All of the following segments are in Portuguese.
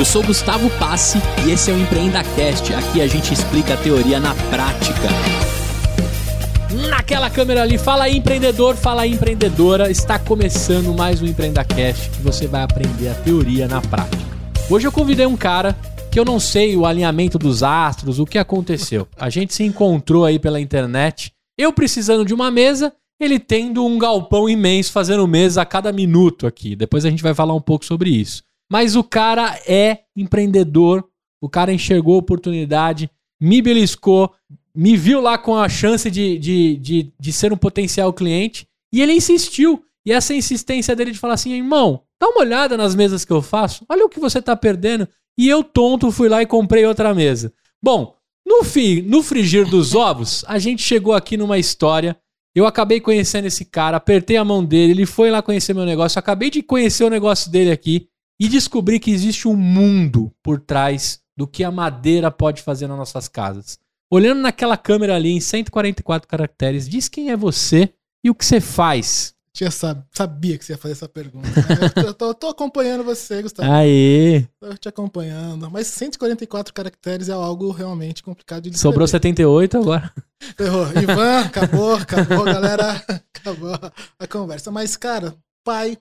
Eu sou Gustavo Passe e esse é o EmpreendaCast. Aqui a gente explica a teoria na prática. Naquela câmera ali, fala aí empreendedor, fala aí empreendedora. Está começando mais um EmpreendaCast que você vai aprender a teoria na prática. Hoje eu convidei um cara que eu não sei o alinhamento dos astros, o que aconteceu. A gente se encontrou aí pela internet, eu precisando de uma mesa, ele tendo um galpão imenso fazendo mesa a cada minuto aqui. Depois a gente vai falar um pouco sobre isso. Mas o cara é empreendedor, o cara enxergou a oportunidade, me beliscou, me viu lá com a chance de, de, de, de ser um potencial cliente e ele insistiu. E essa insistência dele de falar assim, irmão, dá uma olhada nas mesas que eu faço, olha o que você tá perdendo. E eu, tonto, fui lá e comprei outra mesa. Bom, no, fim, no frigir dos ovos, a gente chegou aqui numa história. Eu acabei conhecendo esse cara, apertei a mão dele, ele foi lá conhecer meu negócio. Acabei de conhecer o negócio dele aqui e descobri que existe um mundo por trás do que a madeira pode fazer nas nossas casas. Olhando naquela câmera ali em 144 caracteres, diz quem é você e o que você faz. Tinha sab... Sabia que você ia fazer essa pergunta. Né? eu, tô, eu tô acompanhando você, Gustavo. Aê! Tô te acompanhando. Mas 144 caracteres é algo realmente complicado de descrever. Sobrou 78 agora. Ferrou. Ivan, acabou, acabou, galera. Acabou a conversa. Mas, cara, pai,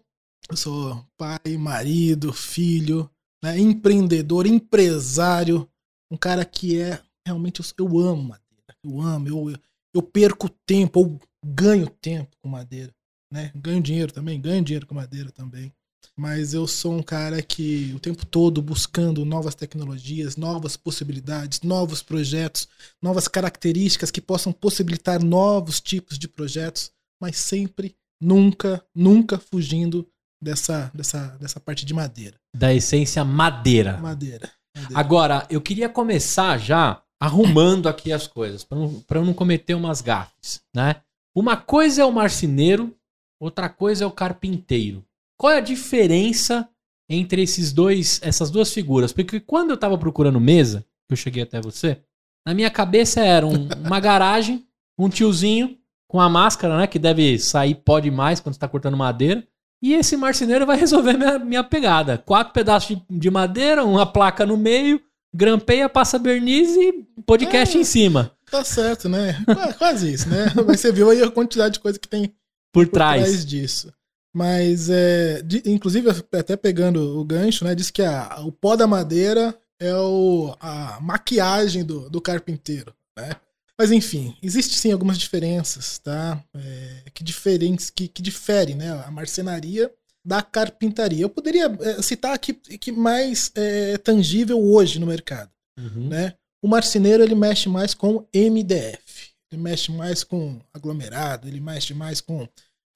eu sou pai, marido, filho, né, empreendedor, empresário, um cara que é realmente eu, eu amo madeira, eu amo, eu, eu perco tempo, ou ganho tempo com madeira, né? Ganho dinheiro também, ganho dinheiro com madeira também. Mas eu sou um cara que o tempo todo buscando novas tecnologias, novas possibilidades, novos projetos, novas características que possam possibilitar novos tipos de projetos, mas sempre, nunca, nunca fugindo dessa, dessa, dessa parte de madeira. Da essência madeira. Madeira. madeira. Agora, eu queria começar já arrumando aqui as coisas, para eu não cometer umas gafes, né? Uma coisa é o marceneiro, outra coisa é o carpinteiro. Qual é a diferença entre esses dois, essas duas figuras? Porque quando eu estava procurando mesa, que eu cheguei até você, na minha cabeça era um, uma garagem, um tiozinho com a máscara, né, que deve sair pó demais quando está cortando madeira, e esse marceneiro vai resolver minha, minha pegada. Quatro pedaços de, de madeira, uma placa no meio, grampeia, passa verniz e podcast é, em cima. Tá certo, né? Quase isso, né? Mas você viu aí a quantidade de coisa que tem por, por trás. trás. disso. Mas, é, de, inclusive, até pegando o gancho, né? Diz que a, o pó da madeira é o, a maquiagem do, do carpinteiro, né? Mas enfim, existe sim algumas diferenças, tá? É, que, diferentes, que, que diferem, né? A marcenaria da carpintaria. Eu poderia é, citar aqui que mais é, tangível hoje no mercado, uhum. né? O marceneiro ele mexe mais com MDF, ele mexe mais com aglomerado, ele mexe mais com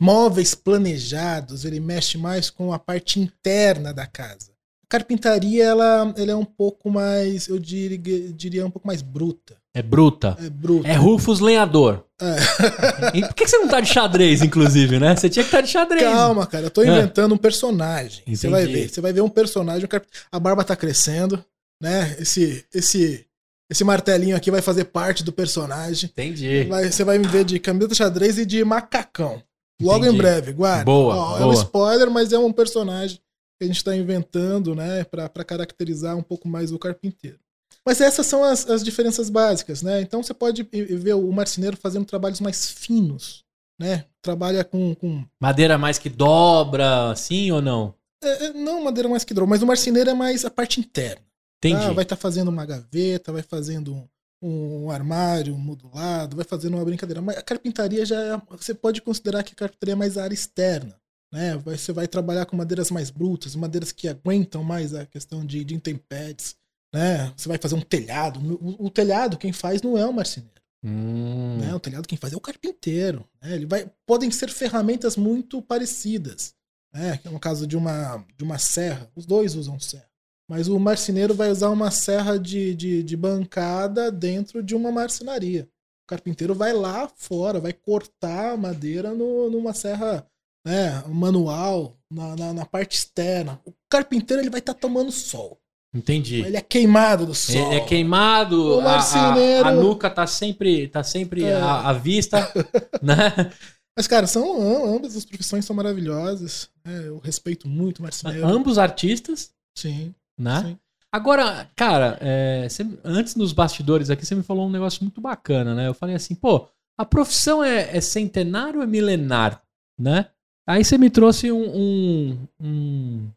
móveis planejados, ele mexe mais com a parte interna da casa. A carpintaria ela, ela é um pouco mais, eu diria, diria um pouco mais bruta. É bruta. É bruta. É Rufus Lenhador. É. por que você não tá de xadrez, inclusive, né? Você tinha que estar tá de xadrez. Calma, cara. Eu tô é. inventando é. um personagem. Entendi. Você vai ver. Você vai ver um personagem. A barba tá crescendo, né? Esse, esse, esse martelinho aqui vai fazer parte do personagem. Entendi. Vai, você vai me ver de camisa xadrez e de macacão. Logo Entendi. em breve, guarda. Boa, Ó, boa. É um spoiler, mas é um personagem que a gente tá inventando, né? Pra, pra caracterizar um pouco mais o carpinteiro. Mas essas são as, as diferenças básicas, né? Então você pode ver o marceneiro fazendo trabalhos mais finos, né? Trabalha com, com... madeira mais que dobra, assim ou não? É, é não madeira mais que dobra, mas o marceneiro é mais a parte interna. Entendi. Tá? Vai estar tá fazendo uma gaveta, vai fazendo um, um, armário modulado, vai fazendo uma brincadeira. Mas a carpintaria já é, você pode considerar que a carpintaria é mais a área externa. Né? Você vai trabalhar com madeiras mais brutas, madeiras que aguentam mais a questão de, de intempéries né? Você vai fazer um telhado. O, o telhado quem faz não é o marceneiro. Hum. Né? O telhado quem faz é o carpinteiro. Né? Ele vai, podem ser ferramentas muito parecidas. Né? No caso de uma, de uma serra, os dois usam serra. Mas o marceneiro vai usar uma serra de, de, de bancada dentro de uma marcenaria. O carpinteiro vai lá fora, vai cortar a madeira no, numa serra né, manual, na, na, na parte externa. O carpinteiro ele vai estar tá tomando sol. Entendi. Ele é queimado do sol. É, é queimado. A, a, a, nuca tá sempre, tá sempre é. à, à, vista, né? Mas, cara, são ambas as profissões são maravilhosas. Né? Eu respeito muito o marceneiro. Ambos artistas? Sim. Né? Sim. Agora, cara, é, você- antes nos bastidores aqui, você me falou um negócio muito bacana, né? Eu falei assim, pô, a profissão é, é centenário ou é milenar, né? Aí você me trouxe um, um- um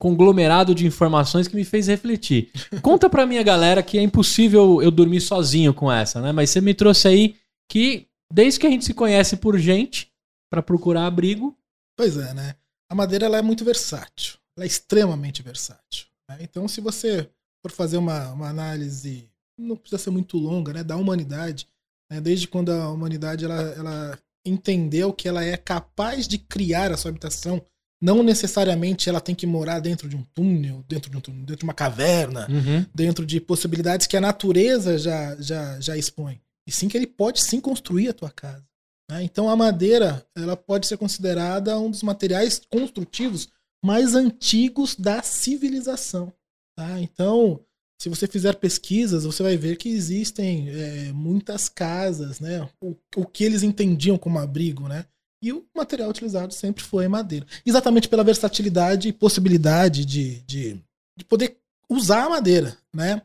conglomerado de informações que me fez refletir. Conta pra minha galera que é impossível eu dormir sozinho com essa, né? Mas você me trouxe aí que desde que a gente se conhece por gente pra procurar abrigo, Pois é, né? A madeira ela é muito versátil. Ela é extremamente versátil. né? Então, se você for fazer uma, uma análise, não precisa ser muito longa, né? Da humanidade, né? desde quando a humanidade ela, ela entendeu que ela é capaz de criar a sua habitação, não necessariamente ela tem que morar dentro de um túnel, dentro de, um túnel, dentro de uma caverna, dentro de possibilidades que a natureza já, já, já expõe. E sim que ele pode sim construir a tua casa. né? Então a madeira ela pode ser considerada um dos materiais construtivos mais antigos da civilização. tá? Então, se você fizer pesquisas, você vai ver que existem é, muitas casas, né? O, o que eles entendiam como abrigo, né? E o material utilizado sempre foi madeira. Exatamente pela versatilidade e possibilidade de, de, de poder usar a madeira, né?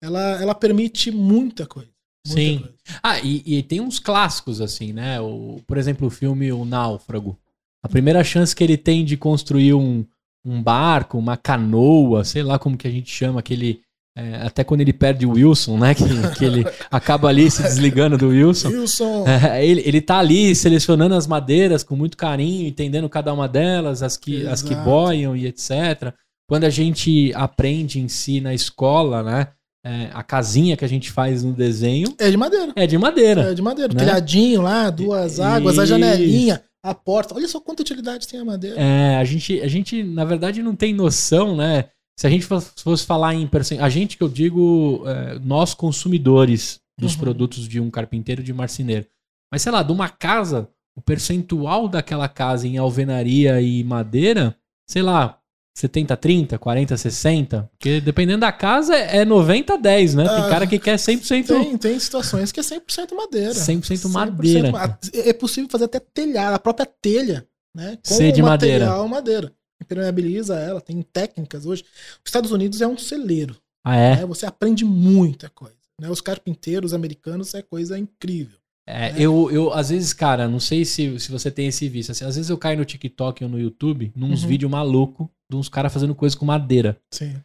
Ela, ela permite muita coisa. muita Sim. coisa. Ah, e, e tem uns clássicos, assim, né? O, por exemplo, o filme O Náufrago. A primeira chance que ele tem de construir um, um barco, uma canoa, sei lá como que a gente chama, aquele. É, até quando ele perde o Wilson, né? Que, que ele acaba ali se desligando do Wilson. Wilson, É, ele, ele tá ali selecionando as madeiras com muito carinho, entendendo cada uma delas, as que, as que boiam e etc. Quando a gente aprende em si na escola, né? é, a casinha que a gente faz no desenho é de madeira. é de madeira. É de madeira. Né? Telhadinho lá, duas águas, a janelinha, a porta. Olha só quanta utilidade tem a madeira. É, a gente, a gente, na verdade, não tem noção, né? Se a gente fosse, falar em percent... a gente que eu digo, é, nós consumidores dos Uhum. produtos de um carpinteiro de marceneiro. Mas sei lá, de uma casa, o percentual daquela casa em alvenaria e madeira, sei lá, 70 30, 40 60, porque dependendo da casa é 90 10, né? Tem Ah, cara que quer 100% Tem, tem situações que é 100% madeira. 100% madeira. ma- É possível fazer até telhar, a própria telha, né? Com Ser de material madeira. Impermeabiliza ela, tem técnicas hoje. Os Estados Unidos é um celeiro. Ah, é? né? Você aprende muita coisa. Né? Os carpinteiros americanos é coisa incrível. É, né? eu, eu, às vezes, cara, não sei se, se você tem esse vício. Assim, às vezes eu caio no TikTok ou no YouTube, nos Uhum. vídeos malucos de uns caras fazendo coisa com madeira. Sim.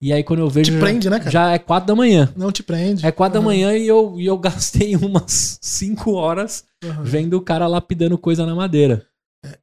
E aí quando eu vejo. Te já- prende, né, cara? Já é quatro da manhã. Não te prende. É quatro da Uhum, manhã e eu, e eu gastei umas cinco horas uhum. vendo o cara lapidando coisa na madeira.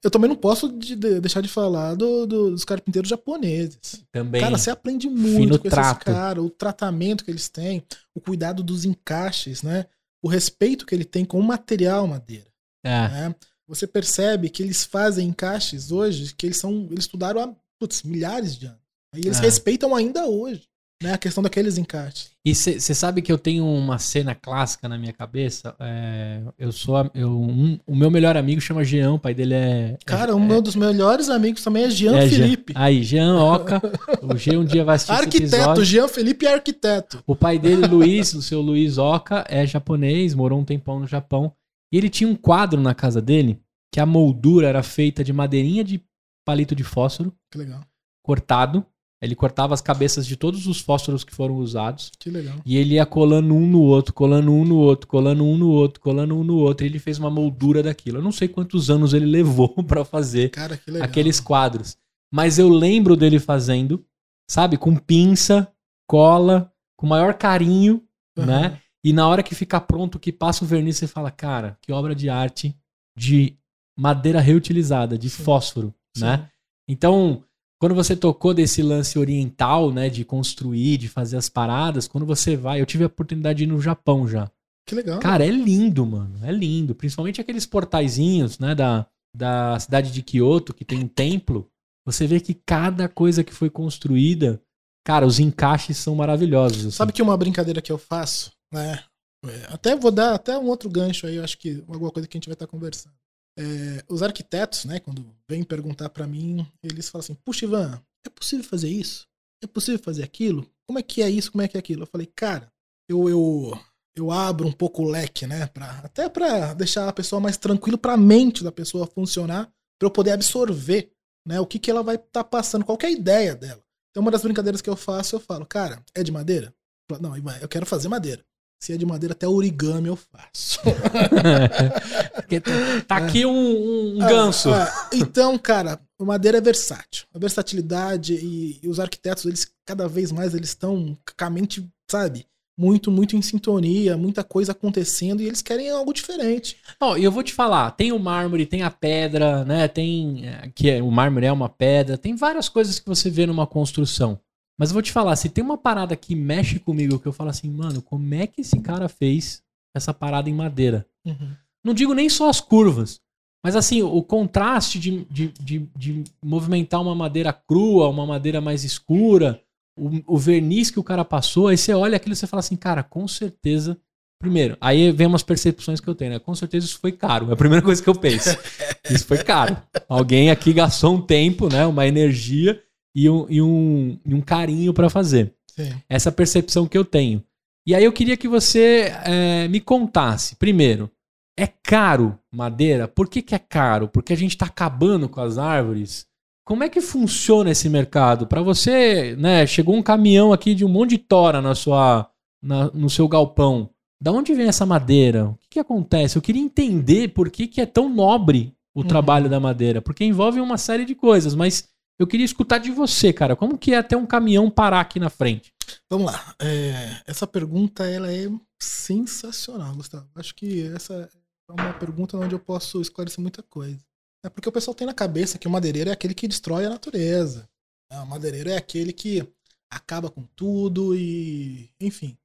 Eu também não posso de- de- deixar de falar do- do- dos carpinteiros japoneses. Também. Cara, você aprende muito Fino com trato. esses caras, o tratamento que eles têm, o cuidado dos encaixes, né? O respeito que ele tem com o material madeira. É. né? Você percebe que eles fazem encaixes hoje que eles são. Eles estudaram há putz, milhares de anos. E eles É. respeitam ainda hoje. Né, a questão daqueles encaixes. E você sabe que eu tenho uma cena clássica na minha cabeça? É, eu sou. Eu, um- o meu melhor amigo chama Jean, o pai dele é. Cara, é, um meu dos melhores amigos também é Jean é, Jean. Felipe. Aí, Jean Oca. O Jean um dia vai assistir Arquiteto. Jean Felipe é arquiteto. O pai dele, Luiz, o seu Luiz Oca, é japonês, morou um tempão no Japão. E ele tinha um quadro na casa dele que a moldura era feita de madeirinha de palito de fósforo Que legal, cortado. Ele cortava as cabeças de todos os fósforos que foram usados. que legal. E ele ia colando um no outro, colando um no outro, colando um no outro, colando um no outro. E ele fez uma moldura daquilo. Eu não sei quantos anos ele levou pra fazer Cara, aqueles quadros. Mas eu lembro dele fazendo, sabe, com pinça, cola, com o maior carinho, Uhum. né? E na hora que fica pronto, que passa o verniz, você fala, cara, que obra de arte de madeira reutilizada, de Sim. fósforo, Sim. né? Então, quando você tocou desse lance oriental, né, de construir, de fazer as paradas, quando você vai, eu tive a oportunidade de ir no Japão já. Que legal. Cara, é lindo, mano. É lindo. Principalmente aqueles portaizinhos, né, da, da cidade de Kyoto, que tem um templo. Você vê que cada coisa que foi construída, cara, os encaixes são maravilhosos. assim. Sabe que uma brincadeira que eu faço, né? é, Até vou dar até um outro gancho aí, eu acho que alguma coisa que a gente vai estar conversando. É, os arquitetos, né, quando vêm perguntar pra mim, eles falam assim: Puxa, Ivan, é possível fazer isso? É possível fazer aquilo? Como é que é isso? Como é que é aquilo? Eu falei, cara, eu, eu, eu abro um pouco o leque, né? Pra, até pra deixar a pessoa mais tranquila, pra mente da pessoa funcionar, pra eu poder absorver né, o que, que ela vai estar passando, qual é a ideia dela. Então, uma das brincadeiras que eu faço, eu falo, cara, é de madeira? Não, eu quero fazer madeira. Se é de madeira, até origami eu faço. tá aqui um, um ah, ganso. Ah, ah, então, cara, madeira é versátil. A versatilidade e, e, os arquitetos, eles cada vez mais eles estão com a mente, sabe? Muito, muito em sintonia, muita coisa acontecendo e eles querem algo diferente. Ó, e eu vou te falar, tem o mármore, tem a pedra, né? Tem é, que é, o mármore é uma pedra, tem várias coisas que você vê numa construção. Mas eu vou te falar, se tem uma parada que mexe comigo, que eu falo assim, mano, como é que esse cara fez essa parada em madeira? Uhum. Não digo nem só as curvas, mas assim, o contraste de, de, de, de movimentar uma madeira crua, uma madeira mais escura, o, o, verniz que o cara passou, aí você olha aquilo e você fala assim, cara, com certeza. Primeiro, aí vem umas percepções que eu tenho, né? Com certeza isso foi caro. É a primeira coisa que eu penso. Isso foi caro. Alguém aqui gastou um tempo, né? Uma energia e um, e um, e um carinho para fazer. Sim. Essa percepção que eu tenho. E aí eu queria que você é, me contasse, primeiro, é caro madeira? Por que, que é caro? Porque a gente está acabando com as árvores? Como é que funciona esse mercado? Para você, né, chegou um caminhão aqui de um monte de tora na sua, na, no seu galpão. Da onde vem essa madeira? O que, que acontece? Eu queria entender por que, que é tão nobre o uhum. trabalho da madeira, porque envolve uma série de coisas, mas eu queria escutar de você, cara. Como que é ter um caminhão parar aqui na frente? Vamos lá. É, essa pergunta ela é sensacional, Gustavo. Acho que essa é uma pergunta onde eu posso esclarecer muita coisa. É porque o pessoal tem na cabeça que o madeireiro é aquele que destrói a natureza. É, o madeireiro é aquele que acaba com tudo e. Enfim.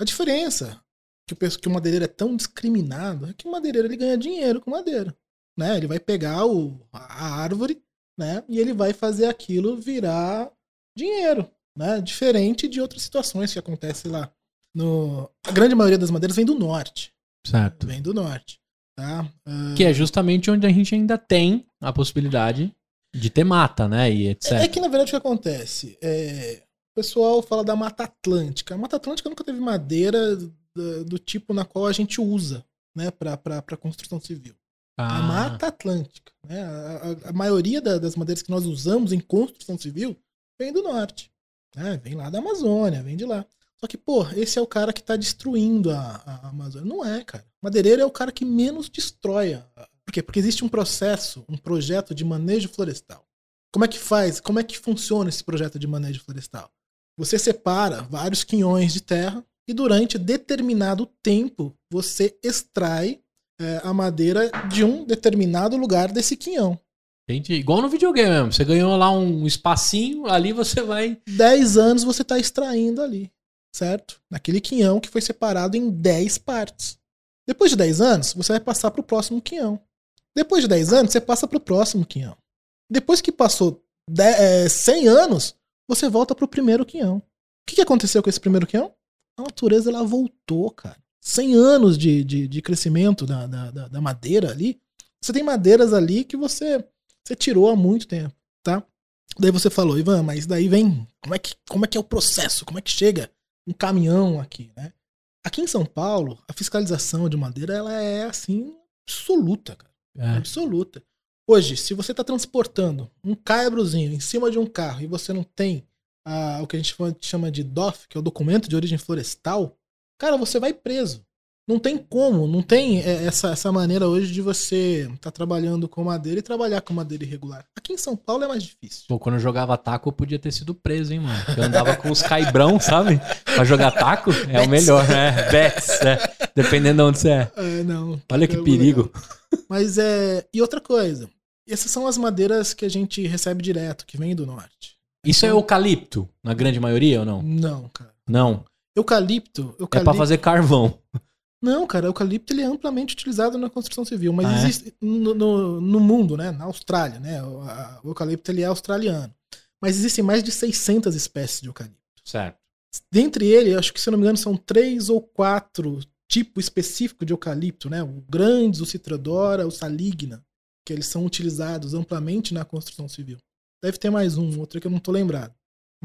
A diferença que o, que o madeireiro é tão discriminado é que o madeireiro ele ganha dinheiro com madeira. Né? Ele vai pegar o, a árvore né? E ele vai fazer aquilo virar dinheiro, né? Diferente de outras situações que acontecem lá. No... A grande maioria das madeiras vem do norte. Certo. Vem do norte. Tá? Uh... Que é justamente onde a gente ainda tem a possibilidade de ter mata, né? E etc. É, é que na verdade o que acontece? É... O pessoal fala da Mata Atlântica. A Mata Atlântica nunca teve madeira do, do tipo na qual a gente usa, né, para construção civil. Ah. A Mata Atlântica. Né? A, a, a maioria da, das madeiras que nós usamos em construção civil vem do norte. Né? Vem lá da Amazônia, vem de lá. Só que, pô, esse é o cara que está destruindo a, a, Amazônia. Não é, cara. Madeireiro é o cara que menos destrói. Por quê? Porque existe um processo, um projeto de manejo florestal. Como é que faz? Como é que funciona esse projeto de manejo florestal? Você separa vários quinhões de terra e durante determinado tempo você extrai é, a madeira de um determinado lugar desse quinhão. Entendi. Igual no videogame mesmo. Você ganhou lá um espacinho, ali você vai. 10 anos você está extraindo ali, certo? Naquele quinhão que foi separado em 10 partes. Depois de 10 anos, você vai passar para o próximo quinhão. Depois de 10 anos, você passa para o próximo quinhão. Depois que passou 10, é, 100 anos, você volta para o primeiro quinhão. O que, que aconteceu com esse primeiro quinhão? A natureza ela voltou, cara. 100 anos de, de, de crescimento da, da, da, madeira ali. Você tem madeiras ali que você, você tirou há muito tempo, tá? Daí você falou, Ivan, mas daí vem. Como é que, como é, que é o processo? Como é que chega um caminhão aqui, né? Aqui em São Paulo, a fiscalização de madeira ela é assim absoluta, cara. É. Absoluta. Hoje, se você está transportando um caibrozinho em cima de um carro e você não tem ah, o que a gente chama de DOF, que é o documento de origem florestal, cara, você vai preso. Não tem como, não tem é, essa, essa maneira hoje de você estar tá trabalhando com madeira e trabalhar com madeira irregular. Aqui em São Paulo é mais difícil. Pô, quando eu jogava taco, eu podia ter sido preso, hein, mano? Eu andava com os caibrão, sabe? Pra jogar taco é o melhor, né? Bets, é. Dependendo de onde você é. É, não. Olha que perigo. Legal. Mas é. E outra coisa. Essas são as madeiras que a gente recebe direto, que vem do norte. Isso é então... é eucalipto, na grande maioria ou não? Não, cara. Não. Eucalipto, eucalipto. É pra fazer carvão. Não, cara, eucalipto ele é amplamente utilizado na construção civil, mas ah, é? existe no, no, no, mundo, né, na Austrália, né, o, a, o, eucalipto ele é australiano, mas existem mais de 600 espécies de eucalipto. Certo. Dentre ele, acho que se não me engano são três ou quatro tipos específicos de eucalipto, né, o grandes, o citrodora, o saligna, que eles são utilizados amplamente na construção civil. Deve ter mais um, outro que eu não tô lembrado.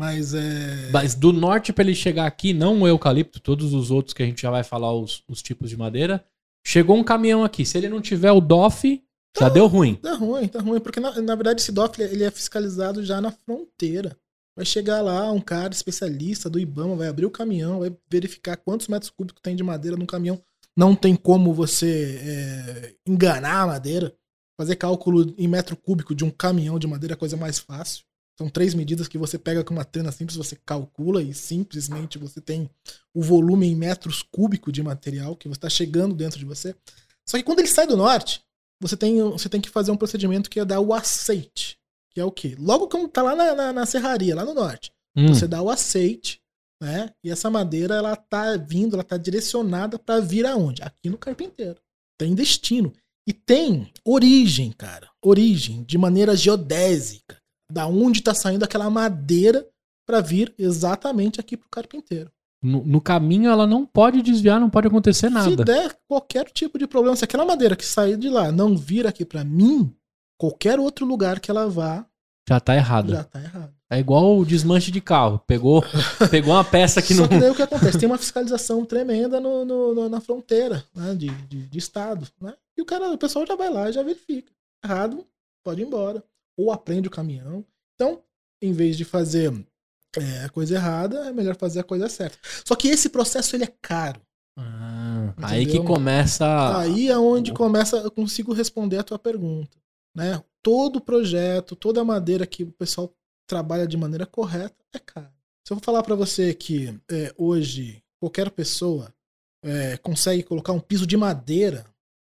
Mas é. Mas do norte para ele chegar aqui, não o eucalipto, todos os outros que a gente já vai falar os, os tipos de madeira. Chegou um caminhão aqui. Se ele não tiver o DOF, tá, já deu ruim. Tá ruim, tá ruim. Porque na, na verdade esse DOF ele é fiscalizado já na fronteira. Vai chegar lá um cara especialista do IBAMA, vai abrir o caminhão, vai verificar quantos metros cúbicos tem de madeira no caminhão. Não tem como você é, enganar a madeira. Fazer cálculo em metro cúbico de um caminhão de madeira é a coisa mais fácil. São três medidas que você pega com uma trena simples, você calcula e simplesmente você tem o volume em metros cúbicos de material que está chegando dentro de você. Só que quando ele sai do norte, você tem, você tem que fazer um procedimento que é dar o aceite. Que é o quê? Logo que tá lá na, na, na serraria, lá no norte, hum. você dá o aceite, né? E essa madeira, ela tá vindo, ela tá direcionada para vir aonde? Aqui no carpinteiro. Tem destino. E tem origem, cara. Origem, de maneira geodésica. Da onde tá saindo aquela madeira para vir exatamente aqui pro carpinteiro. No, no, caminho ela não pode desviar, não pode acontecer nada. Se der qualquer tipo de problema, se aquela madeira que sair de lá não vir aqui para mim, qualquer outro lugar que ela vá. Já tá errado. Já tá errado. É igual o desmanche de carro. Pegou, pegou uma peça que Só não. Que daí o que acontece? Tem uma fiscalização tremenda no, no, na fronteira né, de, de, de, estado. Né? E o cara, o pessoal já vai lá e já verifica. Errado, pode ir embora. Ou aprende o caminhão. Então, em vez de fazer é, a coisa errada, é melhor fazer a coisa certa. Só que esse processo ele é caro. Ah, aí que começa. Aí é onde começa, eu consigo responder a tua pergunta. Né? Todo projeto, toda madeira que o pessoal trabalha de maneira correta é caro. Se eu vou falar para você que é, hoje qualquer pessoa é, consegue colocar um piso de madeira,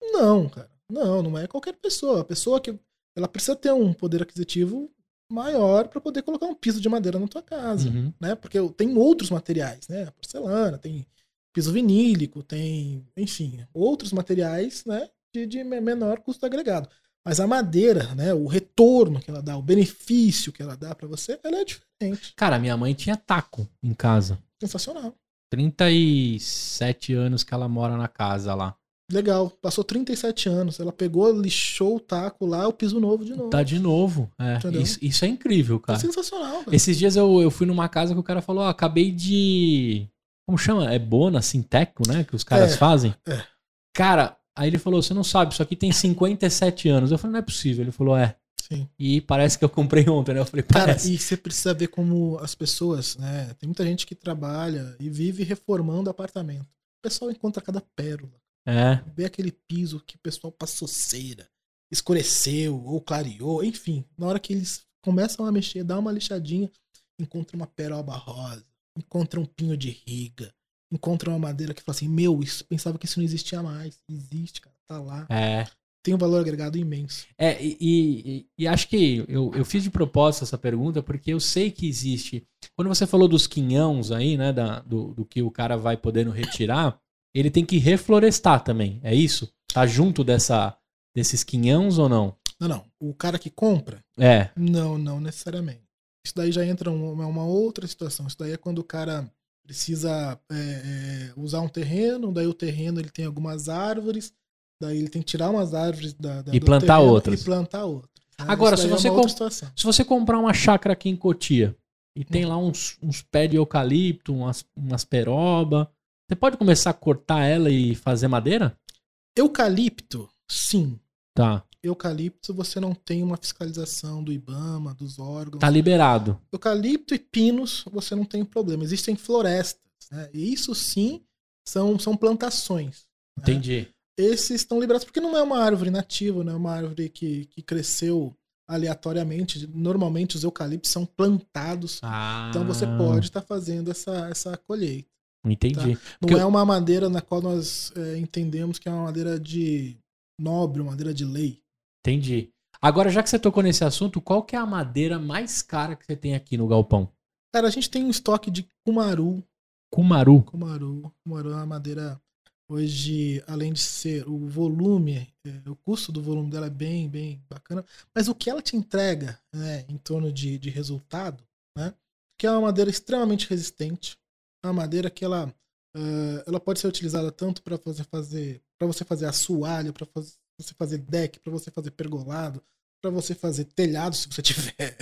não, cara. Não, não é qualquer pessoa. A pessoa que ela precisa ter um poder aquisitivo maior para poder colocar um piso de madeira na tua casa, uhum. né? Porque tem outros materiais, né? Porcelana, tem piso vinílico, tem, enfim, outros materiais, né? De, de menor custo agregado. Mas a madeira, né? O retorno que ela dá, o benefício que ela dá para você, ela é diferente. Cara, minha mãe tinha taco em casa. Sensacional. 37 anos que ela mora na casa lá. Legal, passou 37 anos. Ela pegou, lixou o taco lá, o piso novo de novo. Tá de novo. É. Isso, isso, é incrível, cara. É sensacional. Cara. Esses dias eu, eu fui numa casa que o cara falou: ó, acabei de. Como chama? É Bona, Sinteco, né? Que os caras é, fazem. É. Cara, aí ele falou: você não sabe, isso aqui tem 57 anos. Eu falei: não é possível. Ele falou: é. Sim. E parece que eu comprei ontem, né? Eu falei, parece. Cara, e você precisa ver como as pessoas, né? Tem muita gente que trabalha e vive reformando apartamento. O pessoal encontra cada pérola. É. Vê aquele piso que o pessoal passou cera, escureceu ou clareou, enfim. Na hora que eles começam a mexer, dá uma lixadinha, encontra uma peroba rosa, encontra um pinho de riga, encontra uma madeira que fala assim: Meu, isso, pensava que isso não existia mais. Existe, cara, tá lá. É. Tem um valor agregado imenso. É, e, e, e acho que eu, eu fiz de propósito essa pergunta porque eu sei que existe. Quando você falou dos quinhãos aí, né, da, do, do que o cara vai podendo retirar ele tem que reflorestar também. É isso? Tá junto dessa desses quinhões ou não? Não, não. O cara que compra? É. Não, não necessariamente. Isso daí já entra uma, uma outra situação. Isso daí é quando o cara precisa é, é, usar um terreno, daí o terreno ele tem algumas árvores, daí ele tem que tirar umas árvores da, da e plantar outras. E plantar outras. Né? Agora, se é você, é se você comprar uma chácara aqui em Cotia e tem hum. lá uns, uns pés de eucalipto, umas, umas peroba, você pode começar a cortar ela e fazer madeira? Eucalipto, sim. Tá. Eucalipto, você não tem uma fiscalização do IBAMA, dos órgãos. Tá liberado. Eucalipto e pinos, você não tem problema. Existem florestas. Né? E isso sim são, são plantações. Né? Entendi. Esses estão liberados porque não é uma árvore nativa, não é uma árvore que, que cresceu aleatoriamente. Normalmente os eucaliptos são plantados. Ah. Então você pode estar tá fazendo essa, essa colheita. Entendi. Tá? Não é uma madeira na qual nós é, entendemos que é uma madeira de nobre, uma madeira de lei. Entendi. Agora, já que você tocou nesse assunto, qual que é a madeira mais cara que você tem aqui no galpão? Cara, a gente tem um estoque de cumaru. Cumaru? Cumaru. Cumaru é uma madeira, hoje, além de ser o volume, é, o custo do volume dela é bem, bem bacana, mas o que ela te entrega né, em torno de, de resultado, né, que é uma madeira extremamente resistente, uma madeira que ela, uh, ela pode ser utilizada tanto para você fazer para você fazer assoalho, para você fazer deck, para você fazer pergolado, para você fazer telhado, se você tiver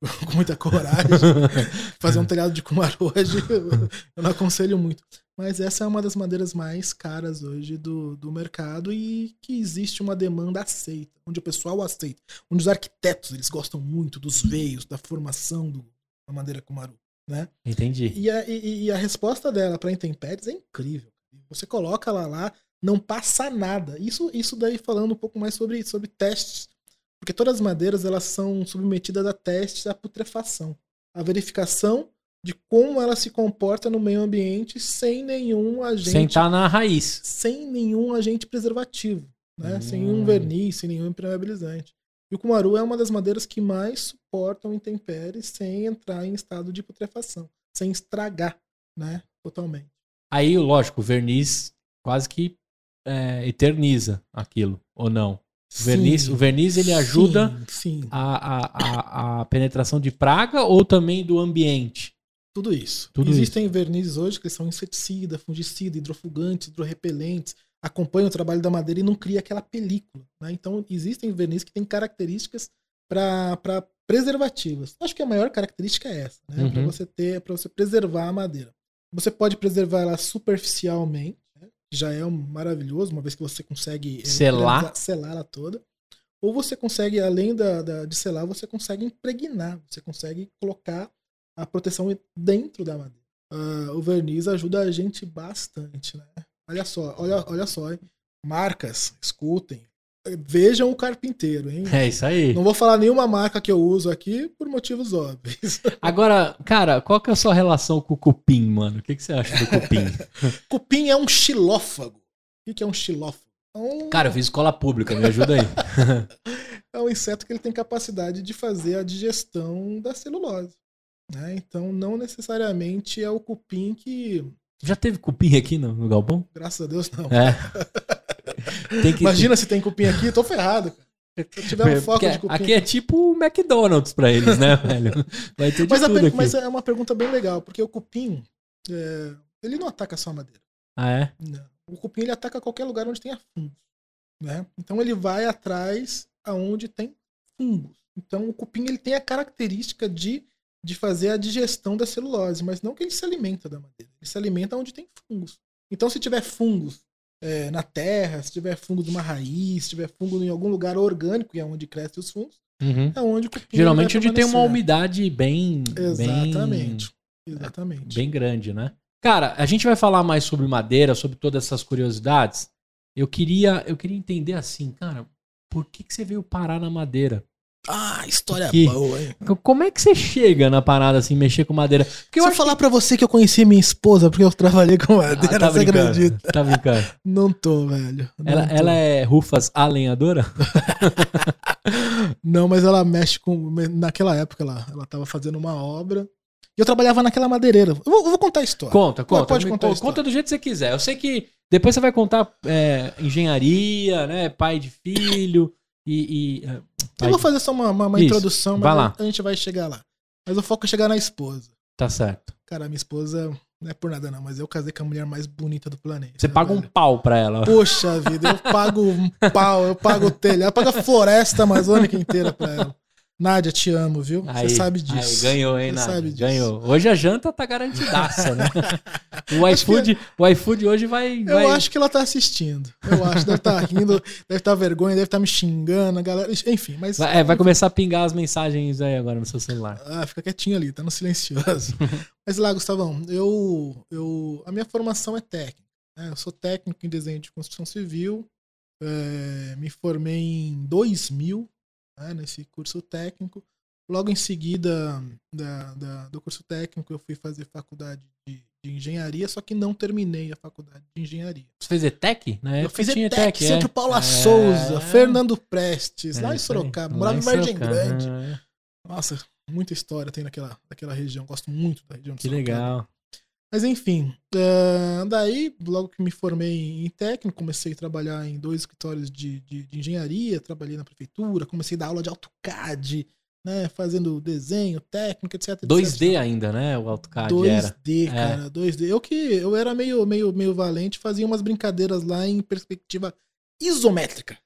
com muita coragem. fazer um telhado de cumaru hoje, eu não aconselho muito. Mas essa é uma das madeiras mais caras hoje do, do mercado e que existe uma demanda aceita, onde o pessoal aceita, onde os arquitetos eles gostam muito dos veios, da formação do a madeira Kumaru, né? Entendi. E a, e, e a resposta dela para intempéries é incrível. Você coloca ela lá, não passa nada. Isso, isso daí falando um pouco mais sobre, sobre testes. Porque todas as madeiras elas são submetidas a testes da putrefação. A verificação de como ela se comporta no meio ambiente sem nenhum agente. Sem estar na raiz. Sem nenhum agente preservativo. Né? Hum. Sem um verniz, sem nenhum impermeabilizante. E o Kumaru é uma das madeiras que mais suportam intempéries sem entrar em estado de putrefação, sem estragar, né? Totalmente. Aí, lógico, o verniz quase que é, eterniza aquilo, ou não? O verniz, Sim. o verniz ele ajuda Sim, sim. a, a, a, a penetração de praga ou também do ambiente? Tudo isso. Tudo Existem vernizes hoje que são inseticida, fungicida, hidrofugantes, hidrorrepelentes, acompanham o trabalho da madeira e não cria aquela película. Né? Então, existem vernizes que têm características para preservativas. Acho que a maior característica é essa, né? Uhum. Para você ter, para você preservar a madeira. Você pode preservar ela superficialmente, né? que já é um maravilhoso, uma vez que você consegue eh, Selar. selar ela toda. Ou você consegue, além da, da- de selar, você consegue impregnar, você consegue colocar a proteção dentro da madeira. Ah, o verniz ajuda a gente bastante, né? Olha só, olha, olha só, hein? Marcas, escutem. Vejam o carpinteiro, hein? É isso aí. Não vou falar nenhuma marca que eu uso aqui por motivos óbvios. Agora, cara, qual que é a sua relação com o cupim, mano? O que, que você acha do cupim? Cupim é um xilófago. O que é um xilófago? É um, Cara, eu fiz escola pública, me ajuda aí. é um inseto que ele tem capacidade de fazer a digestão da celulose. né? Então, não necessariamente é o cupim que, Já teve cupim aqui no, no galpão? graças a Deus, não. É. Tem que, Imagina se tem cupim aqui, eu tô ferrado. Se eu tiver um foco Porque de cupim. Aqui é tipo o McDonald's pra eles, né, velho? Vai ter de mas, tudo per- mas é uma pergunta bem legal, porque o cupim, é, ele não ataca só a madeira. Ah, é? Não. O cupim ele ataca qualquer lugar onde tenha fungos. Né? Então ele vai atrás aonde tem fungos. Então o cupim ele tem a característica de, de fazer a digestão da celulose, mas não que ele se alimenta da madeira. Ele se alimenta onde tem fungos. Então se tiver fungos é, na terra, se tiver fungo de uma raiz, se tiver fungo em algum lugar orgânico, que é onde crescem os fungos, Uhum. é onde o cupim Geralmente onde tem uma umidade bem, Exatamente. bem, Exatamente. bem grande, né? Cara, a gente vai falar mais sobre madeira, sobre todas essas curiosidades. Eu queria, eu queria entender assim, cara, por que, que você veio parar na madeira? Ah, história Que- boa, hein? Como é que você chega na parada assim, mexer com madeira? Porque Se eu acho falar pra você que eu conheci minha esposa porque eu trabalhei com que... madeira, Ah, tá você acredita? Tá brincando. Não tô, velho. Não Ela, tô. ela é Rufas a lenhadora? Não, mas ela mexe com. Naquela época ela, ela tava fazendo uma obra. E eu trabalhava naquela madeireira. Eu vou, eu vou contar a história. Conta, conta. Pode Me contar história. conta do jeito que você quiser. Eu sei que depois você vai contar é, engenharia, né? Pai de filho e. e, é, Eu vou fazer só uma, uma, uma introdução, mas vai lá. a gente vai chegar lá. Mas o foco é chegar na esposa. Tá certo. Cara, minha esposa não é por nada, não, mas eu casei com a mulher mais bonita do planeta. Você paga um pau pra ela. Poxa vida, eu pago um pau, eu pago o telhado, eu pago a floresta amazônica inteira pra ela. Nádia, te amo, viu? Você Aí, sabe disso. aí, ganhou, hein, Você Nádia? sabe disso. Ganhou. Hoje a janta tá garantidaça, né? O iFood, o iFood hoje vai. Eu vai... acho que ela tá assistindo. Eu acho, deve estar rindo, deve estar vergonha, deve estar me xingando, a galera. Enfim, mas. Vai, é, vai começar a pingar as mensagens aí agora no seu celular. Ah, fica quietinho ali, tá no silencioso. Mas lá, Gustavão, eu, eu. A minha formação é técnica. né? Eu sou técnico em desenho de construção civil. é, me formei em 2000, né, nesse curso técnico. Logo em seguida da, da- do curso técnico, eu fui fazer faculdade de, de engenharia, só que não terminei a faculdade de engenharia. Você fez ETEC? Na Eu fiz ETEC, é. Centro Paula É. Souza, Fernando Prestes, É lá em aí. Sorocaba. Morava em Vargem. Grande. Ah, Nossa, muita história tem naquela, naquela região. Gosto muito da região de Que Sorocaba. legal. Mas enfim, eh, daí, logo que me formei em técnico, comecei a trabalhar em dois escritórios de, de, de engenharia, trabalhei na prefeitura, comecei a dar aula de AutoCAD, né, fazendo desenho, técnico, etc. etc. 2D ainda, né? O AutoCAD 2D, era. cara, 2D. Eu que eu era meio, meio, meio valente, fazia umas brincadeiras lá em perspectiva isométrica.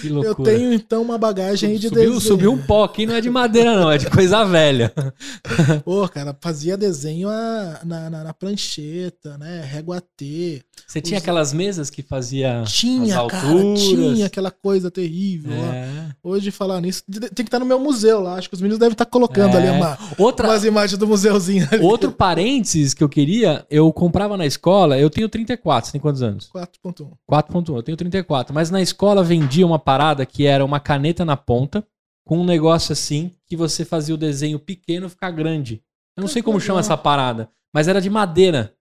Que loucura. Eu tenho então uma bagagem aí de subiu, desenho. subiu um pó aqui, não é de madeira, não, é de coisa velha. Pô, cara, fazia desenho a- na, na, na prancheta, né? Régua T. Você tinha Os- aquelas mesas que fazia Tinha, as cara, alturas. tinha aquela coisa terrível. É. Hoje, falar nisso, tem que estar no meu museu lá. Acho que os meninos devem estar colocando É. ali uma, Outra, umas imagens do museuzinho ali. outro parênteses que eu queria, eu comprava na escola, eu tenho 34, você tem quantos anos? 4.1. 4.1, eu tenho 34. Mas na escola vendia uma parada que era uma caneta na ponta, com um negócio assim, que você fazia o desenho pequeno ficar grande. Eu não sei como chama essa parada, mas era de madeira.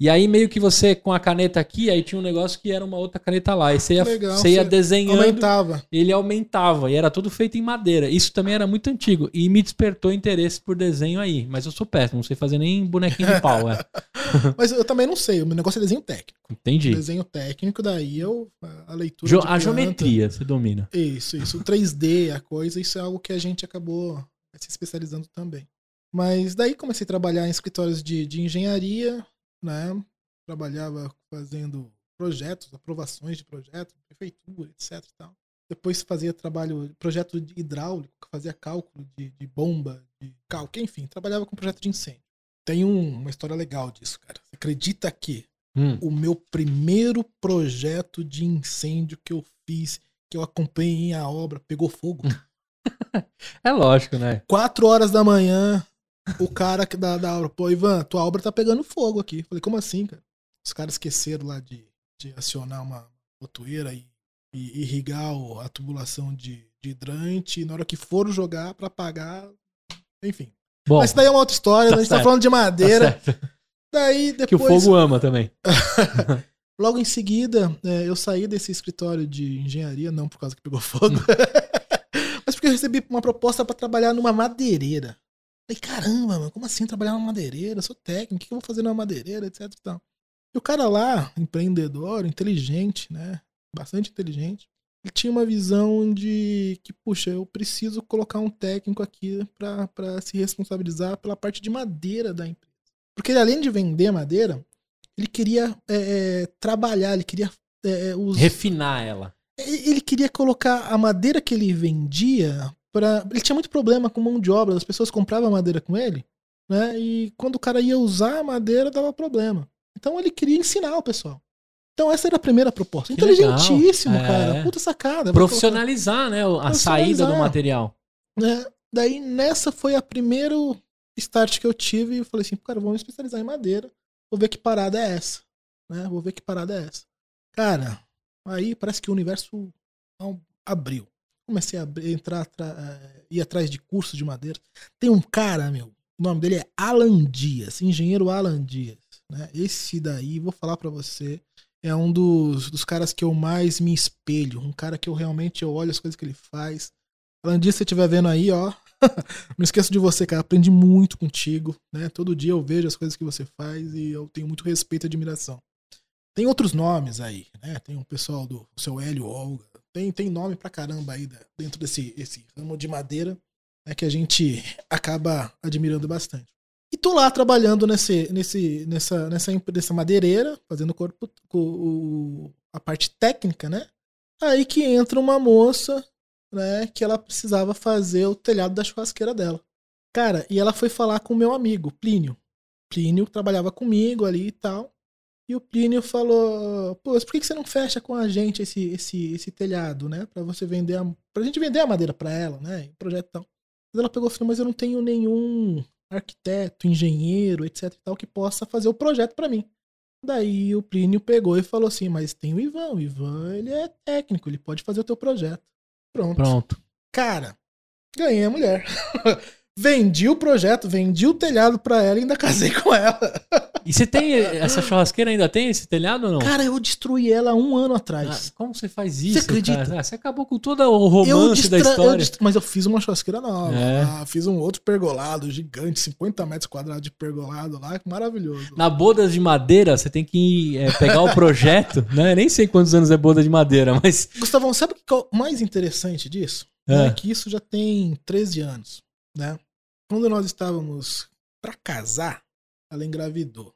E aí meio que você, com a caneta aqui, aí tinha um negócio que era uma outra caneta lá. E você ia, Legal, você ia desenhando, Aumentava. ele aumentava. E era tudo feito em madeira. Isso também era muito antigo. E me despertou interesse por desenho aí. Mas eu sou péssimo, não sei fazer nem bonequinho de pau, é. Mas eu também não sei. O meu negócio é desenho técnico. Entendi. Desenho técnico, daí eu. A leitura. Jo- a planta- geometria, você domina. Isso, isso. O 3D, a coisa, isso é algo que a gente acabou se especializando também. Mas daí comecei a trabalhar em escritórios de, de engenharia, né? Trabalhava fazendo projetos, aprovações de projetos, prefeitura, etc. tal. Depois fazia trabalho, projeto de hidráulico, fazia cálculo de, de bomba, de cálculo, enfim, trabalhava com projeto de incêndio. Tem um- uma história legal disso, cara. Você acredita que Hum. o meu primeiro projeto de incêndio que eu fiz, que eu acompanhei a obra, pegou fogo. É lógico, né? Quatro horas da manhã, o cara da, da obra, pô, Ivan, tua obra tá pegando fogo aqui. Falei, como assim, cara? Os caras esqueceram lá de, de acionar uma botoeira e, e irrigar a tubulação de, de hidrante. E na hora que foram jogar pra apagar, enfim. Bom, Mas isso daí é uma outra história, tá a gente tá certo. falando de tá madeira. certo. daí depois. que o fogo ama também. Logo em seguida, é, eu saí desse escritório de engenharia, não por causa que pegou fogo, mas porque eu recebi uma proposta para trabalhar numa madeireira. Falei, caramba, mano, como assim trabalhar numa madeireira? Eu sou técnico, o que eu vou fazer numa madeireira, etc e tal. E o cara lá, empreendedor, inteligente, né? Bastante inteligente, ele tinha uma visão de que, puxa, eu preciso colocar um técnico aqui para se responsabilizar pela parte de madeira da empresa. Porque ele, além de vender madeira, ele queria é, é, trabalhar, ele queria é, é, os, Refinar ela. ele queria colocar a madeira que ele vendia ele tinha muito problema com mão de obra as pessoas compravam madeira com ele né e quando o cara ia usar a madeira dava problema então ele queria ensinar o pessoal então essa era a primeira proposta Que inteligentíssimo É. cara puta sacada Profissionalizar, né? A saída do material. né? Daí nessa foi a primeiro start que eu tive e eu falei assim, cara, vamos me especializar em madeira. Vou ver que parada é essa, né? Vou ver que parada é essa. Cara, aí parece que o universo abriu. Comecei a entrar, atra- eh, ir atrás de cursos de madeira. Tem um cara, meu, o nome dele é Alan Dias, engenheiro Alan Dias, né? Esse daí, vou falar pra você, é um dos, dos caras que eu mais me espelho, um cara que eu realmente eu olho as coisas que ele faz. Alan Dias, se você estiver vendo aí, ó, não esqueço de você, cara. Aprendi muito contigo, né? Todo dia eu vejo as coisas que você faz e eu tenho muito respeito e admiração. Tem outros nomes aí, né? Tem o pessoal do seu Hélio Olga. Tem, tem nome pra caramba aí dentro desse esse ramo de madeira né, que a gente acaba admirando bastante. E tô lá trabalhando nesse, nesse, nessa, nessa, nessa madeireira, fazendo corpo, o- a parte técnica, né? Aí que entra uma moça né, que ela precisava fazer o telhado da churrasqueira dela. Cara, e ela foi falar com o meu amigo, Plínio. Plínio trabalhava comigo ali e tal. E o Plínio falou: Pô, por que que você não fecha com a gente esse, esse, esse telhado, né? Pra você vender a. Pra gente vender a madeira pra ela, né? em Projeto e tal. Mas ela pegou e falou: Mas eu não tenho nenhum arquiteto, engenheiro, etc e tal, que possa fazer o projeto pra mim. Daí o Plínio pegou e falou assim: Mas tem o Ivan. O Ivan, ele é técnico, ele pode fazer o teu projeto. Pronto. Pronto. Cara, ganhei a mulher. vendi o projeto, vendi o telhado pra ela e ainda casei com ela. E você tem essa churrasqueira ainda tem esse telhado ou não? Cara, eu destruí ela um ano Ah, atrás. como você faz isso? acredita? cara? Ah, você acabou com todo o romance da distra- história. dist- Mas eu fiz uma churrasqueira nova. É. lá, fiz um outro pergolado gigante, 50 metros quadrados de pergolado lá, maravilhoso. Na bodas de madeira, você tem que é, pegar o projeto, né? Nem sei quantos anos é boda de madeira, mas. Gustavão, sabe o que é o mais interessante disso? É. É que isso já tem 13 anos, né? Quando nós estávamos pra casar, ela engravidou.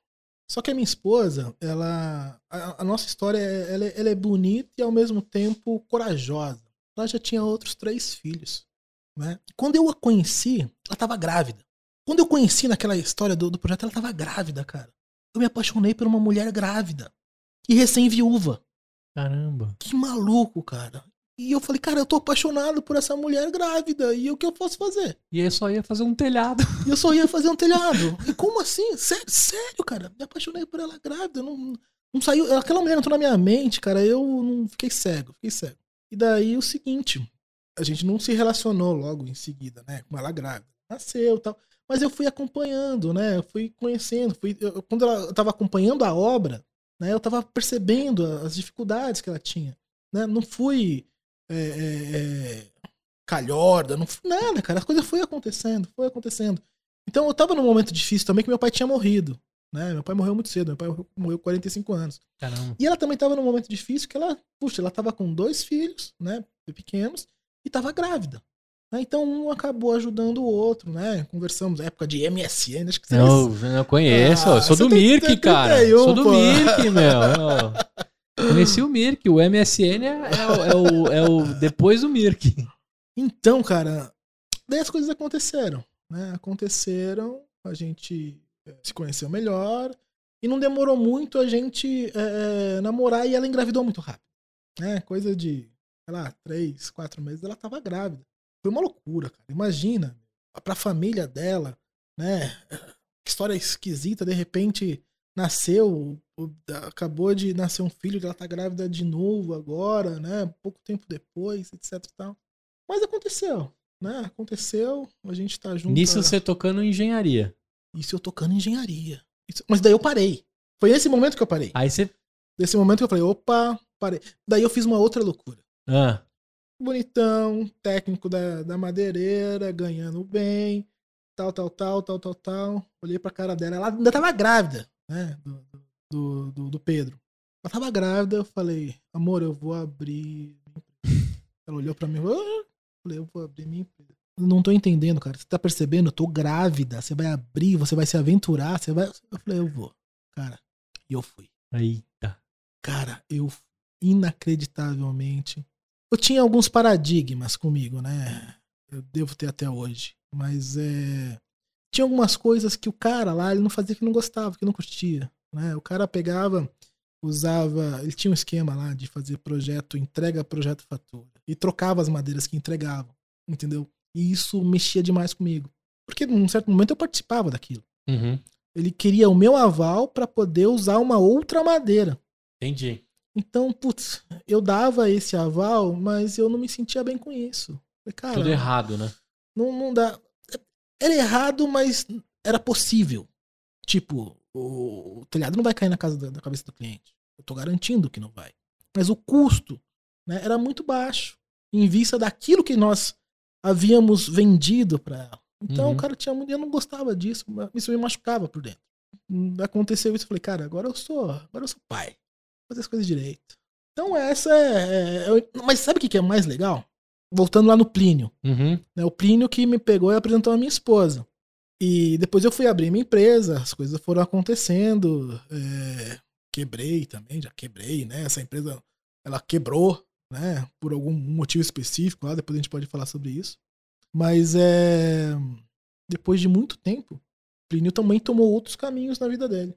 Só que a minha esposa, ela. A, a nossa história ela, ela é bonita e ao mesmo tempo corajosa. Ela já tinha outros três filhos. Né? Quando eu a conheci, ela estava grávida. Quando eu conheci naquela história do, do projeto, ela estava grávida, cara. Eu me apaixonei por uma mulher grávida. E recém-viúva. Caramba. Que maluco, cara. E eu falei, cara, eu tô apaixonado por essa mulher grávida. E o que eu posso fazer? E eu só ia fazer um telhado. E eu só ia fazer um telhado. E como assim? Sério, sério, cara. Me apaixonei por ela grávida. Não, não saiu. Aquela mulher entrou na minha mente, cara. Eu não fiquei cego, fiquei cego. E daí o seguinte, a gente não se relacionou logo em seguida, né? Com ela grávida. Nasceu tal. Mas eu fui acompanhando, né? Eu fui conhecendo. Fui, eu, quando ela, eu tava acompanhando a obra, né? Eu tava percebendo as dificuldades que ela tinha. Né? Não fui é, é, é, calhorda, não fui nada, cara. As coisas foi acontecendo, foi acontecendo. Então eu tava num momento difícil também que meu pai tinha morrido. Né? Meu pai morreu muito cedo, meu pai morreu com 45 anos. Caramba. E ela também estava num momento difícil que ela, puxa, ela estava com dois filhos, né, pequenos, e estava grávida. Né? Então um acabou ajudando o outro, né? Conversamos época de MSN, acho que você Não, não conheço, ah, sou do Mirk, cara. 31, sou do. Mirk, meu. Conheci o Mirk, o MSN é, é, o, é, o, é o depois do Mirk. Então, cara, daí as coisas aconteceram, né? Aconteceram, a gente se conheceu melhor. E não demorou muito a gente é, namorar e ela engravidou muito rápido. Né? Coisa de, sei lá, três, quatro meses, ela tava grávida. Foi uma loucura, cara. Imagina, pra família dela, né? História esquisita, de repente nasceu, acabou de nascer um filho, ela tá grávida de novo agora, né? Pouco tempo depois, etc e tal. Mas aconteceu, né? Aconteceu, a gente tá junto. Nisso você tocando engenharia. Isso eu tocando engenharia. Isso... Mas daí eu parei. Foi nesse momento que eu parei. Aí você. Nesse momento que eu falei, opa, parei. Daí eu fiz uma outra loucura. Ah. Bonitão, técnico da, da madeireira, ganhando bem, tal, tal, tal, tal, tal, tal. Olhei pra cara dela. Ela ainda tava grávida, né? Do, do, do, do Pedro. Ela tava grávida, eu falei, amor, eu vou abrir. Ela olhou pra mim, ah! falei, eu vou abrir minha empresa não tô entendendo, cara. Você tá percebendo? Eu tô grávida. Você vai abrir, você vai se aventurar. Você vai. Eu falei, eu vou. Cara, e eu fui. Eita. Cara, eu inacreditavelmente. Eu tinha alguns paradigmas comigo, né? Eu devo ter até hoje. Mas é. Tinha algumas coisas que o cara lá, ele não fazia que não gostava, que não curtia. Né? O cara pegava, usava. Ele tinha um esquema lá de fazer projeto, entrega, projeto, fatura. E trocava as madeiras que entregavam. Entendeu? E isso mexia demais comigo. Porque num certo momento eu participava daquilo. Uhum. Ele queria o meu aval para poder usar uma outra madeira. Entendi. Então, putz, eu dava esse aval, mas eu não me sentia bem com isso. Cara, Tudo errado, né? Não, não dá. Era errado, mas era possível. Tipo, o, telhado não vai cair na casa da, da, cabeça do cliente. Eu tô garantindo que não vai. Mas o custo né, era muito baixo. Em vista daquilo que nós havíamos vendido para ela. Então uhum. o cara tinha muito. Eu não gostava disso, isso me machucava por dentro. Aconteceu isso, eu falei, cara, agora eu sou. Agora eu sou pai. Vou fazer as coisas direito. Então essa é. é, é mas sabe o que é mais legal? Voltando lá no Plínio. Uhum. Né, o Plínio que me pegou e apresentou a minha esposa. E depois eu fui abrir minha empresa, as coisas foram acontecendo. É, quebrei também, já quebrei, né? Essa empresa ela quebrou né? Por algum motivo específico lá, depois a gente pode falar sobre isso. Mas é. Depois de muito tempo, Plínio também tomou outros caminhos na vida dele.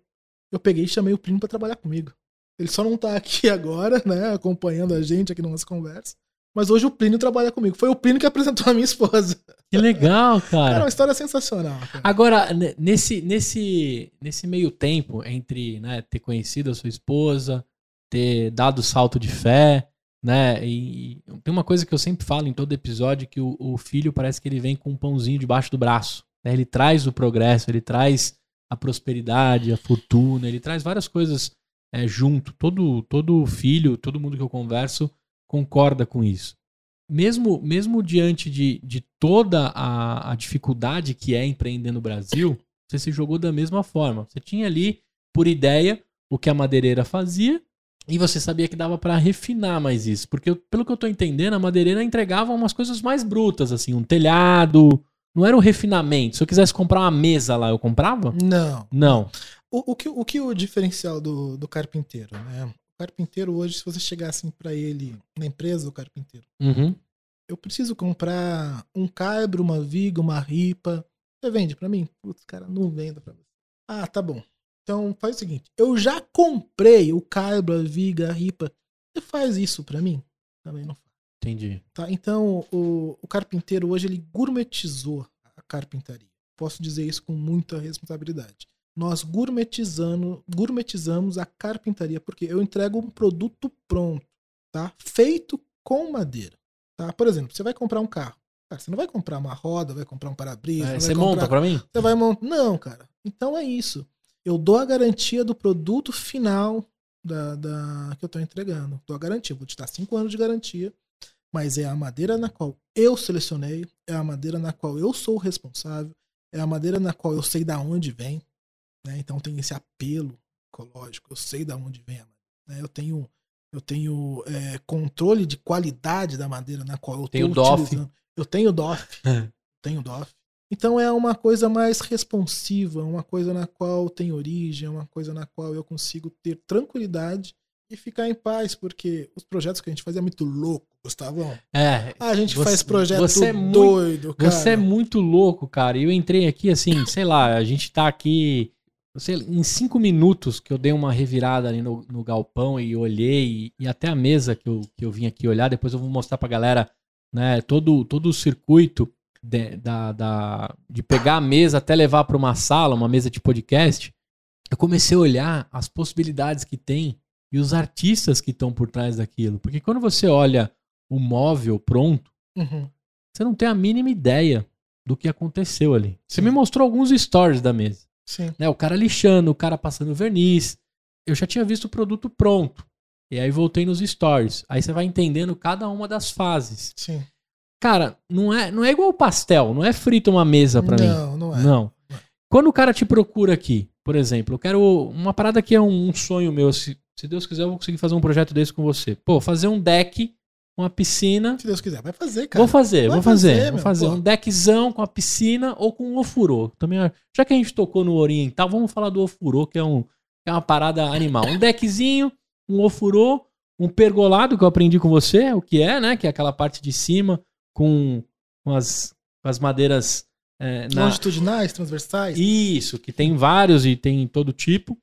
Eu peguei e chamei o Plínio para trabalhar comigo. Ele só não tá aqui agora, né? Acompanhando a gente aqui na nossa conversa. Mas hoje o Plínio trabalha comigo. Foi o Plínio que apresentou a minha esposa. Que legal, cara. É uma história sensacional. Cara. Agora, nesse, nesse, nesse meio tempo entre né, ter conhecido a sua esposa, ter dado o salto de fé, né? E, tem uma coisa que eu sempre falo em todo episódio que o, o filho parece que ele vem com um pãozinho debaixo do braço. Né? Ele traz o progresso, ele traz a prosperidade, a fortuna, ele traz várias coisas é, junto. Todo todo filho, todo mundo que eu converso concorda com isso. Mesmo mesmo diante de, de toda a, a dificuldade que é empreender no Brasil, você se jogou da mesma forma. Você tinha ali por ideia o que a madeireira fazia e você sabia que dava para refinar mais isso. Porque, pelo que eu tô entendendo, a madeireira entregava umas coisas mais brutas, assim, um telhado. Não era um refinamento. Se eu quisesse comprar uma mesa lá, eu comprava? Não. Não. O, o, que, o que o diferencial do, do carpinteiro, né? O carpinteiro hoje, se você chegasse para ele na empresa do carpinteiro, Uhum. eu preciso comprar um caibro, uma viga, uma ripa. Você vende para mim? Putz, cara, não vendo para você. Ah, tá bom. Então faz o seguinte, eu já comprei o caibro, a viga, a ripa. Você faz isso para mim? Também não faz. Entendi. Tá? Então, o, o carpinteiro hoje ele gourmetizou a carpintaria. Posso dizer isso com muita responsabilidade. Nós gourmetizando, gourmetizamos a carpintaria, porque eu entrego um produto pronto, tá? Feito com madeira. Tá? Por exemplo, você vai comprar um carro. Cara, você não vai comprar uma roda, vai comprar um para-brisa. É, você comprar- monta pra mim? Você vai montar. Não, cara. Então é isso. Eu dou a garantia do produto final da, da- que eu tô entregando. Dou a garantia. Vou te dar cinco anos de garantia. Mas é a madeira na qual eu selecionei, é a madeira na qual eu sou responsável, é a madeira na qual eu sei da onde vem. Né? Então tem esse apelo ecológico. Eu sei da onde vem a madeira. né? Eu tenho, eu tenho é, controle de qualidade da madeira na qual eu Tem o estou DOF. Eu tenho DOF tem o DOF. Então é uma coisa mais responsiva, uma coisa na qual tem origem, uma coisa na qual eu consigo ter tranquilidade e ficar em paz, porque os projetos que a gente faz é muito louco, Gustavão. É. Ah, a gente Você- faz projeto você é muito- doido, cara. Você é muito louco, cara. E eu entrei aqui assim, sei lá, a gente tá aqui. Sei, em cinco minutos que eu dei uma revirada ali no, no galpão e olhei, e, e até a mesa que eu, que eu vim aqui olhar, depois eu vou mostrar pra galera né, todo, todo o circuito de, da, da- de pegar a mesa até levar pra uma sala, uma mesa de podcast. Eu comecei a olhar as possibilidades que tem e os artistas que estão por trás daquilo. Porque quando você olha o móvel pronto, Uhum. você não tem a mínima ideia do que aconteceu ali. Você Sim. me mostrou alguns stories da mesa. Sim. Né? O cara lixando, o cara passando verniz. Eu já tinha visto o produto pronto. E aí voltei nos stories. Aí você vai entendendo cada uma das fases. Sim. Cara, não é, não é igual pastel, não é frito uma mesa pra mim. não, não é. Não. Quando o cara te procura aqui, por exemplo, eu quero uma parada que é um, um sonho meu. Se, se Deus quiser, eu vou conseguir fazer um projeto desse com você. Pô, fazer um deck, uma piscina. Se Deus quiser, vai fazer, cara. Vou fazer, Vai vou fazer. fazer, vou fazer um deckzão com a piscina ou com um ofurô. Também, já que a gente tocou no oriental, vamos falar do ofurô, que é, um, que é uma parada animal. Um deckzinho, um ofurô, um pergolado que eu aprendi com você, o que é, né? Que é aquela parte de cima com, com, as, com as madeiras é, na, Longitudinais, transversais. isso, que tem vários e tem todo tipo.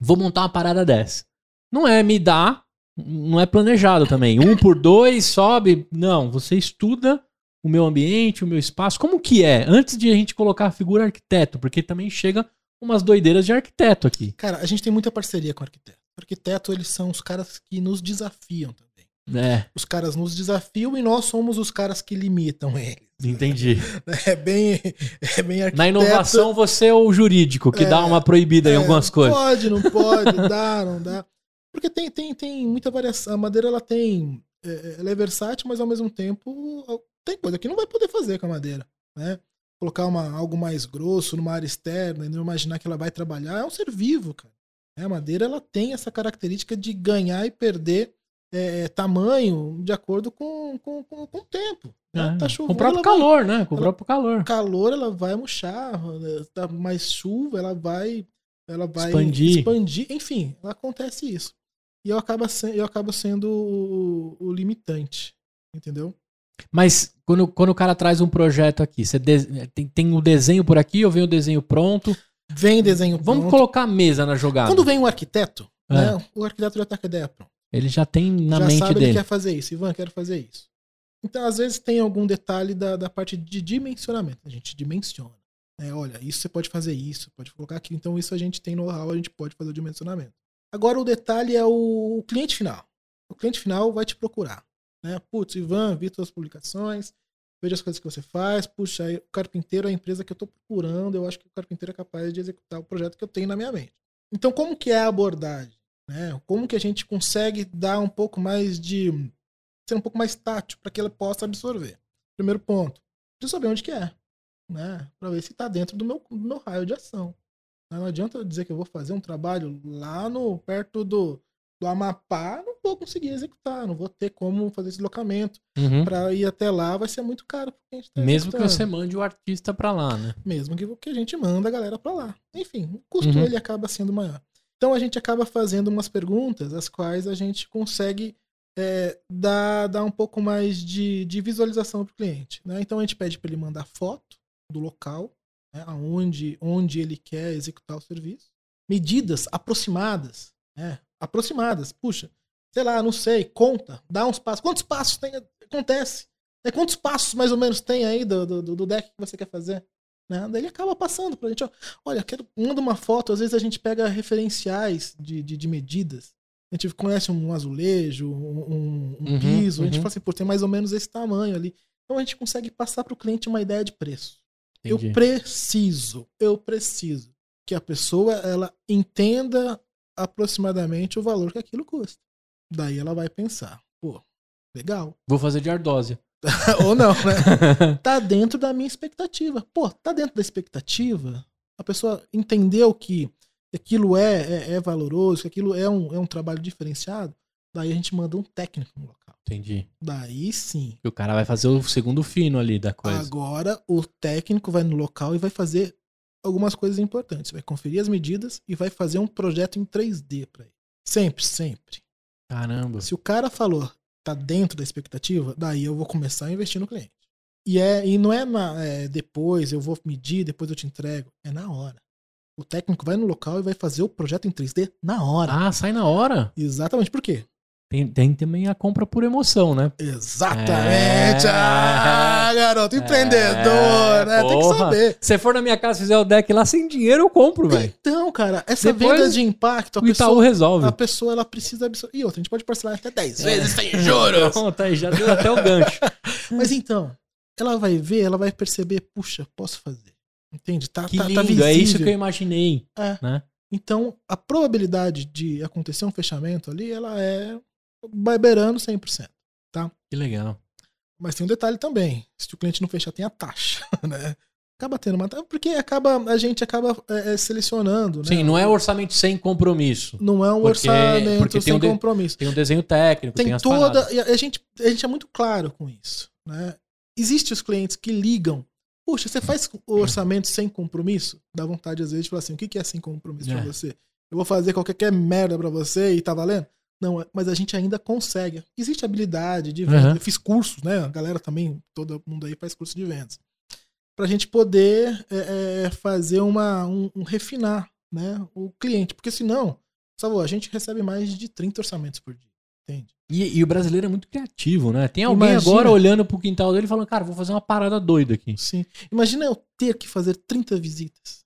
Vou montar uma parada dessa. Não é me dá, não é planejado também. Um por dois, sobe. Não, você estuda o meu ambiente, o meu espaço. Como que é? Antes de a gente colocar a figura arquiteto, porque também chega umas doideiras de arquiteto aqui. Cara, a gente tem muita parceria com o arquiteto. O arquiteto, eles são os caras que nos desafiam também. É, Os caras nos desafiam e nós somos os caras que limitam eles. entendi. É bem, é bem arquiteto. Na inovação, você é o jurídico, que É, dá uma proibida em É, algumas coisas. Pode, não pode, dá, não dá. Porque tem, tem, tem muita variação. A madeira, ela tem. é, Ela é versátil, mas ao mesmo tempo tem coisa que não vai poder fazer com a madeira. Né? Colocar uma, algo mais grosso numa área externa e não imaginar que ela vai trabalhar é um ser vivo, cara. É, A madeira ela tem essa característica de ganhar e perder é, tamanho de acordo com, com, com, com o tempo. né? É, Tá com chovendo, o próprio ela vai- calor, né? Com o próprio calor. calor ela vai murchar, né? tá mais chuva, ela vai ela vai Expandir. expandir. enfim, acontece isso. E eu acabo, se- eu acabo sendo o, o limitante, entendeu? Mas quando, quando o cara traz um projeto aqui, você de- tem, tem o desenho por aqui ou vem o desenho pronto? Vem desenho Vamos pronto. colocar a mesa na jogada. Quando vem um arquiteto, É. né, o arquiteto já tá com a ideia pronta. Ele já tem na já mente sabe dele. ele quer fazer isso. Ivan, quero fazer isso. Então, às vezes, tem algum detalhe da, da parte de dimensionamento. A gente dimensiona. né? olha, isso você pode fazer isso, pode colocar aqui. Então, isso a gente tem know-how, a gente pode fazer o dimensionamento. Agora, o detalhe é o, cliente final. O cliente final vai te procurar. Né? Putz, Ivan, vi tuas publicações, veja as coisas que você faz. Puxa, o carpinteiro é a empresa que eu estou procurando. Eu acho que o carpinteiro é capaz de executar o projeto que eu tenho na minha mente. Então, como que é a abordagem? né? Como que a gente consegue dar um pouco mais de ser um pouco mais tátil para que ela possa absorver? Primeiro ponto, preciso saber onde que é, né? Para ver se está dentro do meu, do meu raio de ação. Não adianta eu dizer que eu vou fazer um trabalho lá no perto do, do Amapá, não vou conseguir executar, não vou ter como fazer esse deslocamento. Uhum. Para ir até lá vai ser muito caro. tá Mesmo que você mande o artista pra lá, né? Mesmo que, que a gente manda a galera para lá. Enfim, o custo Uhum. ele acaba sendo maior. Então a gente acaba fazendo umas perguntas, as quais a gente consegue é, dar, dar um pouco mais de, de visualização para o cliente. Né? Então a gente pede para ele mandar foto do local, né, aonde, onde ele quer executar o serviço, medidas aproximadas, né, aproximadas. Puxa, sei lá, não sei, conta, dá uns passos. Quantos passos tem? Acontece. Né, quantos passos mais ou menos tem aí do, do, do deck que você quer fazer? Né? Daí ele acaba passando pra gente, ó, olha, quero, manda uma foto, às vezes a gente pega referenciais de, de, de medidas. A gente conhece um azulejo, um, um- um Uhum, piso, a gente uhum. fala assim, pô, tem mais ou menos esse tamanho ali. Então a gente consegue passar pro cliente uma ideia de preço. Entendi. Eu preciso, eu preciso que a pessoa ela entenda aproximadamente o valor que aquilo custa. Daí ela vai pensar, pô, legal. Vou fazer de ardósia. Ou não, né? Tá dentro da minha expectativa. Pô, tá dentro da expectativa. A pessoa entendeu que aquilo é, é, é valoroso, que aquilo é um, é um trabalho diferenciado. Daí a gente manda um técnico no local. Entendi. Daí sim. E o cara vai fazer o segundo fino ali da coisa. Agora o técnico vai no local e vai fazer algumas coisas importantes. Vai conferir as medidas e vai fazer um projeto em 3D para ele. Sempre, sempre. Caramba. Se o cara falou tá dentro da expectativa, daí eu vou começar a investir no cliente. E, é, e não é, na, é depois, eu vou medir, depois eu te entrego. É na hora. O técnico vai no local e vai fazer o projeto em 3D na hora. Ah, sai na hora. Exatamente. Por quê? Tem, tem também a compra por emoção, né? Exatamente. É. Ah, garoto, empreendedor, né? Tem que porra. saber. Se você for na minha casa e fizer o deck lá sem dinheiro, eu compro, velho. Então, cara, essa Depois, venda de impacto, a O Itaú pessoa, resolve. a pessoa ela precisa absorver. E outra, a gente pode parcelar até 10 É. vezes sem juros. Pronto, aí já deu até o gancho. Mas então, ela vai ver, ela vai perceber, puxa, posso fazer. Entende? Tá, Que tá, tá lindo, visível. é isso que eu imaginei. É. Né? Então, a probabilidade de acontecer um fechamento ali, ela é vai beirando 100%. Que legal. Mas tem um detalhe também. Se o cliente não fechar, tem a taxa, né? Acaba tendo uma taxa, porque acaba, a gente acaba é, é, selecionando, né? Sim, não é orçamento sem compromisso. Não é um Porque- orçamento porque sem um de- compromisso. Tem um desenho técnico, tem, tem toda. a, gente, a gente é muito claro com isso. Né? Existem os clientes que ligam. Puxa, você faz o orçamento sem compromisso? Dá vontade, às vezes, de falar assim: o que que é sem compromisso É. pra você? Eu vou fazer qualquer merda pra você e tá valendo? Não, é- mas a gente ainda consegue. Existe habilidade de venda. Uhum. Eu fiz cursos, né? A galera também, todo mundo aí faz curso de vendas. Pra gente poder é, é, fazer uma, um, um refinar né, o cliente. Porque senão, sabe, a gente recebe mais de 30 orçamentos por dia. Entende? E, e o brasileiro é muito criativo, né? Tem alguém Imagina. agora olhando pro quintal dele e falando, cara, vou fazer uma parada doida aqui. Sim. Imagina eu ter que fazer 30 visitas.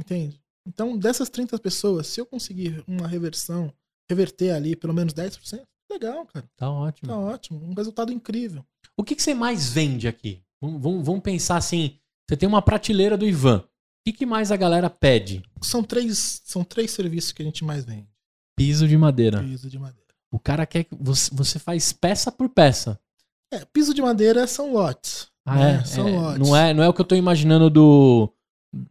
Entende? Então, dessas 30 pessoas, se eu conseguir uma reversão, reverter ali pelo menos 10%, legal, cara. Tá ótimo. Tá ótimo. Um resultado incrível. O que, que você mais vende aqui? Vamos, vamos- vamos pensar assim: você tem uma prateleira do Ivan. O que, que mais a galera pede? São três, são três serviços que a gente mais vende. Piso de madeira. Piso de madeira. O cara quer que você, você faz peça por peça. É, piso de madeira são lotes. Ah, né? é? São É, lotes. não, é, não é o que eu tô imaginando do,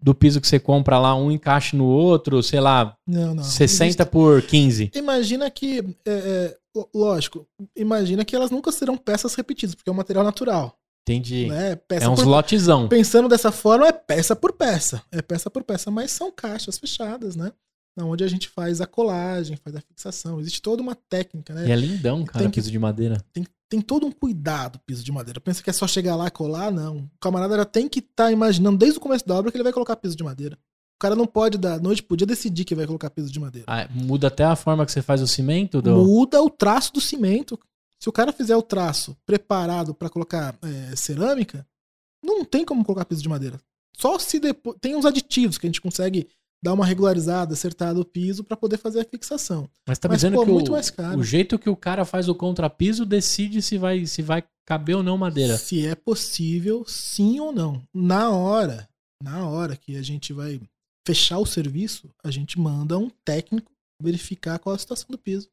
do piso que você compra lá, um encaixe no outro, sei lá, Não, não. 60 por 15. Imagina que, é, é, lógico, imagina que elas nunca serão peças repetidas, porque é um material natural. Entendi. Né? Peça É uns por lotezão. Pensando dessa forma, é peça por peça. É peça por peça, mas são caixas fechadas, né? Onde a gente faz a colagem, faz a fixação. Existe toda uma técnica, né? E é lindão, cara, Tem que- piso de madeira. Tem, tem todo um cuidado piso de madeira. Pensa que é só chegar lá e colar, não. O camarada já tem que estar imaginando desde o começo da obra que ele vai colocar piso de madeira. O cara não pode, da noite pro dia, decidir que vai colocar piso de madeira. Ah, muda até a forma que você faz o cimento? Do... Muda o traço do cimento. Se o cara fizer o traço preparado para colocar é, cerâmica, não tem como colocar piso de madeira. Só se depois. Tem uns aditivos que a gente consegue dar uma regularizada, acertada o piso para poder fazer a fixação. Mas tá me Mas, dizendo pô, que muito o, mais caro. o jeito que o cara faz o contrapiso decide se vai, se vai caber ou não madeira. Se é possível, sim ou não. Na hora, na hora que a gente vai fechar o serviço, a gente manda um técnico verificar qual a situação do piso.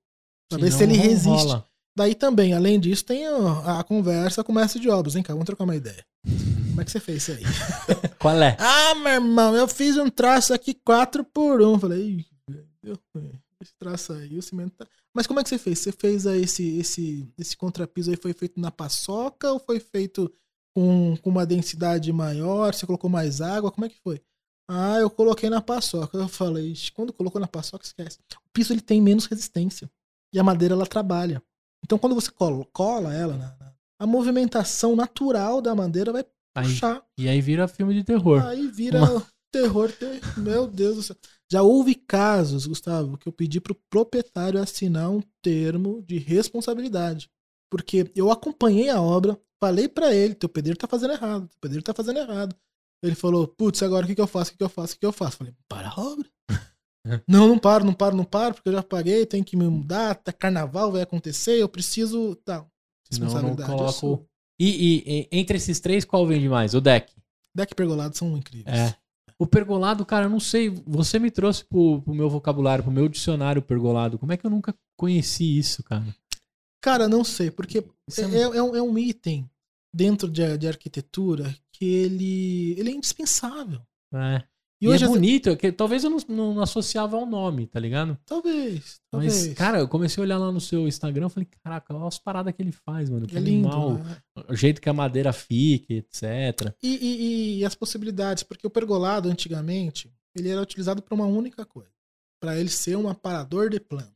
Pra ver se ele resiste. rola. Daí também, além disso, tem a, a conversa com o mestre de obras. Vem cá, vamos trocar uma ideia. Como é que você fez isso aí? Qual é? ah, meu irmão, eu fiz um traço aqui 4 por 1 Falei, "Ih, velho, esse traço aí, o cimento tá... Mas como é que você fez? Você fez aí esse, esse, esse contrapiso aí foi feito na paçoca ou foi feito com, com uma densidade maior? Você colocou mais água? Como é que foi? Ah, eu coloquei na paçoca. Eu falei, quando colocou na paçoca, esquece. O piso ele tem menos resistência. E a madeira ela trabalha. Então quando você cola, cola ela, na, a movimentação natural da madeira vai Aí, puxar. e aí vira filme de terror. Aí vira Uma- terror. ter- Meu Deus do céu. Já houve casos, Gustavo, que eu pedi pro proprietário assinar um termo de responsabilidade. Porque eu acompanhei a obra, falei pra ele, teu pedreiro tá fazendo errado, teu pedreiro tá fazendo errado. Ele falou, putz, agora o que, que eu faço? O que, que eu faço? O que, que eu faço? Falei, para a obra. Não, não paro, não paro, não paro, porque eu já paguei, tem que me mudar, tá, carnaval vai acontecer, eu preciso. Tal. Senão não eu coloco. E, e- e entre esses três, qual vende mais? O deck. Deck pergolado são incríveis. É. O pergolado, cara, eu não sei. Você me trouxe pro, pro meu vocabulário, pro meu dicionário pergolado. Como é que eu nunca conheci isso, cara? Cara, não sei, porque é, é- é- é um, é um item dentro de, de arquitetura que ele, ele é indispensável. É. E, E, hoje, é as- bonito, é que talvez eu não, não associava ao nome, tá ligado? talvez, Mas, talvez. cara, eu comecei a olhar lá no seu Instagram, falei, caraca, olha as paradas que ele faz, mano. Que é lindo. animal. né? O jeito que a madeira fica, etc. E, e- e as possibilidades, porque o pergolado antigamente ele era utilizado para uma única coisa, para ele ser um aparador de planta.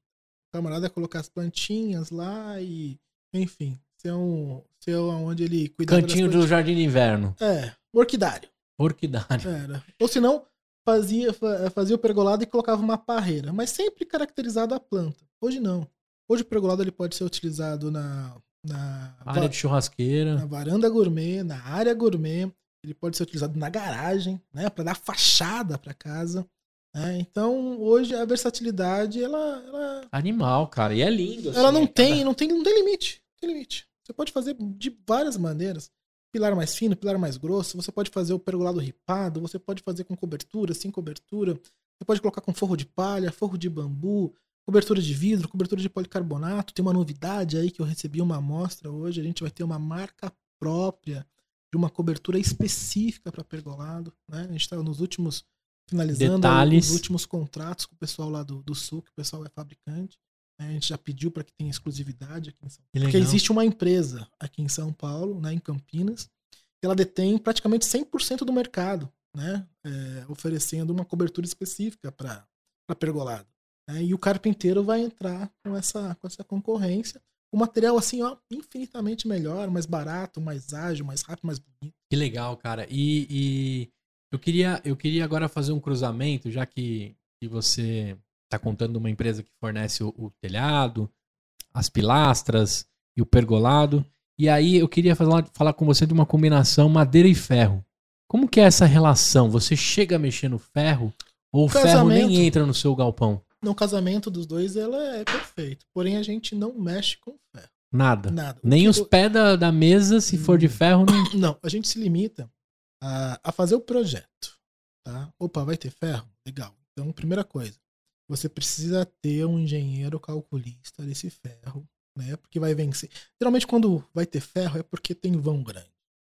O camarada ia colocar as plantinhas lá e, enfim, ser um ser onde ele cuidava Cantinho do. Jardim de Inverno. É, orquidário. Orquidário. Era. Ou senão, fazia, fa- fazia o pergolado e colocava uma parreira, mas sempre caracterizado a planta. Hoje não. Hoje o pergolado ele pode ser utilizado na, na, Área de churrasqueira. na varanda gourmet, na área gourmet, ele pode ser utilizado na garagem, né, para dar fachada para casa. né? Então, hoje a versatilidade ela, ela, Animal, cara. E é lindo. ela assim, não é tem, cada- não tem, não tem limite, não tem limite. Você pode fazer de várias maneiras. Pilar mais fino, pilar mais grosso. Você pode fazer o pergolado ripado. Você pode fazer com cobertura, sem cobertura. Você pode colocar com forro de palha, forro de bambu, cobertura de vidro, cobertura de policarbonato. Tem uma novidade aí que eu recebi uma amostra hoje. A gente vai ter uma marca própria de uma cobertura específica para pergolado. Né? A gente está nos últimos finalizando Detalhes. os últimos contratos com o pessoal lá do, do sul, que o pessoal é fabricante. Né? A gente já pediu para que tenha exclusividade aqui em São Que porque legal. existe uma empresa aqui em São Paulo, né, em Campinas, que ela detém praticamente 100% do mercado, né, é, oferecendo uma cobertura específica para pergolado. né, e o carpinteiro vai entrar com essa, com essa concorrência. O material, assim, ó, infinitamente melhor, mais barato, mais ágil, mais rápido, mais bonito. Que legal, cara. E, e eu, queria, eu queria agora fazer um cruzamento, já que, que você está contando de uma empresa que fornece o, o telhado, as pilastras e o pergolado. E aí eu queria falar, falar com você de uma combinação madeira e ferro. Como que é essa relação? Você chega a mexer no ferro ou o ferro nem entra no seu galpão? No casamento dos dois, ela é perfeito. Porém, a gente não mexe com ferro. Nada. Nada. Nem que- os pés da, da mesa, se for de ferro, não. Não, a gente se limita a, a fazer o projeto. Tá? Opa, vai ter ferro? Legal. Então, primeira coisa, você precisa ter um engenheiro calculista desse ferro, né? Porque vai vencer. Geralmente, quando vai ter ferro, é porque tem vão grande.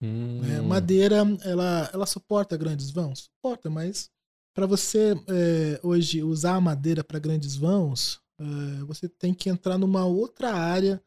né? Hum. Madeira, ela, ela suporta grandes vãos? Suporta, mas para você é, hoje usar a madeira para grandes vãos, é, você tem que entrar numa outra área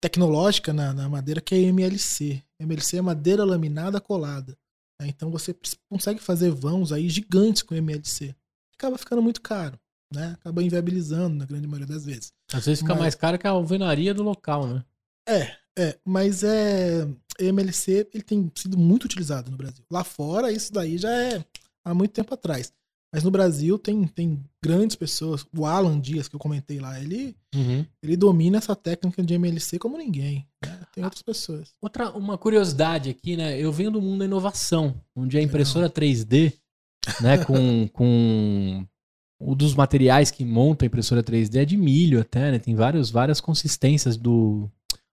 tecnológica na, na madeira que é MLC. MLC é madeira laminada colada. né? Então você consegue fazer vãos aí gigantes com MLC. Acaba ficando muito caro, né? Acaba inviabilizando na grande maioria das vezes. Às vezes fica Mas- mais caro que a alvenaria do local, né? É, é, mas é MLC ele tem sido muito utilizado no Brasil. Lá fora isso daí já é há muito tempo atrás. Mas no Brasil tem, tem grandes pessoas. O Alan Dias, que eu comentei lá, ele, ele domina essa técnica de MLC como ninguém. né? Tem outras pessoas. Outra, uma curiosidade aqui, né? Eu venho do mundo da inovação, onde a Legal. impressora 3D, né, com, com um dos materiais que monta a impressora 3D é de milho até, né? Tem vários, várias consistências do,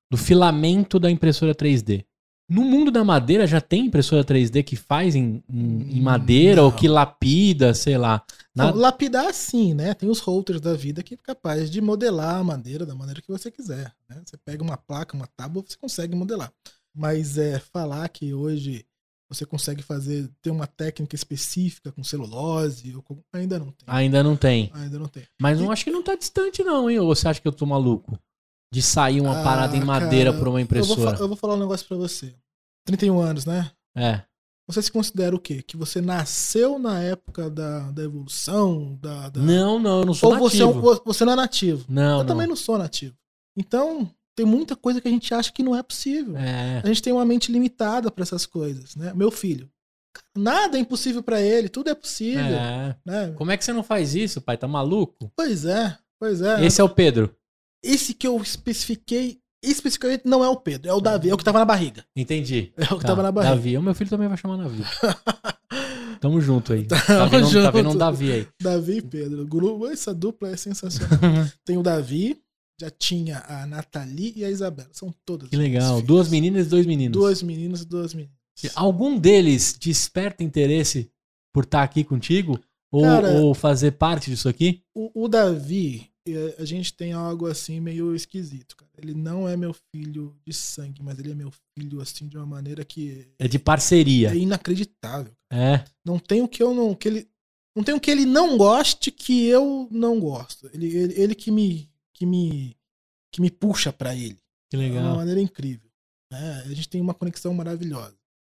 do filamento da impressora 3D. No mundo da madeira já tem impressora 3D que faz em, em- em madeira ou Não. que lapida, sei lá. Então, Nada- lapidar sim, né? Tem os routers da vida que é capaz de modelar a madeira da maneira que você quiser. né? Você pega uma placa, uma tábua, você consegue modelar. Mas é falar que hoje Você consegue fazer, ter uma técnica específica com celulose, ou com... ainda não tem. Ainda não tem. Ainda não tem. Mas não acho que não tá distante, não, hein? Ou você acha que eu tô maluco? De sair uma Ah, parada em madeira cara, pra uma Eu vou, impressora. eu vou falar um negócio pra você. 31 anos, né? É. Você se considera o quê? Que você nasceu na época da, da evolução? Da, da- Não, não, eu não sou Ou você, é nativo. você não é nativo? Não, eu não. também não sou nativo. Então, tem muita coisa que a gente acha que não é possível. É. A gente tem uma mente limitada pra essas coisas, né? Meu filho. Nada é impossível pra ele, tudo é possível, é. né? Como é que você não faz isso, pai? Tá maluco? Pois é, pois é. Esse é o Pedro. Esse que eu especifiquei, especificamente não é o Pedro, é o Davi, é o que tava na barriga. Entendi. É o que Tá, tava na barriga. Davi. O meu filho também vai chamar Davi. Tamo junto aí. Tá Tamo vendo, tá junto. vendo um Davi aí. Davi e Pedro. Essa dupla é sensacional. Tem o Davi, já tinha a Nathalie e a Isabela. São todas. Que legal. minhas Duas filhas. meninas e dois meninos. Duas meninas e duas meninas. Algum deles desperta interesse por estar aqui contigo? Ou, Cara- ou fazer parte disso aqui? O, o Davi, eh, a gente tem algo assim meio esquisito, cara. Ele não é meu filho de sangue, mas ele é meu filho assim de uma maneira que É de parceria. é inacreditável. É. Não tem o que eu não. Que ele, não tem o que ele não goste que eu não gosto. Ele, ele, ele que me. Que me. que me puxa pra ele. Que De uma legal. maneira incrível. né? A gente tem uma conexão maravilhosa.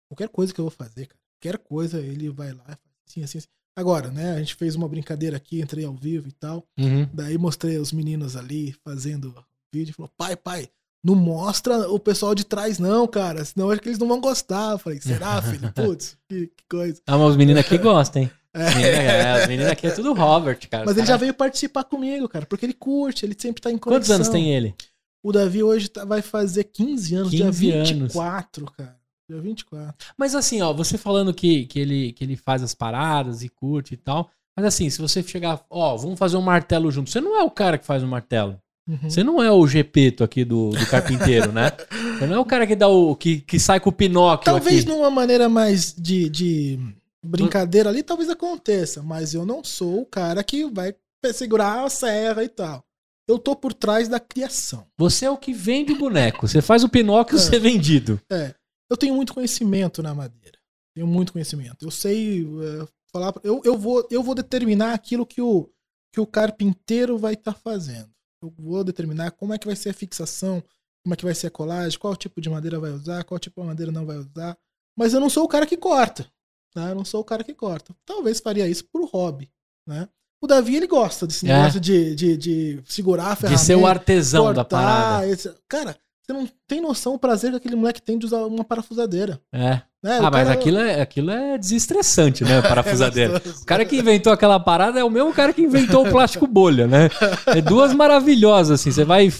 Qualquer coisa que eu vou fazer, cara. Qualquer coisa, ele vai lá e faz assim, assim, assim. Agora, né? A gente fez uma brincadeira aqui, entrei ao vivo e tal. Uhum. Daí mostrei os meninos ali fazendo vídeo. Falou, pai, pai, não mostra o pessoal de trás, não, cara. Senão acho que eles não vão gostar. Eu falei, será, filho? Putz, que, que coisa. Ah, mas os meninos aqui gostam, hein? É. É, os meninos aqui é tudo Robert, cara. Mas ele já veio participar comigo, cara, porque ele curte, ele sempre tá em conexão. Quantos anos tem ele? O Davi hoje tá- vai fazer 15 anos, 15 dia anos. 24, cara. Dia 24. Mas assim, ó, você falando que, que, ele, que ele faz as paradas e curte e tal. Mas assim, se você chegar, ó, vamos fazer um martelo junto. Você não é o cara que faz o martelo. Uhum. Você não é o Gepeto aqui do, do carpinteiro, né? Você não é o cara que dá o. que, que sai com o Pinóquio Talvez aqui. numa maneira mais de, de brincadeira ali, talvez aconteça, mas eu não sou o cara que vai segurar a serra e tal. Eu tô por trás da criação. Você é o que vende boneco. Você faz o Pinóquio É. ser vendido. É, eu tenho muito conhecimento na madeira. Tenho muito conhecimento. Eu sei é, falar. Eu, eu, vou, eu vou determinar aquilo que o, que o carpinteiro vai estar fazendo. Eu vou determinar como é que vai ser a fixação, como é que vai ser a colagem, qual tipo de madeira vai usar, qual tipo de madeira não vai usar. Mas eu não sou o cara que corta. Tá? Eu não sou o cara que corta. Talvez faria isso por hobby. Né? O Davi, ele gosta desse É. negócio de, de, de segurar a De ferramenta ser o artesão da cortar, parada. esse- Cara, você não tem noção o prazer que aquele moleque tem de usar uma parafusadeira. É. Né? Ah, O mas cara- aquilo é, aquilo é desestressante, né? Parafusadeira. É. O cara que inventou aquela parada é o mesmo cara que inventou o plástico bolha, né? É duas maravilhosas, assim. Você vai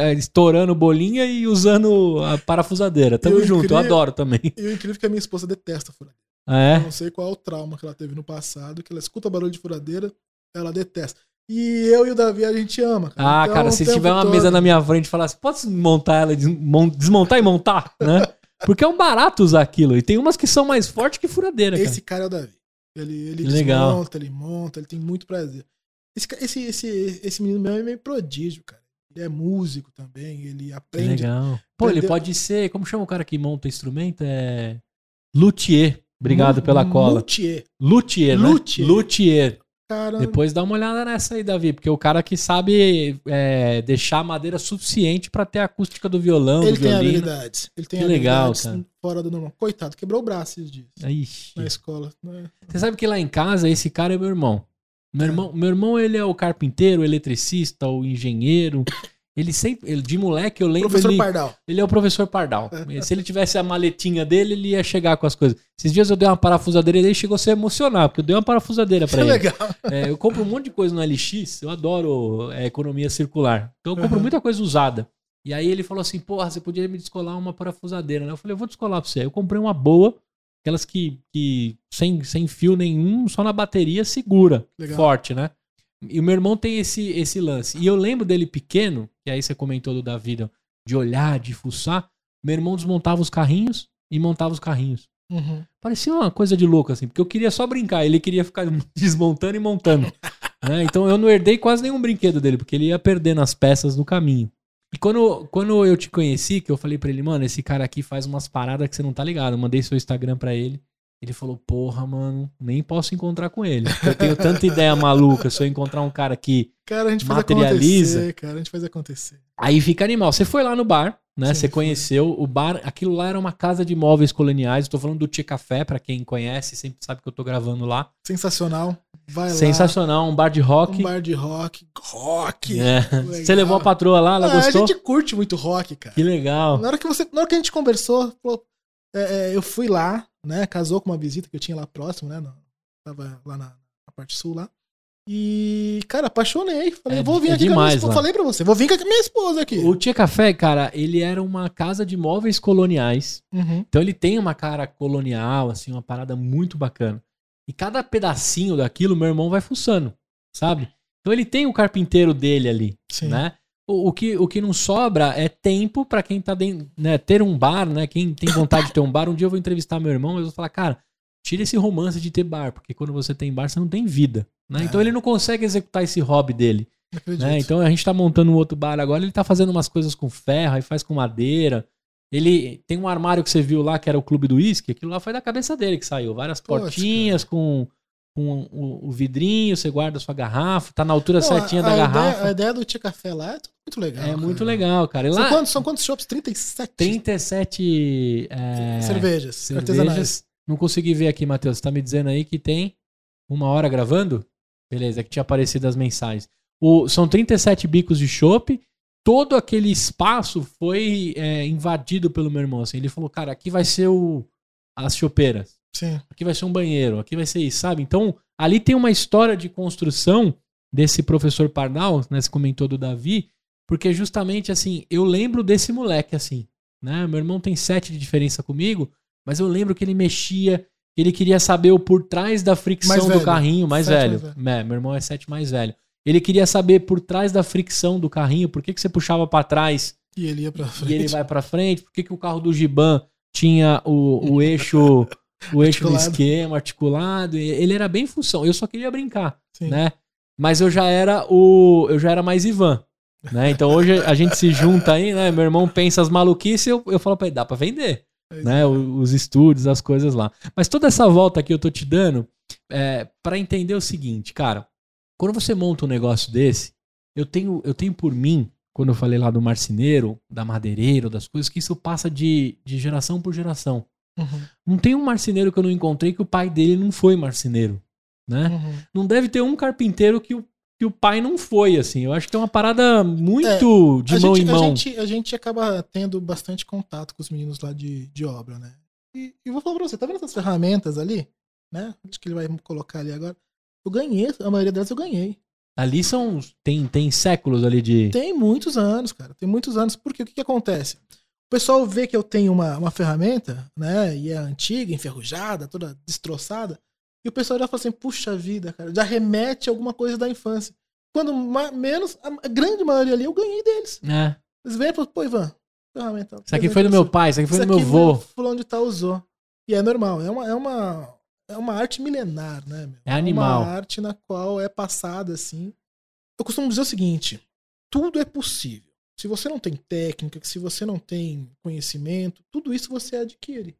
é, estourando bolinha e usando a parafusadeira. Tamo junto, eu incrível- adoro também. E o incrível é que a minha esposa detesta furadeira. Ah, Eu é? não sei qual é o trauma que ela teve no passado, que ela escuta barulho de furadeira, ela detesta. E eu e o Davi a gente ama. Ah, Então, cara, se tiver uma todo- mesa na minha frente e falar assim, pode desmontar ela, desmon- desmontar e montar, né? Porque é um barato usar aquilo. E tem umas que são mais fortes que furadeira, cara. Esse cara é o Davi. Ele, ele legal. desmonta, ele monta, ele tem muito prazer. Esse, esse, esse, esse menino meu é meio prodígio, cara. Ele é músico também, ele aprende. legal. Pô, ele Entendeu? pode ser. Como chama o cara que monta instrumento? É. Luthier. Obrigado pela cola. Luthier. Luthier, né? Luthier. Luthier. Cara, Depois dá uma olhada nessa aí, Davi, porque o cara que sabe é, deixar madeira suficiente pra ter a acústica do violão, ele do tem violino. habilidades. Ele tem Que legal, cara. fora do normal. Coitado, quebrou o braço esses dias Ixi. na escola. né? Você sabe que lá em casa esse cara é meu irmão. Meu É. irmão, meu irmão ele é o carpinteiro, o eletricista, o engenheiro. Ele sempre, ele, de moleque eu lembro Professor ele, Pardal. ele é o professor Pardal. Se ele tivesse a maletinha dele, ele ia chegar com as coisas. Esses dias eu dei uma parafusadeira e ele chegou a se emocionar, porque eu dei uma parafusadeira pra Que ele. legal. É, eu compro um monte de coisa no LX, eu adoro é, economia circular. Então eu compro Uhum. muita coisa usada. E aí ele falou assim, porra, você podia me descolar uma parafusadeira, né? Eu falei, eu vou descolar pra você. Eu comprei uma boa, aquelas que, que sem, sem fio nenhum, só na bateria, segura, Legal. forte, né? E o meu irmão tem esse, esse lance. E eu lembro dele pequeno, que aí você comentou do Davi, de olhar, de fuçar. Meu irmão desmontava os carrinhos e montava os carrinhos. Uhum. Parecia uma coisa de louco, assim, porque eu queria só brincar, ele queria ficar desmontando e montando. né? Então eu não herdei quase nenhum brinquedo dele, porque ele ia perdendo as peças no caminho. E quando, quando eu te conheci, que eu falei pra ele, mano, esse cara aqui faz umas paradas que você não tá ligado. Eu mandei seu Instagram pra ele. Ele falou, porra, mano, nem posso encontrar com ele. Eu tenho tanta ideia maluca. Se eu encontrar um cara que Cara, a gente faz Materializa. acontecer, cara. A gente faz acontecer. Aí fica animal. Você foi lá no bar, né? Sim, Você conheceu o bar. Aquilo lá era uma casa de móveis coloniais. Eu tô falando do Tia Café, pra quem conhece, sempre sabe que eu tô gravando lá. Sensacional. Vai lá. Sensacional, um bar de rock. Um bar de rock. Rock! É. Você levou a patroa lá, ela Ah, a gostou? gente curte muito rock, cara. Que legal. Na hora que, você, na hora que a gente conversou, falou, é, é, eu fui lá, né? Casou com uma visita que eu tinha lá próximo, né? no- tava lá na, na parte sul lá. E, cara, apaixonei. Falei, É vou vir é aqui com a minha esposa. lá. Falei pra você, vou vir com a minha esposa aqui. O Tia Café, cara, ele era uma casa de móveis coloniais. Uhum. Então ele tem uma cara colonial, assim, uma parada muito bacana. E cada pedacinho daquilo, meu irmão vai fuçando, sabe? Então ele tem o carpinteiro dele ali, Sim. né? O, o que, o que não sobra é tempo pra quem tá dentro, né? Ter um bar, né? Quem tem vontade de ter um bar. Um dia eu vou entrevistar meu irmão, mas eu vou falar, cara, tira esse romance de ter bar, porque quando você tem bar, você não tem vida, né? Então É. ele não consegue executar esse hobby dele. Né? Então a gente tá montando um outro bar agora, ele tá fazendo umas coisas com ferro, aí faz com madeira. Ele tem um armário que você viu lá, que era o clube do uísque, aquilo lá foi da cabeça dele que saiu. Várias Poxa, portinhas com, com o, o vidrinho, você guarda a sua garrafa, tá na altura Não, certinha a, da a garrafa. Ideia, a ideia do Tia Café lá é muito legal. é cara. muito legal, cara. E São lá, quantos, são quantos shops? 37 37 é, cervejas, artesanais. cervejas. Não consegui ver aqui, Matheus. Você tá me dizendo aí que tem uma hora gravando? Beleza, é que tinha aparecido as mensagens. O, são 37 bicos de chopp. Todo aquele espaço foi é, invadido pelo meu irmão. Assim. Ele falou, cara, aqui vai ser o, as chopeiras. Sim. Aqui vai ser um banheiro. Aqui vai ser isso, sabe? Então, ali tem uma história de construção desse professor Pardal, né? Você comentou do Davi. Porque justamente, assim, eu lembro desse moleque, assim. Né? Meu irmão tem sete de diferença comigo. Mas eu lembro que ele mexia, ele queria saber o por trás da fricção do velho. carrinho, mais Sete velho. mais É, meu irmão é sete mais velho. Ele queria saber por trás da fricção do carrinho, por que, que você puxava pra trás E ele ia pra frente. e ele vai pra frente, por que, que o carro do Giban tinha o, o eixo o eixo Articulado. esquema articulado, ele era bem função. Eu só queria brincar, Sim. né? Mas eu já era o eu já era mais Ivan, né? Então hoje a gente se junta aí, né? Meu irmão pensa as maluquices, eu, eu falo pra ele, dá pra vender né, é. o- os estúdios, as coisas lá. Mas toda essa volta que eu tô te dando é para entender o seguinte, cara, quando você monta um negócio desse, eu tenho, eu tenho por mim, quando eu falei lá do marceneiro, da madeireira, das coisas, que isso passa de, de geração por geração. Uhum, Não tem um marceneiro que eu não encontrei que o pai dele não foi marceneiro, né? uhum. Não deve ter um carpinteiro que o, que o pai não foi, assim. Eu acho que é uma parada muito de a mão gente, em mão. A gente, a gente acaba tendo bastante contato com os meninos lá de, de obra, né? E, e vou falar pra você, tá vendo essas ferramentas ali? Né? Acho que ele vai colocar ali agora. Eu ganhei, a maioria delas eu ganhei. Ali são. Tem, tem séculos ali de. Tem muitos anos, cara. Tem muitos anos. Porque o que, que acontece? O pessoal vê que eu tenho uma, uma ferramenta, né? E é antiga, enferrujada, toda destroçada. E o pessoal já fala assim, puxa vida, cara, já remete a alguma coisa da infância. Quando menos, a, grande maioria ali eu ganhei deles. É. Eles vêm e falam, pô, Ivan, ferramenta. Isso aqui foi do meu pai, isso aqui foi do meu avô. Fulano de tal usou. E é normal, é uma, é uma, é uma arte milenar, né? Meu? É animal. uma arte na qual é passada assim. Eu costumo dizer o seguinte: tudo é possível. Se você não tem técnica, se você não tem conhecimento, tudo isso você adquire.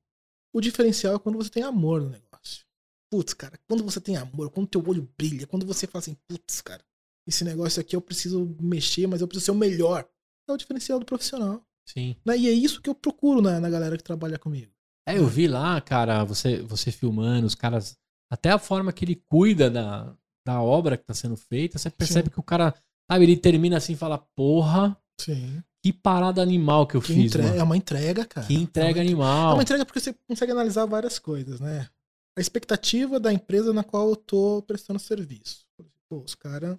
O diferencial é quando você tem amor no negócio. Putz, cara, quando você tem amor, quando teu olho brilha, quando você fala assim, putz, cara, esse negócio aqui eu preciso mexer, mas eu preciso ser o melhor. É o diferencial do profissional. Sim. Né? E é isso que eu procuro na, na galera que trabalha comigo. É, eu vi lá, cara, você, você filmando, os caras. Até a forma que ele cuida da, da obra que tá sendo feita, você percebe Sim. que o cara, sabe, ele termina assim e fala: Porra, Sim. que parada animal que eu Que fiz, entre- É uma entrega, cara. Que entrega é uma, É animal. uma entrega porque você consegue analisar várias coisas, né? A expectativa da empresa na qual eu tô prestando serviço. Pô, os caras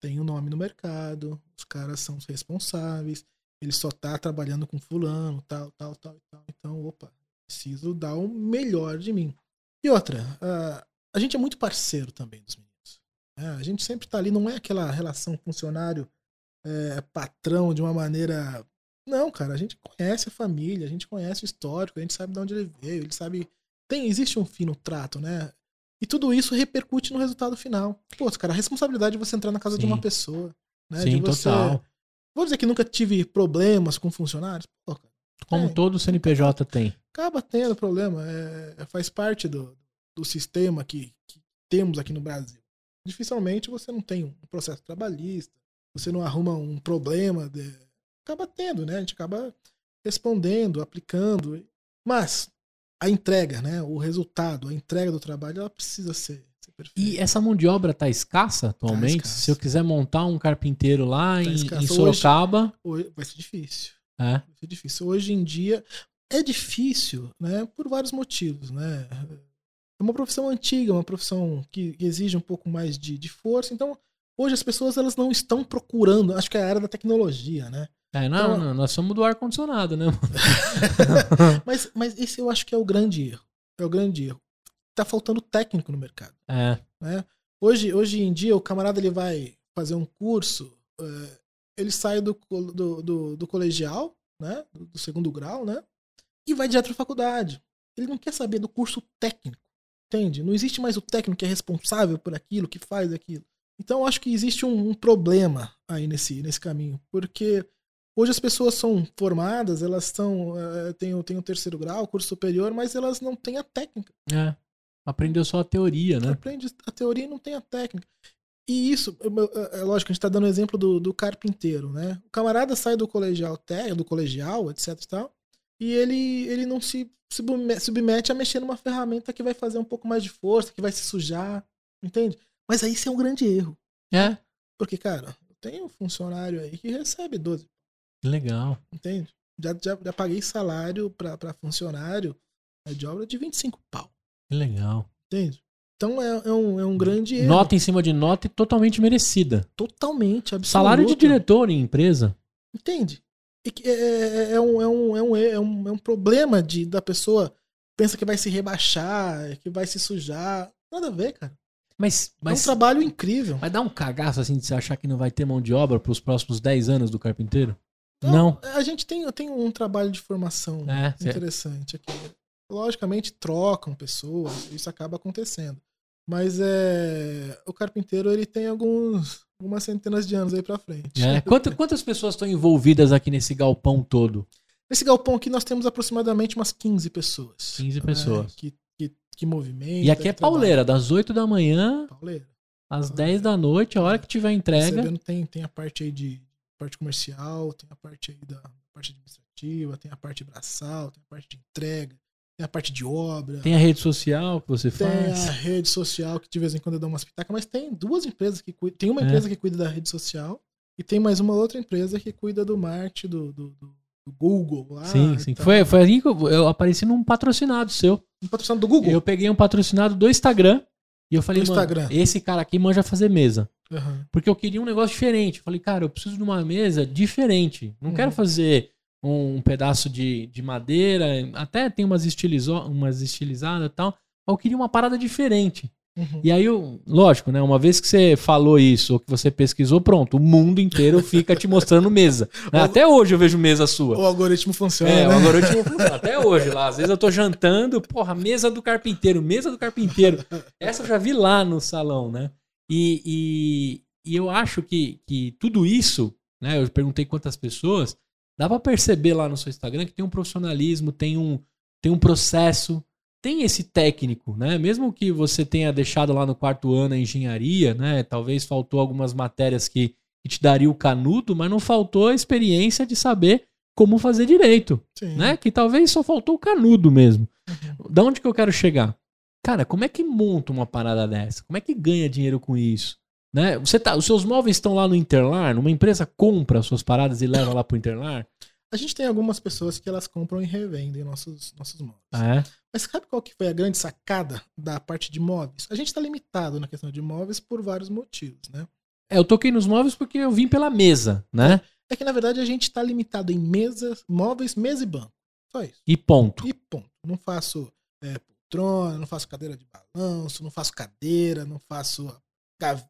têm um nome no mercado, os caras são os responsáveis, ele só tá trabalhando com fulano, tal, tal, tal, tal. Então, opa, preciso dar o melhor de mim. E outra, ah, a gente é muito parceiro também dos meninos. né? a gente sempre tá ali, não é aquela relação funcionário é, patrão de uma maneira. Não, cara, a gente conhece a família, a gente conhece o histórico, a gente sabe de onde ele veio, ele sabe. Tem, existe um fino trato, né? E tudo isso repercute no resultado final. Pô, cara, a responsabilidade de você entrar na casa de Sim. uma pessoa. Né? Sim, de você, total. Vou dizer que nunca tive problemas com funcionários. Pô, cara, Como É. todo CNPJ tem. acaba tendo problema. é, faz parte do, do sistema que, que temos aqui no Brasil. Dificilmente você não tem um processo trabalhista, você não arruma um problema. de- acaba tendo, né? A gente acaba respondendo, aplicando. Mas a entrega, né? O resultado, a entrega do trabalho, ela precisa ser, ser perfeita. E essa mão de obra tá escassa atualmente? escassa. Se eu quiser montar um carpinteiro lá Tá em, em Sorocaba, Hoje vai ser difícil. é, Vai ser difícil. Hoje em dia é difícil, né? Por vários motivos, né? É uma profissão antiga, uma profissão que que exige um pouco mais de, de força. Então, hoje as pessoas elas não estão procurando. Acho que é a área da tecnologia, né? é, não, Então- não, nós somos do ar-condicionado, né? Mas, mas esse eu acho que é o grande erro. É o grande erro. Tá faltando técnico no mercado. É, né? Hoje, hoje em dia, o camarada ele vai fazer um curso, eh, ele sai do, do, do, do colegial, né? Do, do segundo grau, né? E vai direto para faculdade. Ele não quer saber do curso técnico, entende? Não existe mais o técnico que é responsável por aquilo, que faz aquilo. Então, acho que existe um, um problema aí nesse, nesse caminho, porque hoje as pessoas são formadas, elas estão eh, têm, o- têm o terceiro grau, curso superior, mas elas não têm a técnica. é. Aprendeu só a teoria, né? Aprende a teoria e não tem a técnica. E isso, é lógico, a gente está dando o exemplo do, do carpinteiro, né? O camarada sai do colegial técnico, do colegial, etc e tal, e ele, ele não se subme- submete a mexer numa ferramenta que vai fazer um pouco mais de força, que vai se sujar, entende? Mas aí isso é um grande erro. É, Porque, cara, tem um funcionário aí que recebe 12, que legal. entende? Já, já, já paguei salário para funcionário né, de obra de 25 pau, Que legal. entende? Então é, é um, é um grande erro. Nota em cima de nota e totalmente merecida. totalmente absoluto. Salário de diretor em empresa. Entende? Que é, é, é um, é, um, é, um, é, um, é um problema de, da pessoa pensa que vai se rebaixar, que vai se sujar. Nada a ver, cara. Mas, é um mas, trabalho incrível. mas dá um cagaço assim de você achar que não vai ter mão de obra para os próximos 10 anos do carpinteiro? Não. A gente tem, tem um trabalho de formação É, cê- interessante aqui. Logicamente trocam pessoas, isso acaba acontecendo. Mas é, o carpinteiro ele tem alguns, algumas centenas de anos aí pra frente. É. Quanto- quantas pessoas estão envolvidas aqui nesse galpão todo? Nesse galpão aqui nós temos aproximadamente umas 15 pessoas. 15 né, pessoas. que, que, que movimentam. E aqui é pauleira, das 8 da manhã Pauleira. às 10 da noite, a hora que tiver entrega. Recebendo, tem, tem a parte aí de parte comercial, tem a parte aí da parte administrativa, tem a parte braçal, tem a parte de entrega, tem a parte de obra, tem, Tem a rede social que você faz. a rede social que de vez em quando dou umas pitacas, mas tem duas empresas que cuidam. Tem uma É. empresa que cuida da rede social e tem mais uma outra empresa que cuida do marketing do, do, do- do Google lá. sim, sim. Foi, foi aí que eu, eu apareci num patrocinado seu. Um patrocinado do Google. Eu peguei um patrocinado do Instagram e eu falei, Do mano, Instagram. esse cara aqui manja fazer mesa. Aham. Porque eu queria um negócio diferente. Eu falei, cara, eu preciso de uma mesa diferente. Não Uhum. quero fazer um pedaço de, de madeira. Até tem umas, estilizo, umas estilizadas e tal. Mas eu queria uma parada diferente. Uhum. E aí, lógico, né? Uma vez que você falou isso, ou que você pesquisou, pronto, o mundo inteiro fica te mostrando mesa. né? Até hoje eu vejo mesa sua. O algoritmo funciona, É, né? o algoritmo funciona. Até hoje lá. Às vezes eu tô jantando, porra, mesa do carpinteiro, mesa do carpinteiro. Essa eu já vi lá no salão, né? E, e, e eu acho que, que tudo isso, né? Eu perguntei quantas pessoas, dá pra perceber lá no seu Instagram que tem um profissionalismo, tem um, tem um processo, tem esse técnico, né? Mesmo que você tenha deixado lá no quarto ano a engenharia, né? Talvez faltou algumas matérias que, que te daria o canudo, mas não faltou a experiência de saber como fazer direito Sim. né? Que talvez só faltou o canudo mesmo. Da onde que eu quero chegar? Cara, como é que monta uma parada dessa? Como é que ganha dinheiro com isso? Né? Você tá, os seus móveis estão lá no Interlar, uma empresa compra as suas paradas e leva lá pro Interlar? A gente tem algumas pessoas que elas compram e revendem nossos, nossos móveis. Ah, é? Mas sabe qual que foi a grande sacada da parte de móveis? A gente está limitado na questão de móveis por vários motivos, né? É, eu toquei nos móveis porque eu vim pela mesa, né? É que na verdade a gente está limitado em mesas, móveis, mesa e banco. Só isso. E ponto. E ponto. Não faço é, poltrona, não faço cadeira de balanço, não faço cadeira, não faço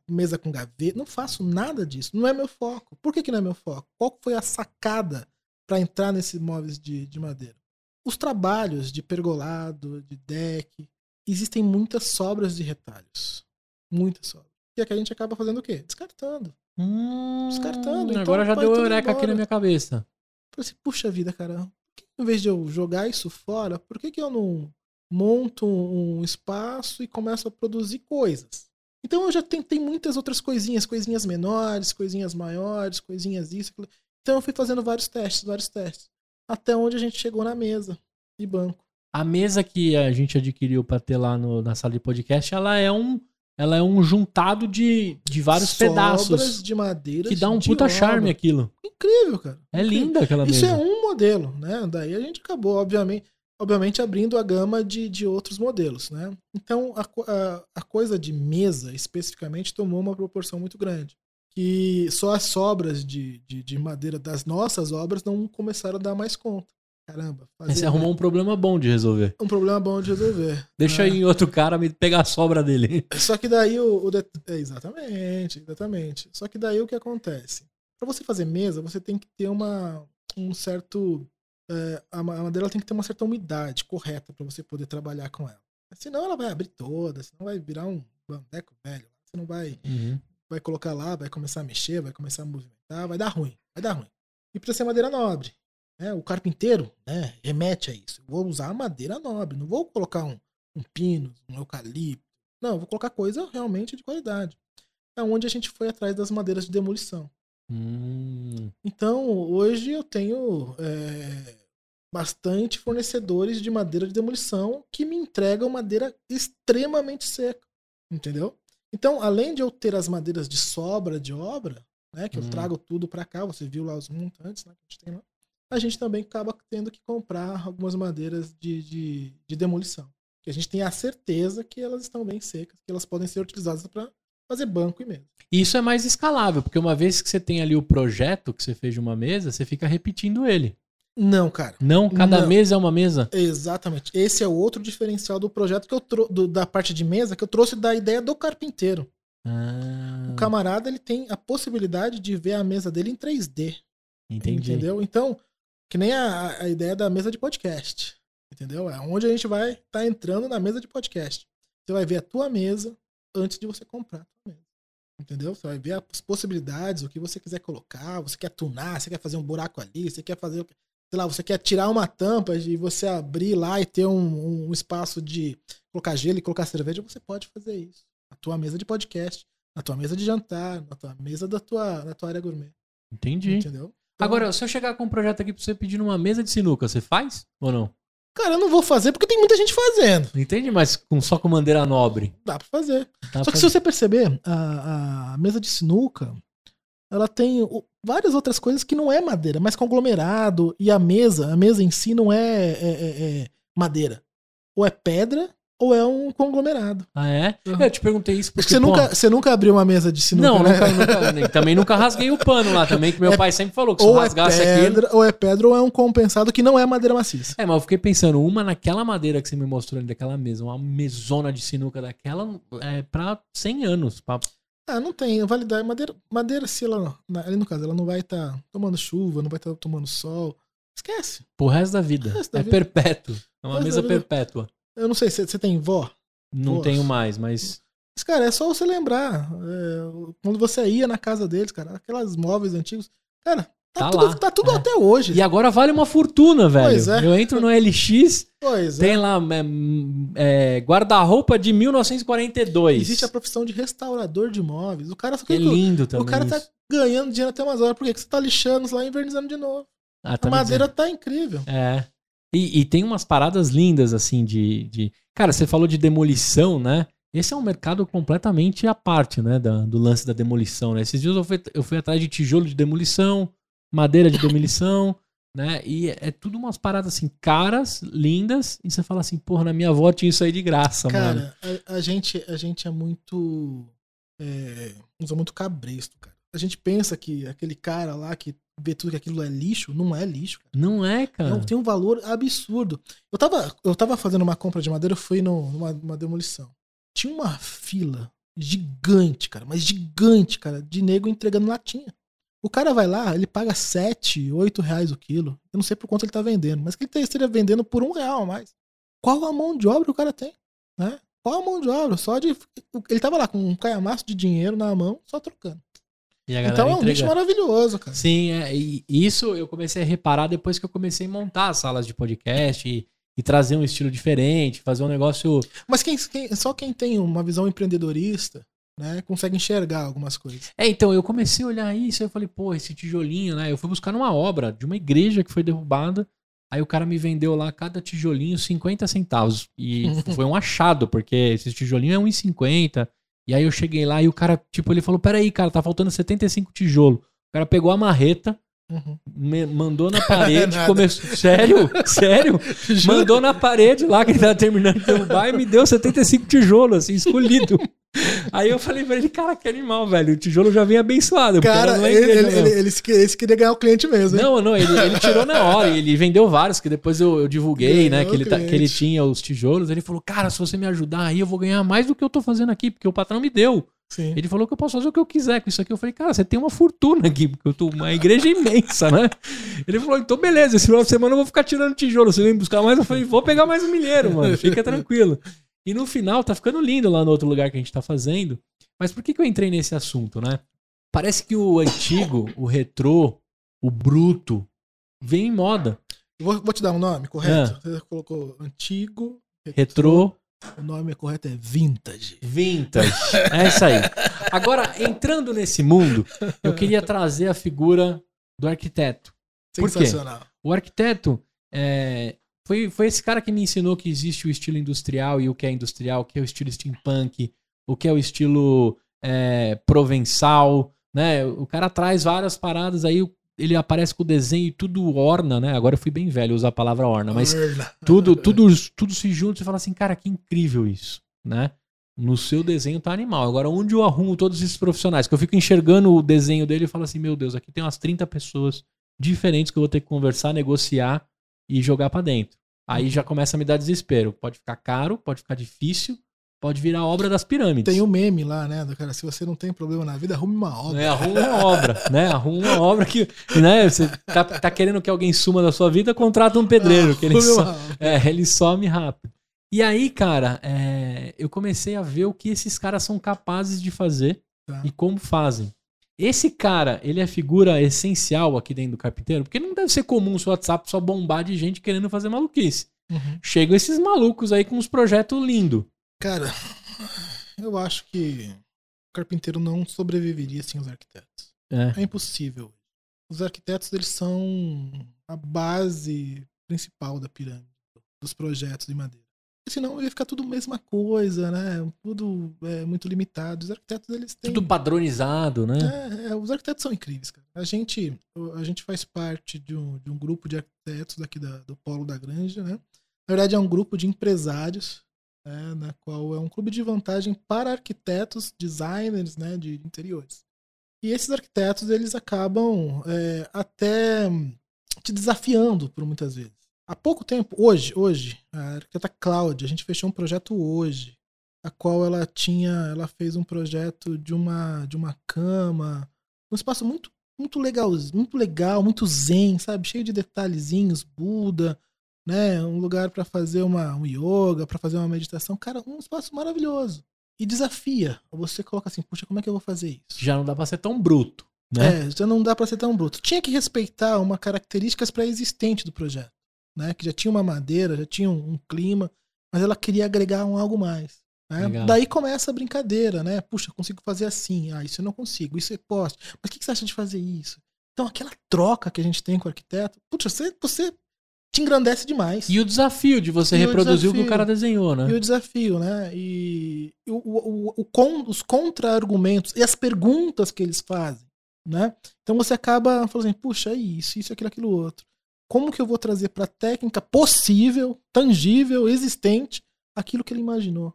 mesa com gaveta, não faço nada disso. Não é meu foco. Por que, que não é meu foco? Qual foi a sacada para entrar nesses móveis de, de madeira? Os trabalhos de pergolado, de deck, existem muitas sobras de retalhos. Muitas sobras. E é que a gente acaba fazendo o quê? Descartando. Hum, Descartando, então agora já deu eureka aqui na minha cabeça. Falei assim, puxa vida, cara, por que, em vez de eu jogar isso fora, por que, que eu não monto um espaço e começo a produzir coisas? Então eu já tentei muitas outras coisinhas, coisinhas menores, coisinhas maiores, coisinhas isso. aquilo. Então eu fui fazendo vários testes, vários testes. Até onde a gente chegou na mesa de banco. A mesa que a gente adquiriu pra ter lá no- na sala de podcast, ela é um, ela é um juntado de, de vários Sobras pedaços de madeira. que dá um puta obra. charme aquilo. Incrível, cara. É Incrível. linda aquela Isso mesa. é um modelo, né? Daí a gente acabou, obviamente, obviamente abrindo a gama de, de outros modelos, né? Então a, a, a coisa de mesa especificamente tomou uma proporção muito grande. Que só as sobras de, de, de madeira das nossas obras não começaram a dar mais conta. Caramba, Aí fazer Você arrumou um problema bom de resolver. um problema bom de resolver. Deixa né? aí outro cara me pegar a sobra dele. Só que daí o. o det- é, exatamente, exatamente. Só que daí o que acontece? Para você fazer mesa, você tem que ter uma, um certo. é, a ma- a madeira tem que ter uma certa umidade correta para você poder trabalhar com ela. Senão ela vai abrir toda, senão vai virar um bandeco velho. Você não vai, vai colocar lá, vai começar a mexer, vai começar a movimentar, vai dar ruim, vai dar ruim. E precisa ser madeira nobre. Né? O carpinteiro né, remete a isso. Eu vou usar madeira nobre, não vou colocar um, um pino, um eucalipto. Não, eu vou colocar coisa realmente de qualidade. É onde a gente foi atrás das madeiras de demolição. Hum. Então, hoje eu tenho é, bastante fornecedores de madeira de demolição que me entregam madeira extremamente seca. Entendeu? Então, além de eu ter as madeiras de sobra de obra, né, que eu Hum. trago tudo para cá, você viu lá os montantes né, que a gente tem lá, a gente também acaba tendo que comprar algumas madeiras de, de, de demolição. Que a gente tem a certeza que elas estão bem secas, que elas podem ser utilizadas para fazer banco e mesa. E Isso é mais escalável, porque uma vez que você tem ali o projeto que você fez de uma mesa, você fica repetindo ele. Não, cara. Não, cada Não. mesa é uma mesa. Exatamente. Esse é o outro diferencial do projeto que eu trou do- da parte de mesa que eu trouxe da ideia do carpinteiro. Ah, O camarada ele tem a possibilidade de ver a mesa dele em 3D. entendi. Entendeu? Então, que nem a, a ideia da mesa de podcast. Entendeu? É onde a gente vai estar entrando na mesa de podcast. Você vai ver a tua mesa antes de você comprar a tua mesa. Entendeu? Você vai ver as possibilidades, o que você quiser colocar, você quer tunar, você quer fazer um buraco ali, você quer fazer, sei lá, você quer tirar uma tampa e você abrir lá e ter um, um espaço de colocar gelo e colocar cerveja, você pode fazer isso. Na tua mesa de podcast, na tua mesa de jantar, na tua mesa da tua, na tua área gourmet. Entendi. Entendeu? Então, Agora, se eu chegar com um projeto aqui pra você pedir uma mesa de sinuca, você faz ou não? Cara, eu não vou fazer porque tem muita gente fazendo. Entende? Mas com, só com bandeira nobre. Dá pra fazer. Dá Só que pra- se você perceber, a, a mesa de sinuca, ela tem o- várias outras coisas que não é madeira, mas conglomerado. E a mesa, a mesa em si não é, é- é- é madeira. Ou é pedra, ou é um conglomerado. Ah, é? Uhum. Eu te perguntei isso Porque porque, você pô, nunca, você nunca abriu uma mesa de sinuca, Não, né? nunca, nunca, também nunca rasguei o pano lá também, que meu É- pai sempre falou que se eu Ou é rasgasse aquilo... pedra, ou é pedra, ou é um compensado que não é madeira maciça. É, mas eu fiquei pensando, uma naquela madeira que você me mostrou ali daquela mesa, uma mesona de sinuca daquela, é pra 100 anos. Pra... Ah, não tem validade. Madeira, madeira se ela, ali no caso, ela não vai estar tomando chuva, não vai estar tomando sol. Esquece. Pro resto da vida. Resto da é vida. perpétuo. É uma mesa perpétua. Eu não sei, você você tem vó? Não Nossa. tenho mais, mas. Mas, cara, é só você lembrar. é, quando você ia na casa deles, cara, aquelas móveis antigos. Cara, tá, Tá tudo, lá. tá tudo É. até hoje. E agora vale uma fortuna, velho. Pois é. Eu entro no LX, Pois é. tem lá é, é, guarda-roupa de 1942. Existe a profissão de restaurador de imóveis. O cara só Que é lindo também. O cara tá isso. ganhando dinheiro até umas horas. Por quê? Porque você tá lixando lá e invernizando de novo. Ah, A tá me madeira tá incrível. É. E, e tem umas paradas lindas, assim, de, de. Cara, você falou de demolição, né? Esse é um mercado completamente à parte, né? da- do lance da demolição, né? Esses dias eu fui, eu fui atrás de tijolo de demolição, madeira de demolição, né? E é, tudo umas paradas, assim, caras, lindas, e você fala assim, porra, na minha avó tinha isso aí de graça, mano. Cara, a, a gente, a gente é muito. É, usa muito cabresto, cara. A gente pensa que aquele cara lá que vê tudo que aquilo é lixo, não é lixo, cara. Não é, cara? Não, tem um valor absurdo. Eu tava, eu tava fazendo uma compra de madeira, eu fui no- numa, numa demolição. Tinha uma fila gigante, cara, mas gigante, cara, de nego entregando latinha. O cara vai lá, ele paga 7, 8 reais o quilo. Eu não sei por quanto ele tá vendendo, mas que ele esteja vendendo por um real a mais. Qual a mão de obra o cara tem? Né? Qual a mão de obra? Só de. Ele tava lá com um caiamaço de dinheiro na mão, só trocando. Então é um nicho maravilhoso, cara. Sim, é, e isso eu comecei a reparar depois que eu comecei a montar as salas de podcast e, e trazer um estilo diferente, fazer um negócio. Mas quem, quem- só quem tem uma visão empreendedorista, né, consegue enxergar algumas coisas. É, então eu comecei a olhar isso, aí eu falei, pô, esse tijolinho, né? Eu fui buscar numa obra de uma igreja que foi derrubada. Aí o cara me vendeu lá cada tijolinho 50 centavos. E foi um achado, porque esse tijolinho é 1,50. E aí eu cheguei lá e o cara, tipo, ele falou: Peraí, cara, tá faltando 75 tijolos. O cara pegou a marreta, Uhum. mandou na parede, começou. Sério? Sério? Mandou na parede lá que ele tava terminando de derrubar e me deu 75 tijolos, assim, escolhido. Aí eu falei pra ele, cara, que animal, velho. O tijolo já vem abençoado. Cara, não é ele, ele, ele, ele queria ganhar o cliente mesmo. hein? Não, não, ele, ele tirou na hora, ele vendeu vários, que depois eu, eu divulguei, né? Ganhou Que ele, tá- que ele tinha os tijolos. Ele falou, cara, se você me ajudar aí, eu vou ganhar mais do que eu tô fazendo aqui, porque o patrão me deu. Sim. Ele falou que eu posso fazer o que eu quiser com isso aqui. Eu falei, cara, você tem uma fortuna aqui, porque eu tô uma igreja imensa, né? Ele falou, então beleza, esse final de semana eu vou ficar tirando tijolo. Você vem buscar mais? Eu falei, vou pegar mais um milheiro, mano. Fica tranquilo. E no final, tá ficando lindo lá no outro lugar que a gente tá fazendo. Mas por que, que eu entrei nesse assunto, né? Parece que o antigo, o retrô, o bruto, vem em moda. Vou, vou te dar um nome correto. Você colocou antigo. Retrô, O nome correto é vintage. vintage. É isso aí. Agora, entrando nesse mundo, eu queria trazer a figura do arquiteto. Sensacional. O arquiteto é, foi, foi esse cara que me ensinou que existe o estilo industrial e o que é industrial, o que é o estilo steampunk, o que é o estilo é, provençal, né? O cara traz várias paradas aí, ele aparece com o desenho e tudo orna, né? Agora eu fui bem velho usar a palavra orna, mas Orla. tudo, tudo, tudo se junta e fala assim, cara, que incrível isso, né? No seu desenho tá animal. Agora, onde eu arrumo todos esses profissionais? Que eu fico enxergando o desenho dele e falo assim, meu Deus, aqui tem umas 30 pessoas diferentes que eu vou ter que conversar, negociar e jogar pra dentro. Aí já começa a me dar desespero. Pode ficar caro, pode ficar difícil, pode virar obra das pirâmides. Tem um meme lá, né? Do cara, se você não tem problema na vida, arrume uma obra. É, arruma uma obra, né? Arruma uma obra que, né? Você tá, tá querendo que alguém suma da sua vida, contrata um pedreiro, que ele obra. é, ele some rápido. E aí, cara, é, eu comecei a ver o que esses caras são capazes de fazer Tá. e como fazem. Esse cara, ele é figura essencial aqui dentro do carpinteiro, porque não deve ser comum o seu WhatsApp só bombar de gente querendo fazer maluquice. Uhum. Chegam esses malucos aí com uns projetos lindos. Cara, eu acho que o carpinteiro não sobreviveria sem os arquitetos. É. É impossível. Os arquitetos, eles são a base principal da pirâmide, dos projetos de madeira. Senão ia ficar tudo a mesma coisa, né? Tudo é, muito limitado. Os arquitetos, eles têm... Tudo padronizado, né? É, é, os arquitetos são incríveis, cara. A gente, a gente faz parte de um, de um grupo de arquitetos daqui da- do Polo da Granja, né? Na verdade, é um grupo de empresários, né? na qual é um clube de vantagem para arquitetos, designers, né? De interiores. E esses arquitetos, eles acabam é, até te desafiando por muitas vezes. Há pouco tempo, hoje, hoje, a arquiteta Cláudia, a gente fechou um projeto hoje, a qual ela tinha, ela fez um projeto de uma de uma cama, um espaço muito muito legal, muito legal, muito zen, sabe, cheio de detalhezinhos, Buda, né, um lugar para fazer uma um yoga, para fazer uma meditação, cara, um espaço maravilhoso. E desafia. Você coloca assim, puxa, como é que eu vou fazer isso? Já não dá pra ser tão bruto, né? É, já não dá para ser tão bruto. Tinha que respeitar uma características pré-existente do projeto, né? Que já tinha uma madeira, já tinha um, um clima, mas ela queria agregar um algo mais. né? Daí começa a brincadeira, né? Puxa, consigo fazer assim. Ah, isso eu não consigo. Isso eu posso. Mas o que que você acha de fazer isso? Então, aquela troca que a gente tem com o arquiteto, puxa, você, você te engrandece demais. E o desafio de você E o reproduzir o que o cara desenhou, né? E o desafio, né? E o, o, o- o con- os contra-argumentos e as perguntas que eles fazem, né? Então você acaba falando assim, puxa, é isso, isso, aquilo, aquilo outro. Como que eu vou trazer para a técnica possível, tangível, existente, aquilo que ele imaginou?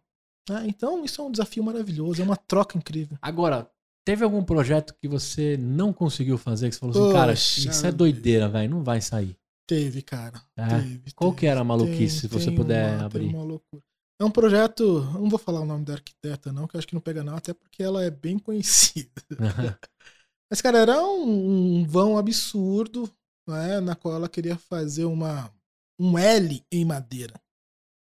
né? Então isso é um desafio maravilhoso, é uma troca incrível. Agora, teve algum projeto que você não conseguiu fazer? Que você falou assim, cara, Poxa isso é doideira, velho, não vai sair. Teve, cara. É? Teve, Qual teve. que era a maluquice, se você puder uma, abrir? Tem uma loucura. É um projeto, não vou falar o nome da arquiteta não, que eu acho que não pega não, até porque ela é bem conhecida. Mas, cara, era um, um vão absurdo, né, na qual ela queria fazer uma, um L em madeira.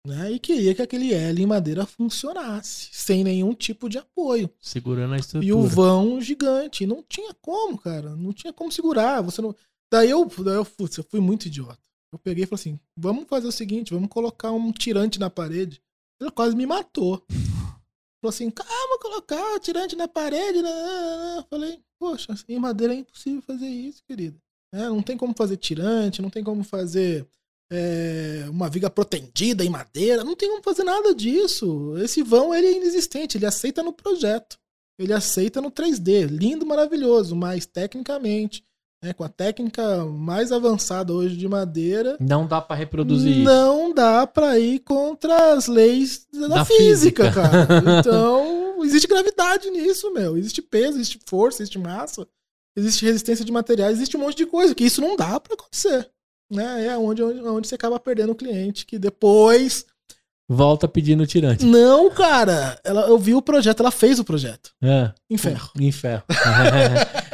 Né? E queria que aquele L em madeira funcionasse, sem nenhum tipo de apoio. Segurando a estrutura. E o vão gigante. Não tinha como, cara. Não tinha como segurar. Você não... Daí eu, daí eu, putz, eu fui muito idiota. Eu peguei e falei assim: vamos fazer o seguinte, vamos colocar um tirante na parede. Ele quase me matou. Falou assim: calma, colocar o tirante na parede. Né? Eu falei: poxa, em madeira é impossível fazer isso, querido. É, não tem como fazer tirante, não tem como fazer é, uma viga protendida em madeira, não tem como fazer nada disso. Esse vão ele é inexistente, ele aceita no projeto, ele aceita no 3D, lindo, maravilhoso, mas tecnicamente, né, com a técnica mais avançada hoje de madeira, não dá para reproduzir não isso. dá para ir contra as leis da, da física, física, cara. Então, existe gravidade nisso, meu, existe peso, existe força, existe massa, existe resistência de materiais, existe um monte de coisa que isso não dá para acontecer né? É onde, onde, onde você acaba perdendo o cliente, que depois. Volta pedindo tirante. Não, cara. Ela, eu vi o projeto, ela fez o projeto. É. Em ferro. Em ferro.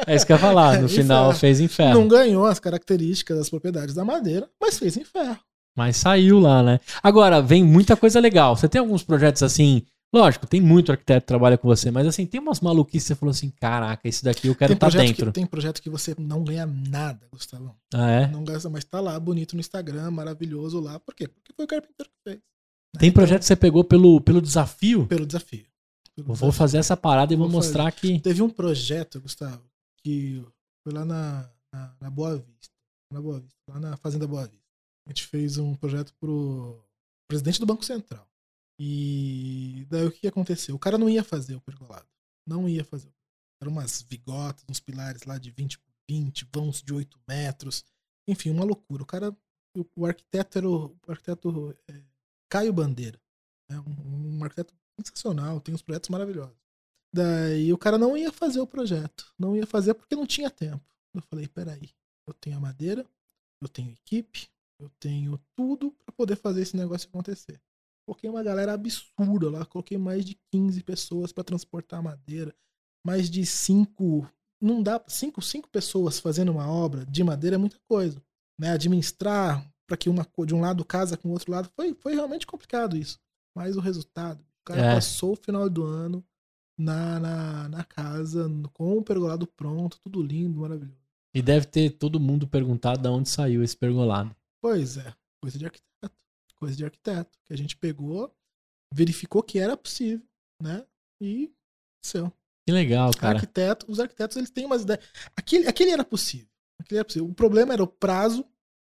é isso que eu ia falar. No final ferro. fez em ferro. Não ganhou as características das propriedades da madeira, mas fez em ferro. Mas saiu lá, né? Agora, vem muita coisa legal. Você tem alguns projetos assim Lógico, tem muito arquiteto que trabalha com você, mas assim, tem umas maluquices que você falou assim: caraca, esse daqui eu quero estar tá dentro. Que, tem projeto que você não ganha nada, Gustavo. Ah, é? Não gasta, mas tá lá, bonito no Instagram, maravilhoso lá. Por quê? Porque foi o carpinteiro que fez. Né? Tem projeto então, que você pegou pelo, pelo desafio? Pelo desafio. Pelo vou desafio. fazer essa parada e vou, vou mostrar fazer. que. Teve um projeto, Gustavo, que foi lá na, na, na Boa Vista. Na Boa Vista, lá na Fazenda Boa Vista. A gente fez um projeto pro presidente do Banco Central. E daí o que aconteceu? O cara não ia fazer o pergolado. Não ia fazer. Eram umas vigotas, uns pilares lá de 20 por 20, vãos de 8 metros. Enfim, uma loucura. O cara, o, arquiteto era o, o arquiteto é, Caio Bandeira. É um, um arquiteto sensacional, tem uns projetos maravilhosos. Daí o cara não ia fazer o projeto. Não ia fazer porque não tinha tempo. Eu falei, peraí, eu tenho a madeira, eu tenho equipe, eu tenho tudo para poder fazer esse negócio acontecer. Coloquei uma galera absurda lá, coloquei mais de 15 pessoas para transportar madeira, mais de 5, não dá, 5, 5 pessoas fazendo uma obra de madeira é muita coisa, né? Administrar para que uma de um lado casa com o outro lado foi, foi realmente complicado isso. Mas o resultado, o cara é. passou o final do ano na, na, na casa com o pergolado pronto, tudo lindo, maravilhoso. E deve ter todo mundo perguntado de onde saiu esse pergolado. Pois é, coisa de arquiteto coisa de arquiteto, que a gente pegou, verificou que era possível, né? E céu. Que legal, cara. Arquiteto, os arquitetos eles têm umas ideias. Aquele, aquele era possível. Aquele era possível. O problema era o prazo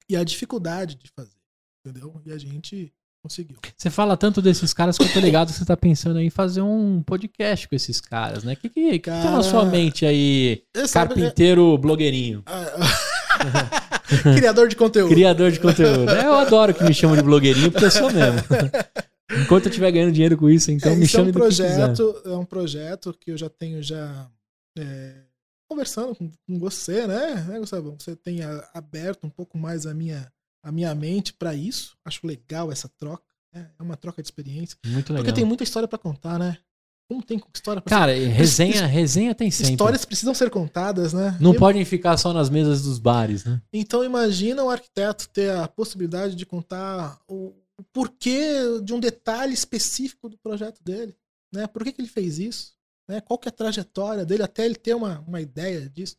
e a dificuldade de fazer. Entendeu? E a gente conseguiu. Você fala tanto desses caras que eu tô ligado que você tá pensando em fazer um podcast com esses caras, né? O que, que, Cara... que tá na sua mente aí, carpinteiro blogueirinho? Ah, Criador de conteúdo. Criador de conteúdo. É, eu adoro que me chamam de blogueirinho, porque eu sou mesmo. Enquanto eu estiver ganhando dinheiro com isso, então é, me chame é um projeto, É um projeto que eu já tenho já é, conversando com, com, você, né, né, Gustavo? Você tem aberto um pouco mais a minha, a minha mente para isso. Acho legal essa troca. Né? É uma troca de experiência. Muito legal. Porque tem muita história para contar, né? Como tem história pra Cara, ser... resenha, resenha tem sempre. Histórias precisam ser contadas, né? Não e... podem ficar só nas mesas dos bares, né? Então imagina o arquiteto ter a possibilidade de contar o, o porquê de um detalhe específico do projeto dele. Né? Por que, que ele fez isso? Né? Qual que é a trajetória dele até ele ter uma, uma ideia disso?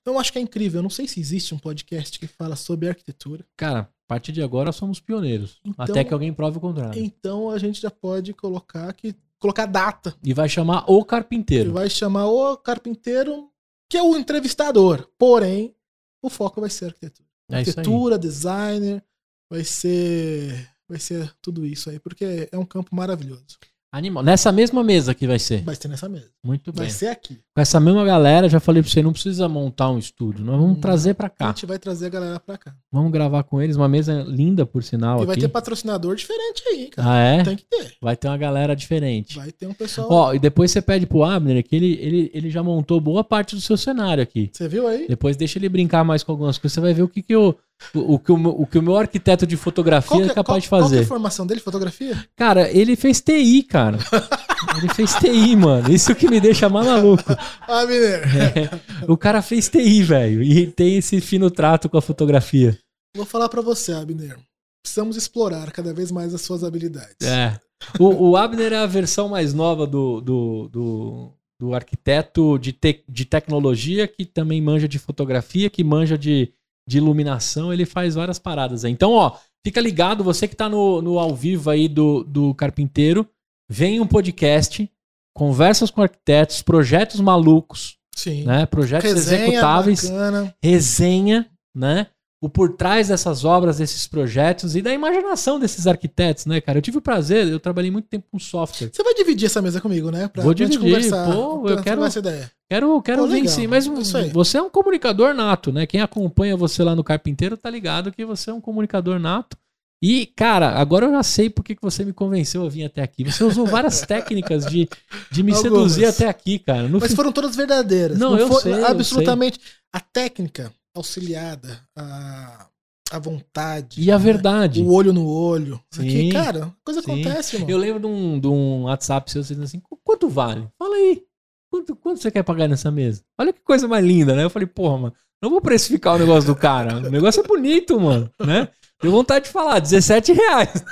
Então eu acho que é incrível. Eu não sei se existe um podcast que fala sobre arquitetura. Cara, a partir de agora somos pioneiros. Então, até que alguém prove o contrário. Então a gente já pode colocar que colocar data. E vai chamar o carpinteiro. E vai chamar o carpinteiro, que é o entrevistador. Porém, o foco vai ser arquitetura. É arquitetura, designer, vai ser vai ser tudo isso aí, porque é um campo maravilhoso. Animal. Nessa mesma mesa que vai ser? Vai ser nessa mesa. Muito bem. Vai ser aqui. Com essa mesma galera, já falei pra você, não precisa montar um estúdio. Nós vamos trazer pra cá. A gente vai trazer a galera pra cá. Vamos gravar com eles, uma mesa linda, por sinal. E vai ter patrocinador diferente aí, cara. Ah, é? Tem que ter. Vai ter uma galera diferente. Vai ter um pessoal. Ó, e depois você pede pro Abner que ele, ele, ele já montou boa parte do seu cenário aqui. Você viu aí? Depois deixa ele brincar mais com algumas coisas. Você vai ver o que, que eu. O, que o, meu, o que o meu arquiteto de fotografia que, é capaz qual, de fazer. Qual é a formação dele, fotografia? Cara, ele fez TI, cara. ele fez TI, mano. Isso que me deixa maluco. ah, mineiro. É, o cara fez TI, velho. E tem esse fino trato com a fotografia. Vou falar para você, Abner. precisamos explorar cada vez mais as suas habilidades. É. O, o Abner é a versão mais nova do, do, do, do arquiteto de, te, de tecnologia que também manja de fotografia, que manja de, de iluminação. Ele faz várias paradas aí. Então, ó, fica ligado, você que tá no, no ao vivo aí do, do Carpinteiro, vem um podcast, conversas com arquitetos, projetos malucos, Sim. né? Projetos Resenha executáveis, bacana. resenha, né? O por trás dessas obras, desses projetos e da imaginação desses arquitetos, né, cara? Eu tive o prazer, eu trabalhei muito tempo com software. Você vai dividir essa mesa comigo, né? Pra, Vou pra dividir, conversar. pô, pra eu quero- essa ideia. Quero, quero Pô, legal. sim, mas aí. você é um comunicador nato, né? Quem acompanha você lá no Carpinteiro tá ligado que você é um comunicador nato. E, cara, agora eu já sei por que você me convenceu a vir até aqui. Você usou várias técnicas de, de me Algumas. seduzir até aqui, cara. No Mas fim- foram todas verdadeiras. Não, eu foi sei, eu absolutamente. A técnica auxiliada, a, a vontade. E a né? verdade. O olho no olho. Sim. Aqui, cara, coisa Sim. acontece, mano. Eu lembro de um, de um WhatsApp seu dizendo assim: "Qu- quanto vale? Fala aí. Quanto, quanto você quer pagar nessa mesa? Olha que coisa mais linda, né? Eu falei, porra, mano, não vou precificar o negócio do cara. O negócio é bonito, mano, né? Deu vontade de falar, 17 reais.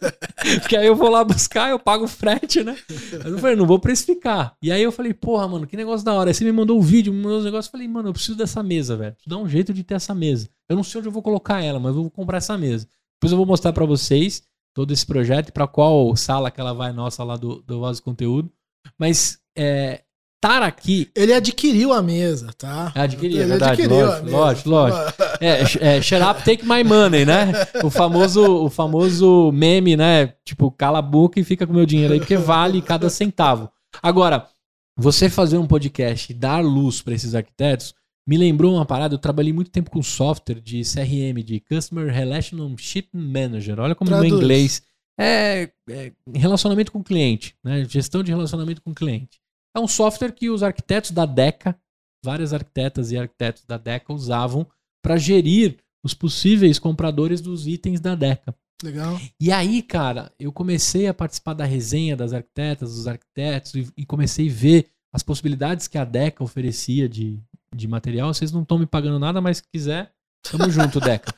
Porque aí eu vou lá buscar, eu pago o frete, né? Mas eu falei, não vou precificar. E aí eu falei, porra, mano, que negócio da hora. Aí você me mandou um vídeo, me mandou uns negócios. Eu falei, mano, eu preciso dessa mesa, velho. Dar um jeito de ter essa mesa. Eu não sei onde eu vou colocar ela, mas eu vou comprar essa mesa. Depois eu vou mostrar pra vocês todo esse projeto e pra qual sala que ela vai nossa lá do, do de Conteúdo. Mas é, estar aqui. Ele adquiriu a mesa, tá? Adquiriu, é Ele verdade, adquiriu lógico, a mesa. lógico, lógico. É, é, shut up, take my money, né? O famoso, o famoso meme, né? Tipo, cala a boca e fica com meu dinheiro aí, porque vale cada centavo. Agora, você fazer um podcast e dar luz para esses arquitetos me lembrou uma parada. Eu trabalhei muito tempo com software de CRM, de Customer Relationship Manager. Olha como no Traduz. inglês é, é relacionamento com o cliente, né? Gestão de relacionamento com cliente. É um software que os arquitetos da DECA, várias arquitetas e arquitetos da DECA usavam para gerir os possíveis compradores dos itens da DECA. Legal. E aí, cara, eu comecei a participar da resenha das arquitetas, dos arquitetos, e, e comecei a ver as possibilidades que a DECA oferecia de, de material. Vocês não estão me pagando nada, mas se quiser, tamo junto, DECA.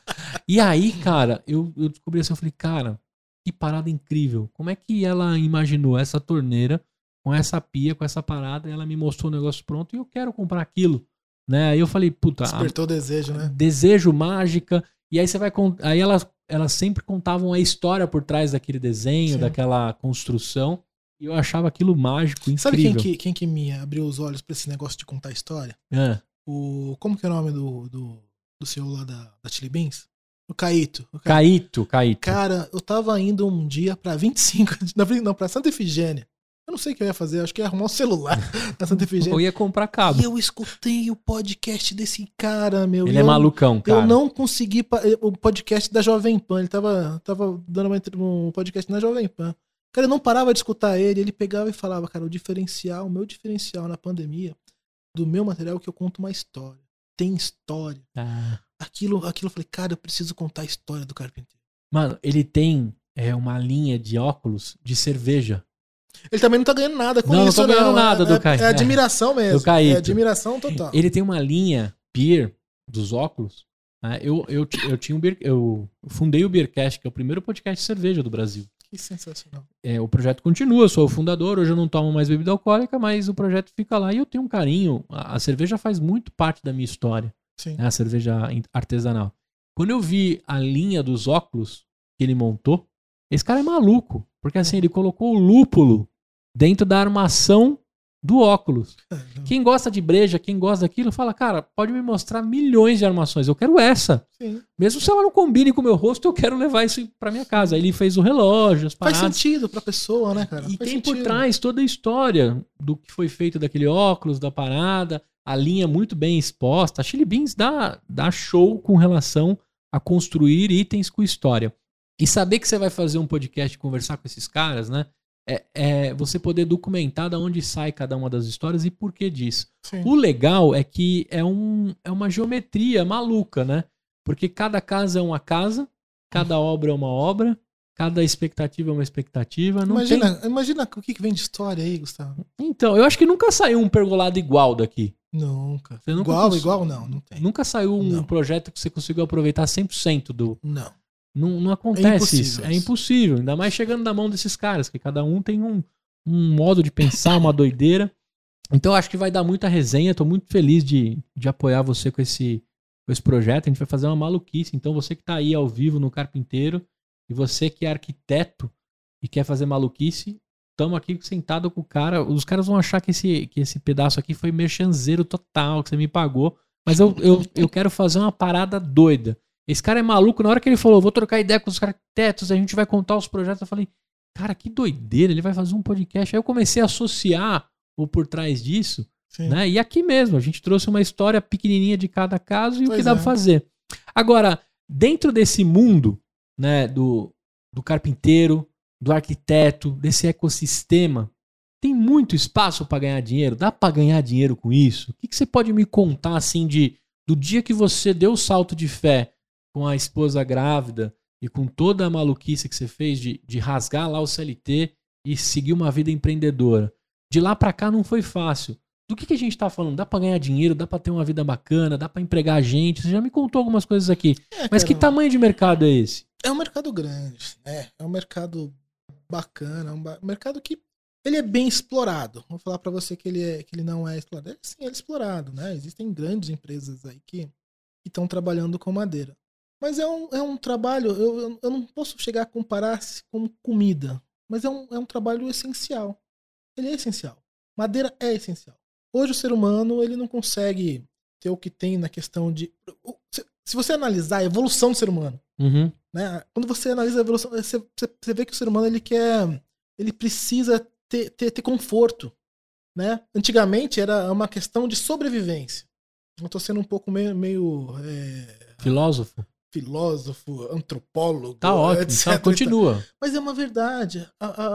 E aí, cara, eu, eu descobri assim, eu falei, cara, que parada incrível. Como é que ela imaginou essa torneira com essa pia, com essa parada, ela me mostrou o negócio pronto e eu quero comprar aquilo. Né? Aí eu falei, puta, a- Despertou o desejo, né? desejo mágica. E aí você vai aí elas, elas sempre contavam a história por trás daquele desenho, Sim. daquela construção. E eu achava aquilo mágico, incrível. Sabe quem que, quem que me abriu os olhos pra esse negócio de contar história? É. O, como que é o nome do, do, do senhor lá da, da Chili Beans? O Caíto. O Caíto. Caíto. Cara, eu tava indo um dia pra 25, de- não, não, pra Santa Efigênia. Eu não sei o que eu ia fazer, acho que ia arrumar um celular na Santa Efigênia. Eu ia comprar cabo. E eu escutei o podcast desse cara, meu. Ele é eu- malucão, cara. Eu não consegui. pa- O podcast da Jovem Pan. Ele tava, tava dando uma um podcast na Jovem Pan. Cara, eu não parava de escutar ele. Ele pegava e falava, cara, o diferencial, o meu diferencial na pandemia do meu material é que eu conto uma história. Tem história. Ah. Aquilo, aquilo eu falei, cara, eu preciso contar a história do carpinteiro. Mano, ele tem é, uma linha de óculos de cerveja. Ele também não tá ganhando nada com Não, não isso, tô ganhando não. nada é, do é- Caíto. É admiração mesmo. Do Caíto. É admiração total. Ele tem uma linha beer dos óculos. né? Eu, eu, eu tinha um beer, eu fundei o Beercast, que é o primeiro podcast de cerveja do Brasil. Que sensacional. É, o projeto continua, eu sou o fundador, hoje eu não tomo mais bebida alcoólica, mas o projeto fica lá e eu tenho um carinho. A, a cerveja faz muito parte da minha história, Sim. né? a cerveja artesanal. Quando eu vi a linha dos óculos que ele montou, esse cara é maluco, porque assim, ele colocou o lúpulo dentro da armação do óculos. Quem gosta de breja, quem gosta daquilo, fala, cara, pode me mostrar milhões de armações, eu quero essa. Sim. Mesmo se ela não combine com o meu rosto, eu quero levar isso pra minha casa. Aí ele fez o relógio, as Faz paradas. sentido pra pessoa, né, cara? E Faz tem por sentido. trás toda a história do que foi feito daquele óculos, da parada, a linha muito bem exposta. A Chili Beans dá, dá show com relação a construir itens com história. E saber que você vai fazer um podcast e conversar com esses caras, né? É, é você poder documentar da onde sai cada uma das histórias e por que disso. Sim. O legal é que é, um, é uma geometria maluca, né? Porque cada casa é uma casa, cada obra é uma obra, cada expectativa é uma expectativa. Não tem... Imagina, imagina o que vem de história aí, Gustavo. Então, eu acho que nunca saiu um pergolado igual daqui. Nunca. Nunca igual, cons- igual, não, não tem. Nunca saiu um Não. projeto que você conseguiu aproveitar 100% do. Não. Não, não acontece É isso. impossível É isso. impossível. Ainda mais chegando na mão desses caras, que cada um tem um, um modo de pensar, uma doideira. Então acho que vai dar muita resenha. Tô muito feliz de, de apoiar você com esse, com esse projeto. A gente vai fazer uma maluquice. Então você que tá aí ao vivo no Carpinteiro e você que é arquiteto e quer fazer maluquice, estamos aqui sentado com o cara. Os caras vão achar que esse, que esse pedaço aqui foi merchanzeiro total, que você me pagou. Mas eu, eu, eu quero fazer uma parada doida. Esse cara é maluco. Na hora que ele falou, vou trocar ideia com os arquitetos, a gente vai contar os projetos, eu falei, cara, que doideira, ele vai fazer um podcast. Aí eu comecei a associar o por trás disso, Sim. né? E aqui mesmo, a gente trouxe uma história pequenininha de cada caso e o que Pois dá é. pra fazer. Agora, dentro desse mundo, né, do, do carpinteiro, do arquiteto, desse ecossistema, tem muito espaço para ganhar dinheiro? Dá para ganhar dinheiro com isso? O que, que você pode me contar assim de do dia que você deu o salto de fé com a esposa grávida e com toda a maluquice que você fez de, de rasgar lá o CLT e seguir uma vida empreendedora? De lá para cá não foi fácil. Do que, que a gente tá falando? Dá para ganhar dinheiro? Dá para ter uma vida bacana? Dá para empregar gente? Você já me contou algumas coisas aqui. É, Mas que cara, tamanho de mercado é esse? É um mercado grande, né? É um mercado bacana, é um ba- mercado que ele é bem explorado. Vou falar pra você que ele, é, que ele não é explorado. É, sim, ele é explorado, né? Existem grandes empresas aí que estão trabalhando com madeira. Mas é um, é um trabalho, eu, eu- não posso chegar a comparar se com comida, mas é um, é um trabalho essencial. Ele é essencial. Madeira é essencial. Hoje o ser humano ele não consegue ter o que tem na questão de. se- você analisar a evolução do ser humano, Uhum. né? Quando você analisa a evolução, você, você- vê que o ser humano ele quer, ele precisa ter, ter, ter conforto, né? Antigamente era uma questão de sobrevivência. Eu tô sendo um pouco meio, meio é, Filósofo? Filósofo, antropólogo, Tá ótimo. etc. Tá, continua. Mas é uma verdade. A-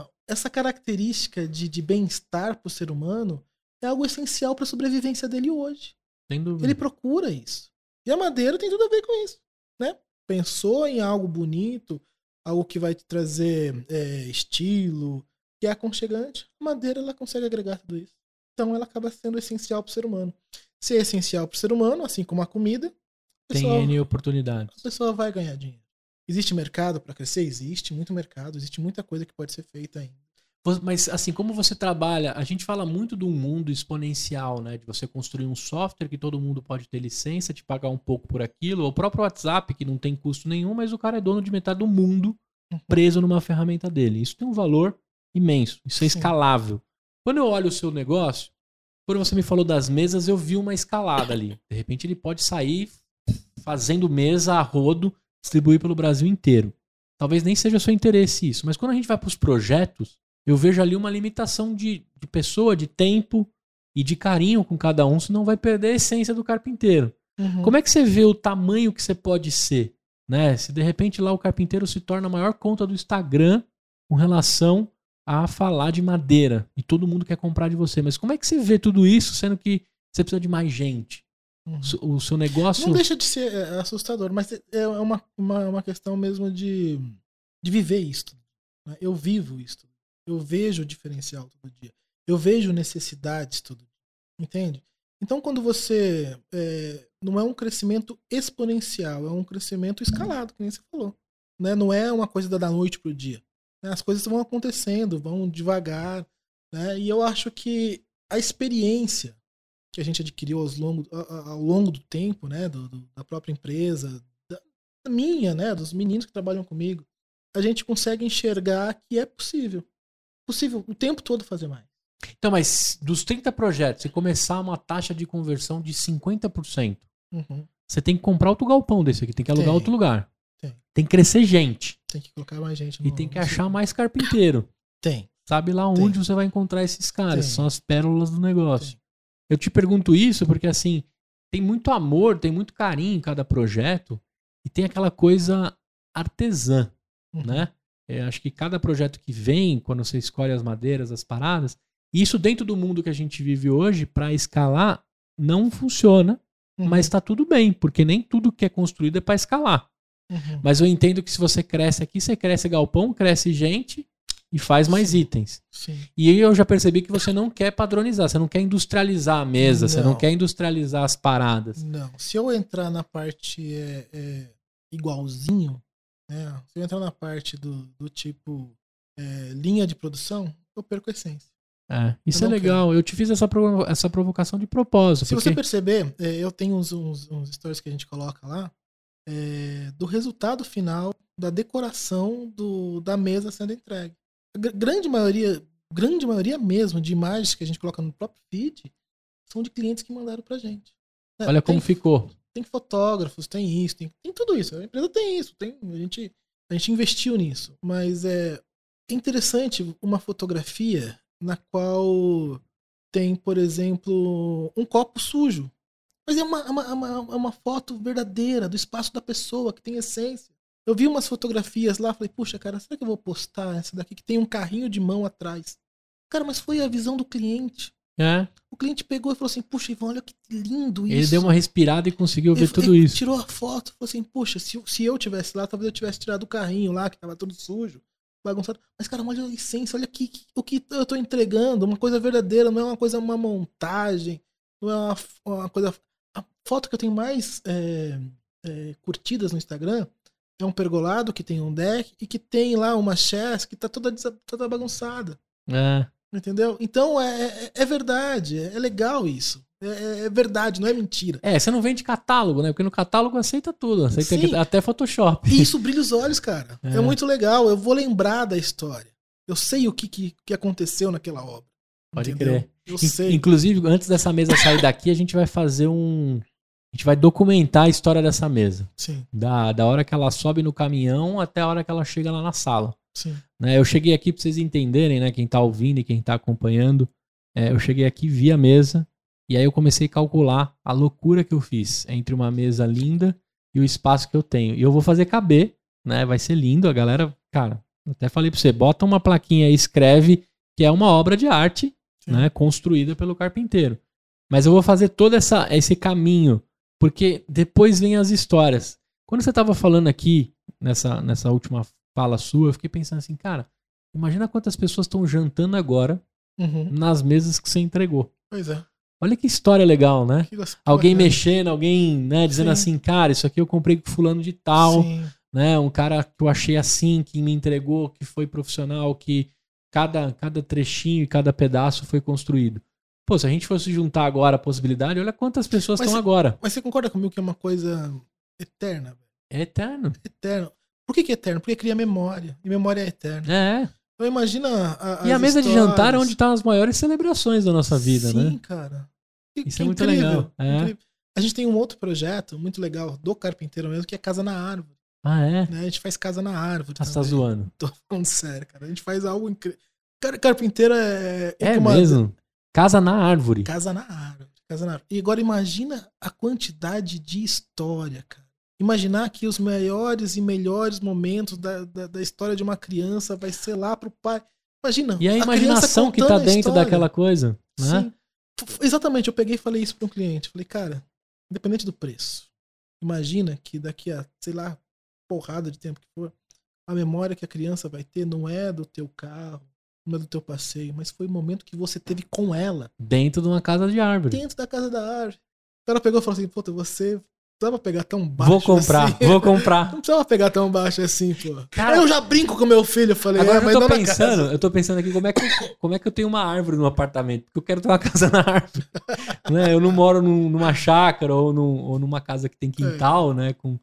a- essa característica de, de bem-estar para o ser humano é algo essencial para a sobrevivência dele hoje. Sem dúvida. Ele procura isso. E a madeira tem tudo a ver com isso, né? Pensou em algo bonito, algo que vai te trazer é, estilo, que é aconchegante. A madeira ela consegue agregar tudo isso. Então ela acaba sendo essencial para o ser humano. Se é essencial para o ser humano, assim como a comida, a Tem pessoa, N a oportunidades. pessoa vai ganhar dinheiro. Existe mercado para crescer? Existe muito mercado, existe muita coisa que pode ser feita ainda. Mas assim, como você trabalha, a gente fala muito de um mundo exponencial, né? De você construir um software que todo mundo pode ter licença, te pagar um pouco por aquilo. O próprio WhatsApp, que não tem custo nenhum, mas o cara é dono de metade do mundo preso numa ferramenta dele. Isso tem um valor imenso. Isso é Sim. escalável. Quando eu olho o seu negócio, quando você me falou das mesas, eu vi uma escalada ali. De repente ele pode sair fazendo mesa a rodo, distribuir pelo Brasil inteiro. Talvez nem seja seu interesse isso, mas quando a gente vai para os projetos, eu vejo ali uma limitação de, de pessoa, de tempo e de carinho com cada um, senão vai perder a essência do carpinteiro. Como é que você vê o tamanho que você pode ser? Né? Se de repente lá o carpinteiro se torna a maior conta do Instagram com relação a falar de madeira e todo mundo quer comprar de você. Mas como é que você vê tudo isso, sendo que você precisa de mais gente? Uhum. O seu- O negócio. Não deixa de ser é, assustador, mas é- é uma, uma, uma questão mesmo de, de viver isso. né? Eu vivo isso. Eu vejo o diferencial todo dia. Eu vejo necessidades todo dia. Entende? Então, quando você. é, não é um crescimento exponencial, é um crescimento escalado, que nem você falou. Né? Não é uma coisa da noite pro dia. né? As coisas vão acontecendo, vão devagar. Né? E eu acho que a experiência que a gente adquiriu aos longo, ao longo do tempo, né, do, do- da própria empresa, da, minha, né, dos meninos que trabalham comigo, a gente consegue enxergar que é possível. Possível o tempo todo fazer mais. Então, mas dos 30 projetos, se começar uma taxa de conversão de 50%, Uhum. você tem que comprar outro galpão desse aqui, tem que alugar Tem. outro lugar. Tem. Tem que crescer gente. Tem que colocar mais gente E no- tem que achar mais carpinteiro. Tem. Sabe lá Tem. onde você vai encontrar esses caras. Tem. São as pérolas do negócio. Eu te pergunto isso porque, assim, tem muito amor, tem muito carinho em cada projeto e tem aquela coisa artesã, Uhum. né? É, acho que cada projeto que vem, quando você escolhe as madeiras, as paradas, isso dentro do mundo que a gente vive hoje, para escalar, não funciona, Uhum. mas tá tudo bem, porque nem tudo que é construído é para escalar. Uhum. Mas eu entendo que se você cresce aqui, você cresce galpão, cresce gente e faz mais Sim. itens. Sim. E aí eu já percebi que você não quer padronizar, você não quer industrializar a mesa, você não Não. quer industrializar as paradas. Não. Se eu entrar na parte é, é, igualzinho, né? Se eu entrar na parte do, do tipo é, linha de produção, eu perco a essência. É, isso Eu é não legal. Eu te fiz essa, provo- essa provocação de propósito. Se porque... você perceber, é, eu tenho uns, uns, uns stories que a gente coloca lá é, do resultado final da decoração do, da mesa sendo entregue. Grande maioria, grande maioria mesmo de imagens que a gente coloca no próprio feed são de clientes que mandaram pra gente. É, Olha como tem, ficou. tem fotógrafos, tem isso, tem, tem tudo isso. A empresa tem isso, tem, a, gente, a gente investiu nisso. Mas é interessante uma fotografia na qual tem, por exemplo, um copo sujo. Mas é uma, uma, uma, é uma foto verdadeira do espaço da pessoa, que tem essência. Eu vi umas fotografias lá, falei, puxa, cara, será que eu vou postar essa daqui que tem um carrinho de mão atrás? Cara, mas foi a visão do cliente. É, O cliente pegou e falou assim, puxa, Ivan, olha que lindo isso. ele deu uma respirada e conseguiu ver Ele- tudo ele isso. Tirou a foto, falou assim, poxa, se, eu- se eu tivesse lá, talvez eu tivesse tirado o carrinho lá, que tava todo sujo, bagunçado. Mas, cara, olha a essência, olha aqui, que- o que eu tô entregando, uma coisa verdadeira, não é uma coisa, uma montagem, não é uma, uma coisa... A foto que eu tenho mais é, é, curtidas no Instagram é um pergolado que tem um deck e que tem lá uma chess que tá toda, toda bagunçada. É. Entendeu? Então é, é, é verdade, é, é legal isso. É, é- é verdade, não é mentira. É, você não vende catálogo, né? Porque no catálogo aceita tudo. Aceita Sim. até Photoshop. E isso brilha os olhos, cara. É. É. muito legal. Eu vou lembrar da história. Eu sei o que, que, que aconteceu naquela obra. Pode entendeu? crer. Eu In- sei. Inclusive, antes dessa mesa sair daqui, a gente vai fazer um. A gente vai documentar a história dessa mesa. Sim, Da, da hora que ela sobe no caminhão até a hora que ela chega lá na sala. sim. né? Eu cheguei aqui pra vocês entenderem, né? Quem tá ouvindo e quem tá acompanhando. É, eu cheguei aqui, vi a mesa. E aí eu comecei a calcular a loucura que eu fiz entre uma mesa linda e o espaço que eu tenho. E eu vou fazer caber, né? Vai ser lindo. A galera, cara, até falei pra você, bota uma plaquinha aí, escreve que é uma obra de arte, Sim. né? Construída pelo carpinteiro. Mas eu vou fazer todo essa, esse caminho, porque depois vem as histórias. Quando você tava falando aqui, nessa, nessa última fala sua, eu fiquei pensando assim, cara, imagina quantas pessoas estão jantando agora Uhum. nas mesas que você entregou. Pois é. Olha que história legal, né? Alguém bacana. mexendo, alguém, né, dizendo Sim. assim, cara, isso aqui eu comprei com fulano de tal, Sim. né? Um cara que eu achei assim, que me entregou, que foi profissional, que cada, cada trechinho e cada pedaço foi construído. Pô, se a gente fosse juntar agora a possibilidade, olha quantas pessoas Mas estão agora. Mas você concorda comigo que é uma coisa eterna? velho? É eterno. Eterna. Por que, que é eterno? Porque cria memória. E memória é eterna. É. Então imagina. A, E a mesa de histórias. jantar é onde estão as maiores celebrações da nossa vida, Sim, né? cara. Que- Isso que é muito incrível, legal, é. incrível. A gente tem um outro projeto muito legal do carpinteiro mesmo, que é Casa na Árvore. Ah, é? né? A gente faz casa na árvore. Ah, você tá zoando. Tô falando sério, cara. A gente faz algo incrível. Cara, carpinteiro é. É uma- mesmo? Casa na árvore. Casa na árvore. Casa na árvore. E agora imagina a quantidade de história, cara. Imaginar que os maiores e melhores momentos da, da, da história de uma criança vai ser lá pro pai. Imagina. E a criança imaginação que tá a dentro daquela coisa, né? Sim. Exatamente, eu peguei e falei isso para um cliente. Falei, cara, independente do preço, imagina que daqui a, sei lá, porrada de tempo que for, a memória que a criança vai ter não é do teu carro, é do teu passeio, mas foi o momento que você teve com ela, Dentro de uma casa de árvore. dentro da casa da árvore. O cara pegou e falou assim, puta, você não precisava pegar tão baixo Vou comprar, assim. vou comprar. Não precisava pegar tão baixo assim, pô. Cara- eu já brinco com meu filho, eu falei, Agora é, eu mas tô pensando, eu tô pensando aqui como é, que, eu- como é que eu tenho uma árvore no apartamento. Porque eu quero ter uma casa na árvore. né? Eu não moro num- numa chácara ou, num- ou numa casa que tem quintal, né? Com...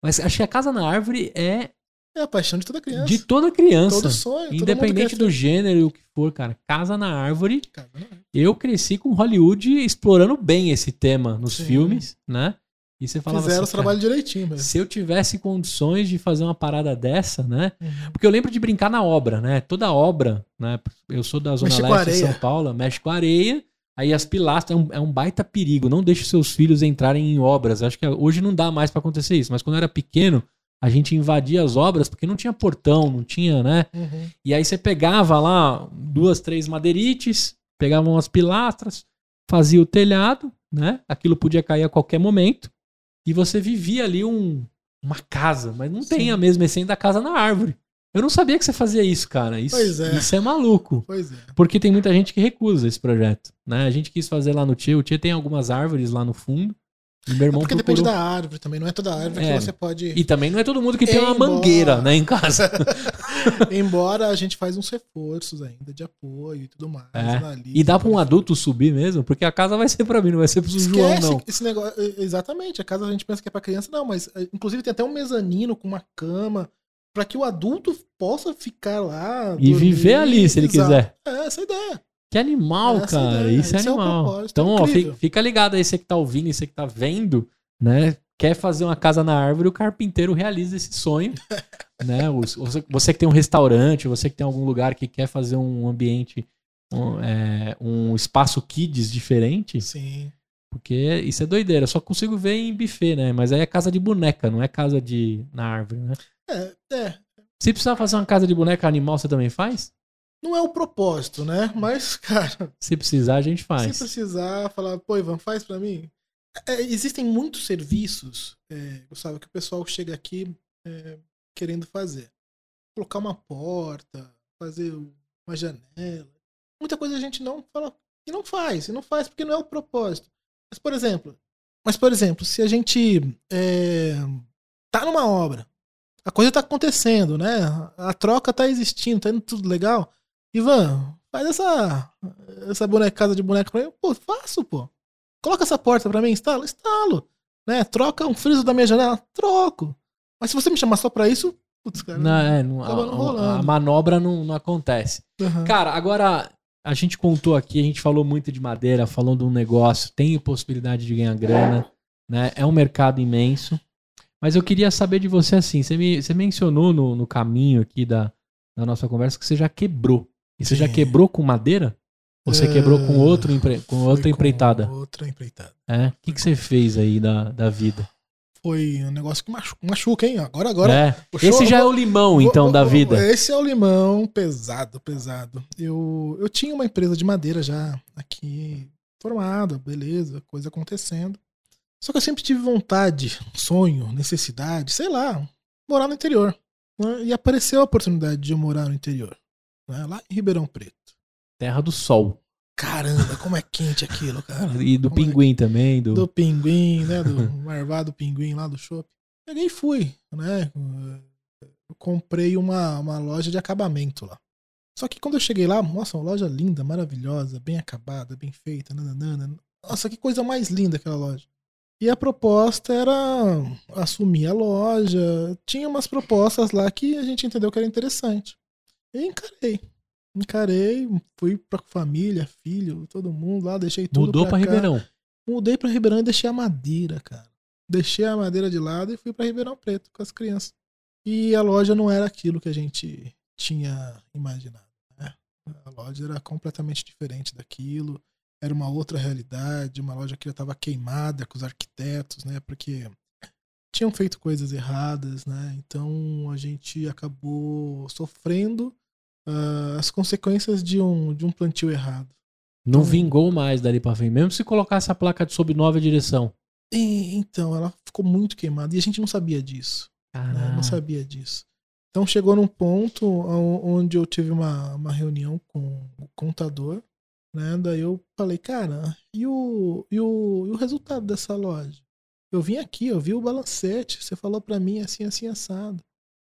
Mas acho que a casa na árvore é É a paixão de toda criança. de toda criança. Todo sonho. Independente do gênero e o que for, cara. Casa na árvore. casa na árvore. Eu cresci com Hollywood explorando bem esse tema nos Sim. filmes, né? E você falava Fizeram assim, os trabalhos direitinho, mesmo. se eu tivesse condições de fazer uma parada dessa, né? Uhum. Porque eu lembro de brincar na obra, né? Toda obra, né? Eu sou da Zona Mexe Leste de. São Paulo, mexe com areia. Aí as pilastras é um, é um baita perigo. Não deixe seus filhos entrarem em obras. Acho que hoje não dá mais pra acontecer isso. Mas quando eu era pequeno, a gente invadia as obras porque não tinha portão, não tinha, né? Uhum. E aí você pegava lá duas, três madeirites, pegava umas pilastras, fazia o telhado, né? Aquilo podia cair a qualquer momento. E você vivia ali um, uma casa, mas não tem Sim. a mesma essência da casa na árvore. Eu não sabia que você fazia isso, cara. Isso, Pois é. isso é maluco. Pois é. Porque tem muita gente que recusa esse projeto. Né? A gente quis fazer lá no Tia. O Tia tem algumas árvores lá no fundo. Meu irmão É porque procurou- depende da árvore também, não é toda árvore É. que você pode. E também não é todo mundo que tem uma mangueira, né, em casa. Embora a gente faz uns reforços ainda de apoio e tudo mais. É. analisa, E dá pra um adulto subir mesmo? Porque a casa vai ser pra mim, não vai ser pro João, Esquece não. esse negócio. Exatamente, a casa a gente pensa que é pra criança, não, mas é, inclusive tem até um mezanino com uma cama pra que o adulto possa ficar lá. E dormir. viver ali, se ele Exato. quiser. É, essa é ideia. Que animal, Essa cara. ideia, Isso é esse é animal. então, ó, incrível. fi- fica ligado aí, você que tá ouvindo e você que tá vendo, né? Quer fazer uma casa na árvore, o carpinteiro realiza esse sonho. né? Você, você que tem um restaurante, você que tem algum lugar que quer fazer um ambiente, um, é, um espaço kids diferente, Sim. porque isso é doideira. Eu só consigo ver em buffet, né? Mas aí é casa de boneca, não é casa de na árvore, né? É, é. Se precisar fazer uma casa de boneca animal, você também faz? Não é o propósito, né? Mas, cara, Se precisar, a gente faz. se precisar falar, pô, Ivan, faz pra mim. É, existem muitos serviços, é, Gustavo, que o pessoal chega aqui é, querendo fazer. Colocar uma porta, fazer uma janela. Muita coisa a gente não fala e não faz, e não faz porque não é o propósito. Mas, por exemplo, mas, por exemplo, se a gente é, tá numa obra, a coisa tá acontecendo, né? A troca tá existindo, tá indo tudo legal. Ivan, faz essa, essa bonecada de boneca pra mim. Pô, faço, pô. Coloca essa porta pra mim, instala? Instalo. Né? Troca um friso da minha janela? Troco. Mas se você me chamar só pra isso, putz, cara. Não, é, não- a, a- rolando. a manobra não, não acontece. Aham. Cara, agora a gente contou aqui, a gente falou muito de madeira, falou de um negócio, tem possibilidade de ganhar grana, né? É um mercado imenso. Mas eu queria saber de você assim, você, me, você mencionou no, no caminho aqui da, da nossa conversa que você já quebrou. E você já Sim. quebrou com madeira? Ou você quebrou com, outro empre, com outra empreitada? Outra empreitada. É? O que, que você fez aí da, da vida? Foi um negócio que machu- machuca, hein? Agora, agora. é? puxou- Esse já é o limão, então, vou- da vida. Esse é o limão pesado, pesado. Eu, eu tinha uma empresa de madeira já aqui formada, beleza, coisa acontecendo. Só que eu sempre tive vontade, sonho, necessidade, sei lá, morar no interior. né? E apareceu a oportunidade de eu morar no interior, né? lá em Ribeirão Preto. Terra do sol. Caramba, como é quente aquilo, cara. E do Como é pinguim também. Do... do pinguim, né? Do marvado pinguim lá do shopping. Peguei e fui, né? Eu comprei uma, uma loja de acabamento lá. Só que quando eu cheguei lá, nossa, uma loja linda, maravilhosa, bem acabada, bem feita, nananana. Nossa, que coisa mais linda aquela loja. E a proposta era assumir a loja. Tinha umas propostas lá que a gente entendeu que era interessante. E encarei. Encarei, fui pra família, filho, todo mundo lá, deixei tudo Mudou pra cá. Ribeirão. Mudei pra Ribeirão e deixei a madeira, cara. Deixei a madeira de lado e fui pra Ribeirão Preto com as crianças. E a loja não era aquilo que a gente tinha imaginado. Né? A loja era completamente diferente daquilo. Era uma outra realidade, uma loja que já estava queimada com os arquitetos, né? Porque tinham feito coisas erradas, né? Então a gente acabou sofrendo ah, as consequências de um, de um plantio errado. Não Então- vingou mais dali pra frente. Mesmo se colocasse a placa de sob nova direção. E, então, ela ficou muito queimada e a gente não sabia disso. né? Não sabia disso. Então chegou num ponto on- onde eu tive uma, uma reunião com o contador, né? Daí eu falei, cara, e o, e o, e o resultado dessa loja? Eu vim aqui, eu vi o balancete, você falou pra mim assim, assim, assado.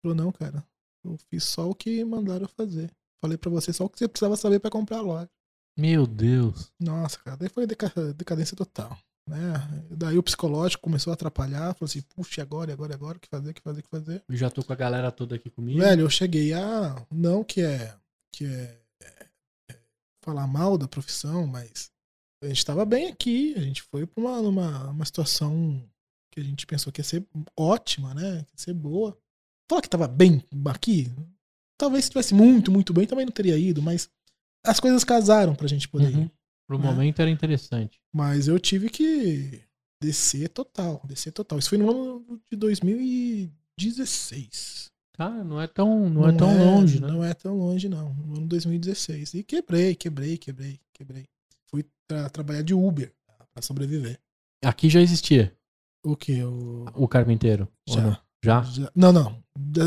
Falou, não, cara, eu fiz só o que mandaram fazer. Falei pra você só o que você precisava saber pra comprar a loja. Meu Deus. Nossa, cara, daí foi deca- decadência total. Né? Daí o psicológico começou a atrapalhar, falou assim, puxa, agora, agora, agora, o que fazer, o que fazer, o que fazer? Eu já tô com a galera toda aqui comigo. Velho, eu cheguei a. Não que é. que é, é, é falar mal da profissão, mas a gente tava bem aqui, a gente foi pra uma, uma, uma situação que a gente pensou que ia ser ótima, né? Que ia ser boa. Falar que tava bem aqui, talvez se tivesse muito, muito bem, também não teria ido, mas as coisas casaram pra gente poder Uhum. ir. Pro né? momento era interessante. Mas eu tive que descer total, descer total. Isso foi no ano de 2016. Cara, não é tão, não, é tão longe, né? Não é tão longe, não. No ano 2016. E quebrei, quebrei, quebrei, quebrei. Fui tra- trabalhar de Uber pra sobreviver. Aqui já existia O que? O... o carpinteiro. Já. Já? Já- Não, não.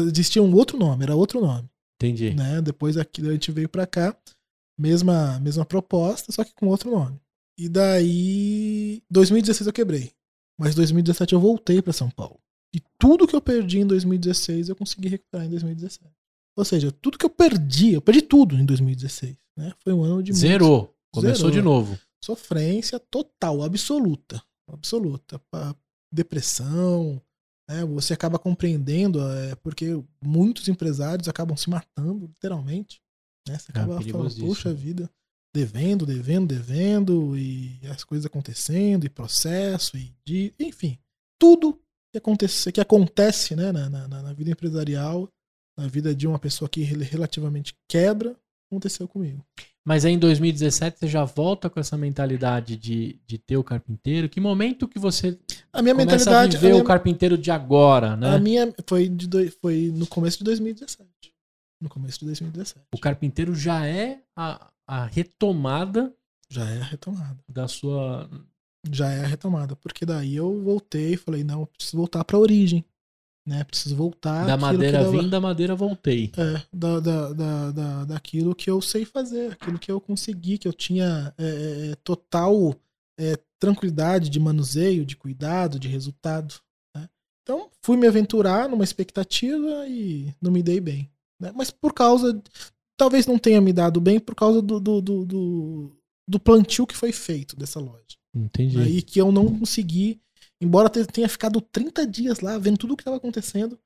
Existia um outro nome, era outro nome. Entendi. Né? Depois aqui a gente veio pra cá, mesma, mesma proposta, só que com outro nome. E daí, 2016 eu quebrei. Mas 2017 eu voltei para São Paulo. E tudo que eu perdi em 2016 eu consegui recuperar em 2017. Ou seja, tudo que eu perdi, eu perdi tudo em 2016. Né? Foi um ano de Zerou. Muito... Começou Zerou. de novo. Sofrência total, absoluta. Absoluta. Depressão. Né? Você acaba compreendendo, é, porque muitos empresários acabam se matando, literalmente. Né? Você é acaba é falando, poxa vida, devendo, devendo, devendo, e as coisas acontecendo, e processo, e de, enfim, tudo que acontece, que acontece né, na, na, na vida empresarial, na vida de uma pessoa que relativamente quebra, aconteceu comigo. Mas aí em 2017 você já volta com essa mentalidade de, de ter o carpinteiro. Que momento que você a minha começa mentalidade, a viver a minha, o carpinteiro de agora, né? A minha foi, de do, foi no começo de 2017. No começo de 2017. O carpinteiro já é a, a retomada. Já é a retomada. Da sua. Já é a retomada. Porque daí eu voltei e falei, não, eu preciso voltar para a origem né? Preciso voltar. Da madeira dava... vim, da madeira voltei. É, da, da, da, da, daquilo que eu sei fazer, aquilo que eu consegui, que eu tinha é, é, é, total é, tranquilidade de manuseio, de cuidado, de resultado. Né? Então, fui me aventurar numa expectativa e não me dei bem. Né? Mas por causa. Talvez não tenha me dado bem por causa do, do, do, do, do plantio que foi feito dessa loja. Entendi. Né? E que eu não consegui embora tenha ficado 30 dias lá vendo tudo o que estava acontecendo,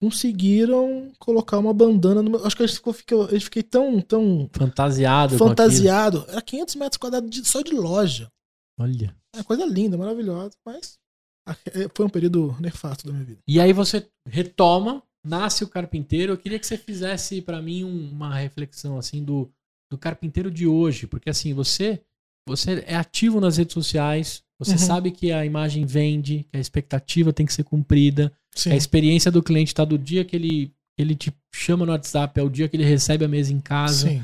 conseguiram colocar uma bandana no meu... Acho que ficou, a gente fiquei tão, tão. Fantasiado. Fantasiado. Era 500 metros quadrados de, só de loja. Olha. É coisa linda, maravilhosa, mas é, foi um período nefasto da minha vida. E aí você retoma, nasce o carpinteiro. Eu queria que você fizesse para mim uma reflexão assim do, do carpinteiro de hoje, porque assim, você você é ativo nas redes sociais, você uhum. sabe que a imagem vende, que a expectativa tem que ser cumprida, Sim. a experiência do cliente está do dia que ele, ele te chama no WhatsApp, é o dia que ele recebe a mesa em casa. Sim.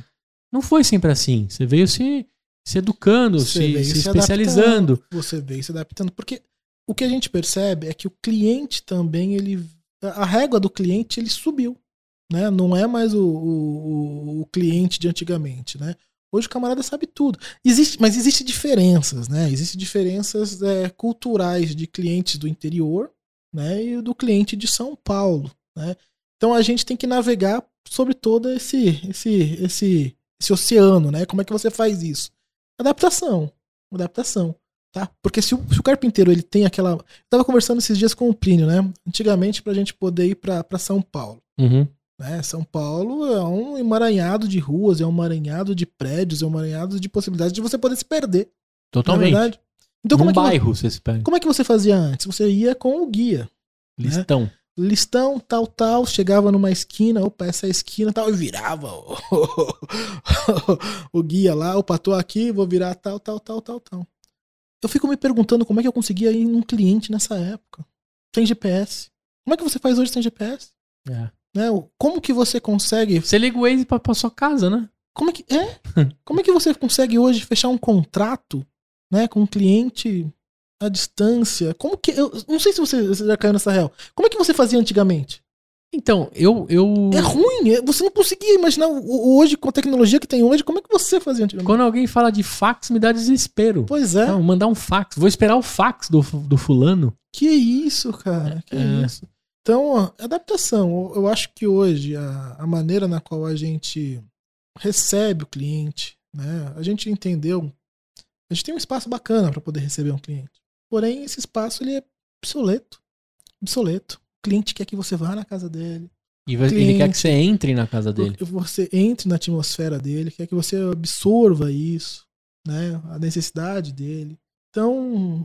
Não foi sempre assim. Você veio se, se educando, se, se, se, especializando. Você veio se adaptando. Porque o que a gente percebe é que o cliente também, ele. A régua do cliente ele subiu. Né? Não é mais o, o, o cliente de antigamente. Né? Hoje o camarada sabe tudo. Existe, mas existem diferenças, né? Existem diferenças é, culturais de clientes do interior né, e do cliente de São Paulo. Né? Então a gente tem que navegar sobre todo esse, esse, esse, esse oceano. Né? Como é que você faz isso? Adaptação. Adaptação. Tá? Porque se o, se o carpinteiro ele tem aquela. Eu tava conversando esses dias com o Plínio, né? Antigamente, pra gente poder ir para São Paulo. Uhum. Né? São Paulo é um emaranhado de ruas, é um emaranhado de prédios, é um emaranhado de possibilidades de você poder se perder. Totalmente. É? Então, como Num é que bairro você se perde. Como é que você fazia antes? Você ia com o guia. Né? Listão. Né? Listão, tal, tal, chegava numa esquina, opa, essa é esquina tal, e virava o, o guia lá, opa, tô aqui, vou virar tal, tal, tal, tal, tal. Eu fico me perguntando como é que eu conseguia ir num cliente nessa época. Sem GPS. Como é que você faz hoje sem GPS? É. Né? Como que você consegue. Você liga o Waze pra, pra sua casa, né? Como é que. É? Como é que você consegue hoje fechar um contrato né, com um cliente à distância? Como que. Eu não sei se você, já caiu nessa real. Como é que você fazia antigamente? Então, eu, eu. É ruim, é, você não conseguia imaginar hoje, com a tecnologia que tem hoje, como é que você fazia antigamente? Quando alguém fala de fax, me dá desespero. Pois é. Não, mandar um fax. Vou esperar o fax do, do fulano. Que isso, cara. Que é. isso. Então, adaptação. Eu acho que hoje a, a maneira na qual a gente recebe o cliente, né? A gente entendeu. A gente tem um espaço bacana para poder receber um cliente. Porém, esse espaço ele é obsoleto. Obsoleto. O cliente quer que você vá na casa dele. E cliente, ele quer que você entre na casa dele. Que você entre na atmosfera dele, quer que você absorva isso, né? A necessidade dele. Então,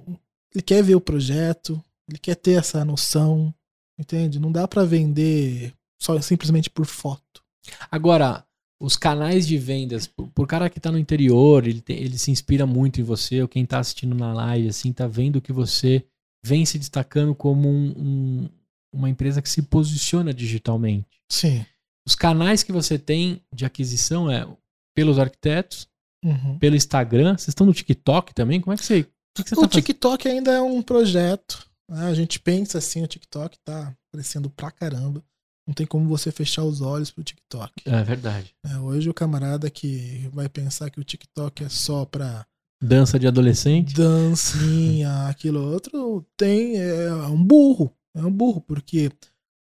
ele quer ver o projeto, ele quer ter essa noção, Entende? Não dá para vender só simplesmente por foto. Agora, os canais de vendas, por cara que tá no interior, ele, te, ele se inspira muito em você, ou quem tá assistindo na live, assim, tá vendo que você vem se destacando como um, um, uma empresa que se posiciona digitalmente. Sim. Os canais que você tem de aquisição é pelos arquitetos, uhum. pelo Instagram. Vocês estão no TikTok também? Como é que você. Que que você o tá TikTok ainda é um projeto né? A gente pensa assim, o TikTok tá crescendo pra caramba. Não tem como você fechar os olhos pro TikTok. É verdade. É, hoje o camarada que vai pensar que o TikTok é só pra Dança de adolescente. dancinha, aquilo outro, tem é, um burro. É um burro, porque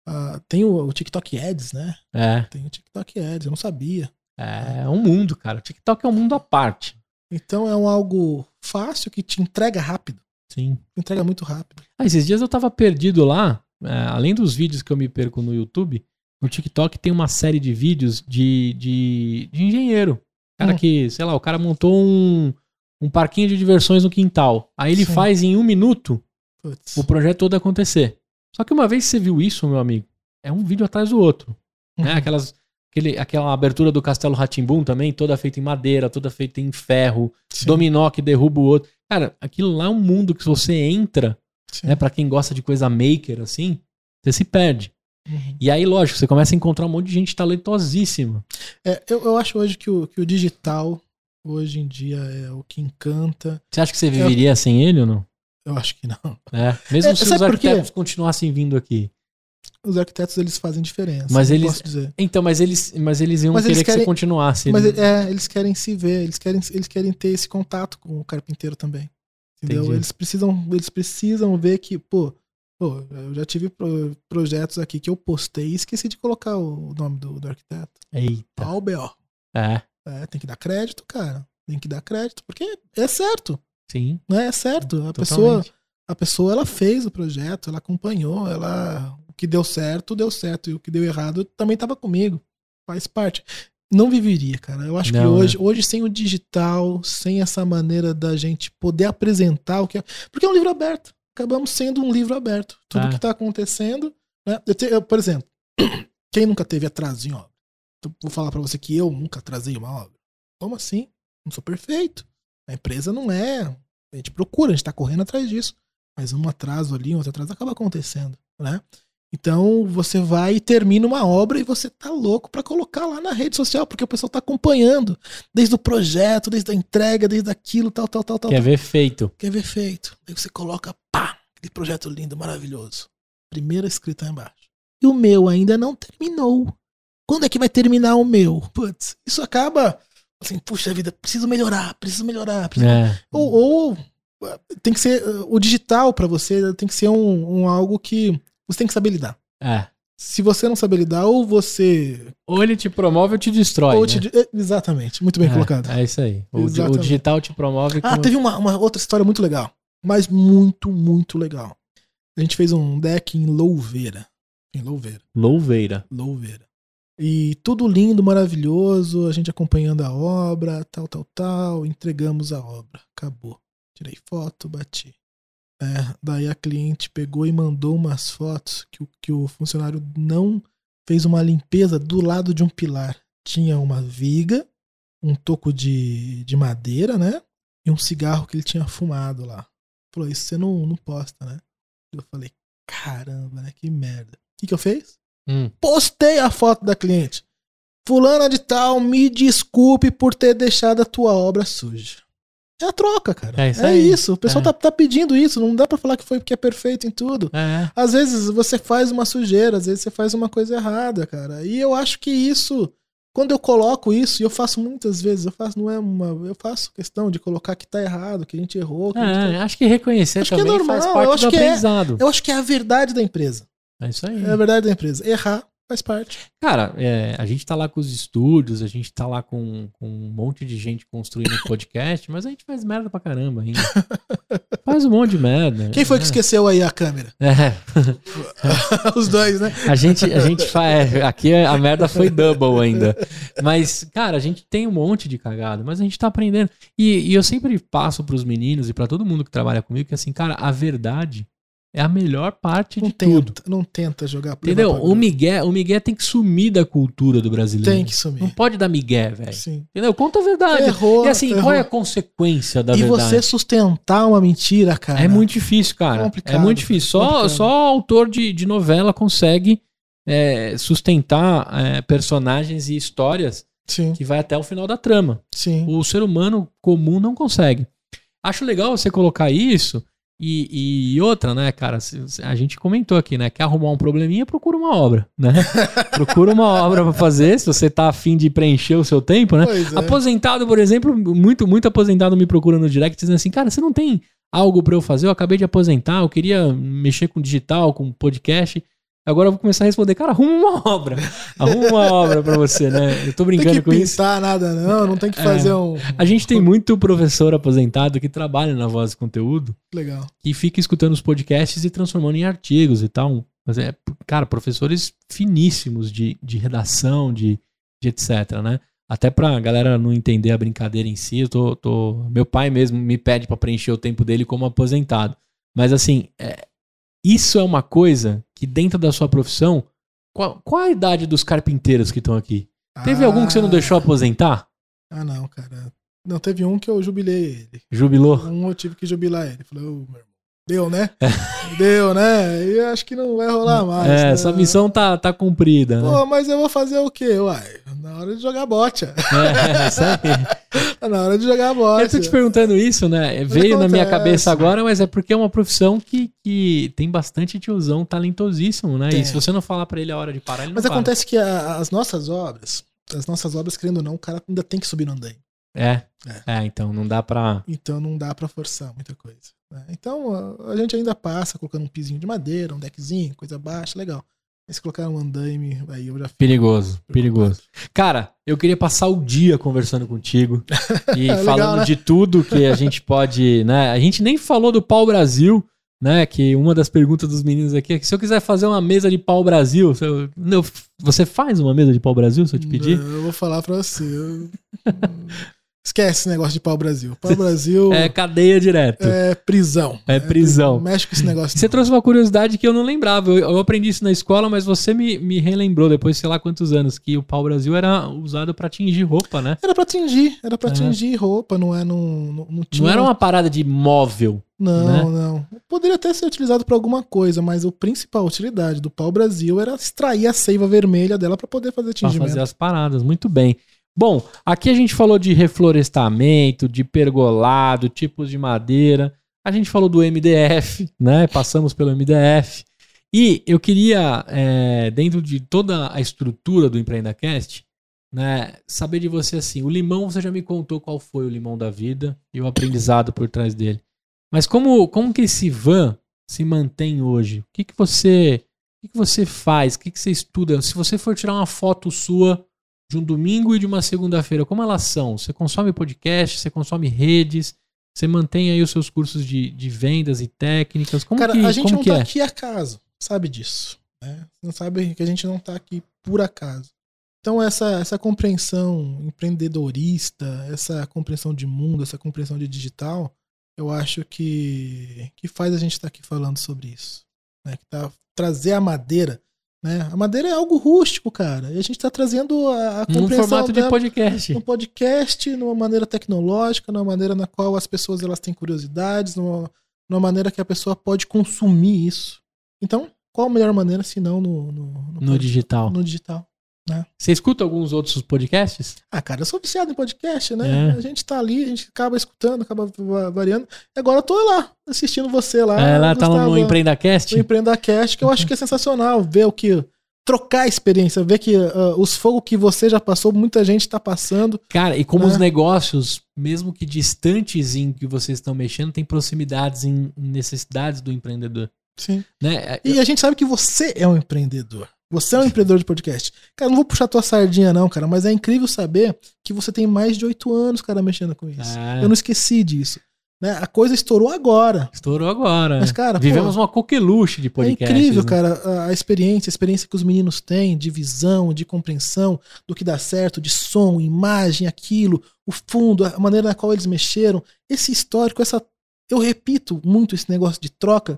ah, tem o, o TikTok Ads, né? É. Tem o TikTok Ads, eu não sabia. É um mundo, cara. O TikTok é um mundo à parte. Então é um algo fácil que te entrega rápido. Sim. Entrega muito rápido. Ah, esses dias eu tava perdido lá. É, além dos vídeos que eu me perco no YouTube, no TikTok tem uma série de vídeos de, de, de engenheiro. Cara Hum. que, sei lá, o cara montou um, um parquinho de diversões no quintal. Aí ele Sim. faz em um minuto Putz. o projeto todo acontecer. Só que uma vez que você viu isso, meu amigo, é um vídeo atrás do outro. Né? Uhum. Aquelas, aquele, aquela abertura do Castelo Ratimbum também, toda feita em madeira, toda feita em ferro, Sim, dominó que derruba o outro. Cara, aquilo lá é um mundo que se você entra, sim. né, para quem gosta de coisa maker assim, você se perde. Uhum. E aí, lógico, você começa a encontrar um monte de gente talentosíssima. É, eu, eu acho hoje que o, que o digital, hoje em dia, é o que encanta. Você acha que você viveria sem ele ou não? Eu acho que não. É, mesmo É, se os arquitetos continuassem vindo aqui. Os arquitetos, eles fazem diferença. Mas eu eles- Posso dizer. Então, mas eles, mas eles iam Mas querer eles que você querem- continuasse. Mas né? é, eles querem se ver, eles querem, eles querem ter esse contato com o carpinteiro também. Entendeu? Entendi. Eles precisam, eles precisam ver que, pô, pô, eu já tive pro- projetos aqui que eu postei e esqueci de colocar o nome do, do arquiteto. Eita. Ó, o BO. É, É, tem que dar crédito, cara. Tem que dar crédito, porque é certo, sim. né? É certo. A pessoa, a pessoa ela fez o projeto, ela acompanhou, ela o que deu certo, deu certo e o que deu errado também estava comigo. Faz parte. Não viveria, cara. Eu acho que Não, hoje, hoje sem o digital, sem essa maneira da gente poder apresentar o que é, porque é um livro aberto. Acabamos sendo um livro aberto. Tudo Ah. que está acontecendo, né? Eu te- eu, por exemplo, quem nunca teve atraso em obra? Eu vou falar para você que eu nunca atrasei uma obra. Como assim? Não sou perfeito. A empresa não é. A gente procura, a gente tá correndo atrás disso. Mas um atraso ali, um outro atraso acaba acontecendo, né? Então você vai e termina uma obra e você tá louco pra colocar lá na rede social, porque o pessoal tá acompanhando desde o projeto, desde a entrega, desde aquilo, tal, tal, tal, tal. Quer ver feito. Quer ver feito. Aí você coloca, pá, aquele projeto lindo, maravilhoso. Primeira escrita aí embaixo. E o meu ainda não terminou. Quando é que vai terminar o meu? Putz, isso acaba assim, puxa vida, preciso melhorar, preciso melhorar. Preciso... É. Ou, ou, tem que ser uh, o digital pra você, tem que ser um, um algo que você tem que saber lidar. É. Se você não saber lidar, ou você. Ou ele te promove ou te destrói. ou né? te- é, Exatamente, muito bem é, colocado. É isso aí. O, di- o digital te promove. Ah, como- teve uma, uma outra história muito legal. Mas muito, muito legal. A gente fez um deck em Louveira. Em Louveira. Louveira. Louveira. E tudo lindo, maravilhoso, a gente acompanhando a obra, tal, tal, tal, entregamos a obra. Acabou. Tirei foto, bati. É, daí a cliente pegou e mandou umas fotos que o, que o funcionário não fez uma limpeza do lado de um pilar. Tinha uma viga, um toco de, de madeira, né? E um cigarro que ele tinha fumado lá. Falou, isso você não, não posta, né? Eu falei, caramba, né? Que merda. O que, que eu fiz? Hum. postei a foto da cliente. Fulana de tal, me desculpe por ter deixado a tua obra suja. É a troca, cara. É isso aí. isso. O pessoal É. tá, tá pedindo isso. Não dá pra falar que foi porque é perfeito em tudo. É. Às vezes você faz uma sujeira, às vezes você faz uma coisa errada, cara. E eu acho que isso, quando eu coloco isso, e eu faço muitas vezes, eu faço, não é uma. Eu faço questão de colocar que tá errado, que a gente errou. Que a gente É, tá- acho que reconhecer Acho que é também normal, faz eu parte acho do que é. aprendizado. Eu acho que é a verdade da empresa. É isso aí. É a verdade da empresa. Errar faz parte. Cara, é, a gente tá lá com os estúdios, a gente tá lá com, com um monte de gente construindo um podcast, mas a gente faz merda pra caramba ainda. faz um monte de merda. Quem foi que É. esqueceu aí a câmera? É, Os dois, né? a gente, a gente faz. Aqui a merda foi double ainda. Mas, cara, a gente tem um monte de cagada, mas a gente tá aprendendo. E, e eu sempre passo pros meninos e pra todo mundo que trabalha comigo que, assim, cara, a verdade é a melhor parte Não de tudo. tenta, não tenta jogar Entendeu? O. Miguel, o Miguel tem que sumir da cultura do brasileiro. Tem que Não sumir. pode dar Miguel, velho. Entendeu? Conta a verdade. Errou. e assim, errou. qual é a consequência da e verdade? você sustentar uma mentira, cara. É muito difícil, cara. Complicado, é muito difícil. Só, complicado. só autor de, de novela consegue é, sustentar é, personagens e histórias Sim, que vai até o final da trama. sim. O ser humano comum não consegue. Acho legal você colocar isso E, e outra, né, cara, a gente comentou aqui, né? Quer arrumar um probleminha, procura uma obra, né? procura uma obra pra fazer, se você tá afim de preencher o seu tempo, né? É. Aposentado, por exemplo, muito, muito aposentado me procura no direct dizendo assim, cara, você não tem algo pra eu fazer? Eu acabei de aposentar, eu queria mexer com digital, com podcast. Agora eu vou começar a responder, cara, arruma uma obra. Arruma uma obra pra você, né? Eu tô Não tem brincando que com isso. pintar nada, não. Não tem que É. fazer um. A gente tem muito professor aposentado que trabalha na voz de conteúdo Legal. que fica escutando os podcasts e transformando em artigos e tal. Mas é, cara, professores finíssimos de, de redação, de, de etc, né? Até pra galera não entender a brincadeira em si, eu tô, tô- meu pai mesmo me pede pra preencher o tempo dele como aposentado. Mas assim, é, isso é uma coisa que dentro da sua profissão, qual, qual a idade dos carpinteiros que estão aqui? Teve algum que você não Ah, deixou aposentar? Ah, não, cara. Não, teve um que eu jubilei ele. Jubilou? Um eu tive que jubilar ele. Falei, ô, meu irmão. Deu, né? Deu, né? E eu acho que não vai rolar mais. é, né? essa missão tá, tá cumprida, né? Pô, mas eu vou fazer o quê? Uai, na hora de jogar bote. É, isso aí. Tá na hora de jogar Eu bote. tô te perguntando isso, né? Veio na minha acontece. cabeça agora, mas é porque é uma profissão que, que tem bastante tiozão talentosíssimo, né? Tem. E se você não falar pra ele a hora de parar, ele não Mas para. acontece que a- as nossas obras, as nossas obras, querendo ou não, o cara ainda tem que subir no andaime. É. É. É, então não dá pra. Então não dá pra forçar muita coisa. Né? Então a, gente ainda passa colocando um pisinho de madeira, um deckzinho, coisa baixa, legal. Mas se colocar um andaime, aí eu já fico Perigoso, perigoso. Cara, eu queria passar o dia conversando contigo e Legal, falando né? de tudo que a gente pode, né? A gente nem falou do pau Brasil, né? Que uma das perguntas dos meninos aqui é que se eu quiser fazer uma mesa de pau Brasil, eu- não, você faz uma mesa de pau Brasil se eu te pedir? Eu vou falar pra você. eu- Esquece esse negócio de pau Brasil. Pau Brasil É é, cadeia direto. prisão. É prisão. Não mexe com esse negócio. Você não. trouxe uma curiosidade que eu não lembrava. Eu, eu aprendi isso na escola, mas você me, me relembrou depois, sei lá quantos anos, que o pau Brasil era usado pra tingir roupa, né? Era pra tingir, era pra É. tingir roupa, não é não, não, não tinha. Não era uma parada de móvel. Não, né? não. Poderia até ser utilizado pra alguma coisa, mas a principal utilidade do pau Brasil era extrair a seiva vermelha dela pra poder fazer Pra tingimento. fazer as paradas. Muito bem. Bom, aqui a gente falou de reflorestamento, de pergolado, tipos de madeira. A gente falou do MDF, né? Passamos pelo MDF. E eu queria, é, dentro de toda a estrutura do EmpreendaCast, né, saber de você assim, o limão, você já me contou qual foi o limão da vida e o aprendizado por trás dele. Mas como, como que esse van se mantém hoje? O que, que você o que, que você faz? O que, que você estuda? Se você for tirar uma foto sua de um domingo e de uma segunda-feira, como elas são? Você consome podcast, você consome redes, você mantém aí os seus cursos de, de vendas e técnicas? Como Cara, que, a gente não que tá é? aqui acaso, sabe disso. Né? Você não sabe que a gente não tá aqui por acaso. Então, essa, essa compreensão empreendedorista, essa compreensão de mundo, essa compreensão de digital, eu acho que, que faz a gente estar aqui falando sobre isso. Né? Que tá, trazer a madeira. Né? A madeira é algo rústico, cara. E a gente tá trazendo a, a compreensão formato de dela podcast. um podcast, numa maneira tecnológica, numa maneira na qual as pessoas elas têm curiosidades, numa, numa maneira que a pessoa pode consumir isso. Então, qual a melhor maneira se não no, no, no, No digital. no digital? Você escuta alguns outros podcasts? Ah, cara, eu sou viciado em podcast, né? É. A gente tá ali, a gente acaba escutando, acaba va- variando. E agora eu tô lá, assistindo você lá. é, lá tá no, EmpreendaCast? no EmpreendaCast, que eu acho que é sensacional ver o que. Trocar a experiência, ver que ah, os fogos que você já passou, muita gente tá passando. Cara, e como Né? os negócios, mesmo que distantes em que vocês estão mexendo, tem proximidades em em necessidades do empreendedor. Sim. Né? E a gente sabe que você é um empreendedor. Você é um empreendedor de podcast. Cara, não vou puxar tua sardinha, não, cara, mas é incrível saber que você tem mais de oito anos, cara, mexendo com isso. É, Eu não esqueci disso. Né? A coisa estourou agora. Estourou agora. Mas, cara, Vivemos pô, uma coqueluche de é podcasts. incrível, né? cara, a experiência, a experiência que os meninos têm de visão, de compreensão do que dá certo, de som, imagem, aquilo, o fundo, a maneira na qual eles mexeram. Esse histórico, essa. Eu repito muito esse negócio de troca,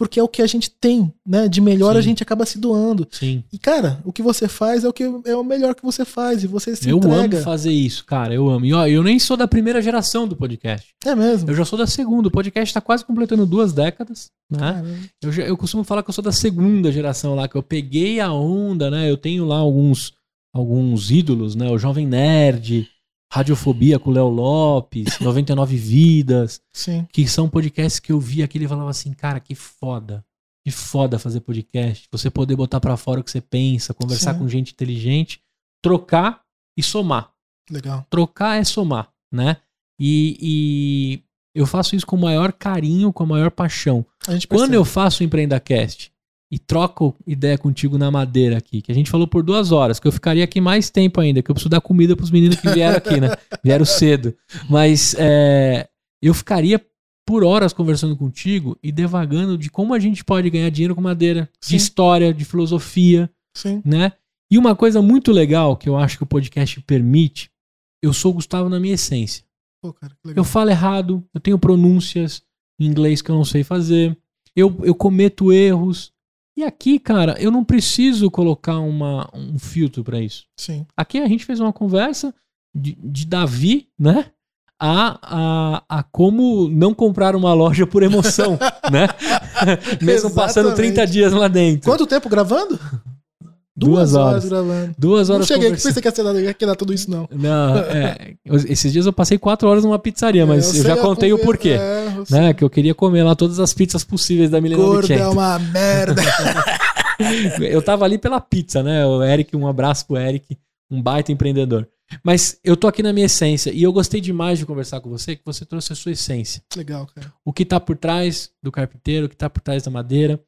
porque é o que a gente tem, né? De melhor a Sim. gente acaba se doando. Sim. E, cara, o que você faz é o que é o melhor que você faz. E você se Eu entrega. amo fazer isso, cara. Eu amo. E ó, eu nem sou da primeira geração do podcast. É mesmo. Eu já sou da segunda. O podcast tá quase completando duas décadas, né? Eu, já- eu costumo falar que eu sou da segunda geração lá, que eu peguei a onda, né? Eu tenho lá alguns, alguns ídolos, né? O Jovem Nerd, Radiofobia com o Léo Lopes, 99 Vidas, Sim. que são podcasts que eu vi aqui e falava assim, cara, que foda. Que foda fazer podcast. Você poder botar pra fora o que você pensa, conversar Sim. com gente inteligente, trocar e somar. Legal. Trocar é somar, né? E, e eu faço isso com o maior carinho, com a maior paixão. A Quando eu faço o EmpreendaCast e troco ideia contigo na madeira aqui, que a gente falou por duas horas, que eu ficaria aqui mais tempo ainda, que eu preciso dar comida pros meninos que vieram aqui, né? Vieram cedo. Mas é, eu ficaria por horas conversando contigo e devagando de como a gente pode ganhar dinheiro com madeira, Sim. de história, de filosofia, Sim. né? E uma coisa muito legal que eu acho que o podcast permite, eu sou o Gustavo na minha essência. Pô, cara, que legal. Eu falo errado, eu tenho pronúncias em inglês que eu não sei fazer, eu, eu cometo erros. E aqui, cara, eu não preciso colocar uma, um filtro pra isso. Sim. Aqui a gente fez uma conversa de, de Davi, né? A, a, a como não comprar uma loja por emoção, né? Mesmo passando Exatamente. 30 dias lá dentro. Quanto tempo gravando? Duas horas. gravando. Duas Não horas cheguei, que conversando. pensei que ia ser nada- ia dar tudo isso, não. Não, é, eu- esses dias eu passei quatro horas numa pizzaria, mas eu, sei já contei o porquê. É, eu. Né? Que eu queria comer lá todas as pizzas possíveis da Milena Gordo é uma merda. Eu tava ali pela pizza, né? O Eric, um abraço pro Eric, um baita empreendedor. Mas eu tô aqui na minha essência e eu gostei demais de conversar com você, que você trouxe a sua essência. Legal, cara. O que tá por trás do carpinteiro, o que tá por trás da madeira.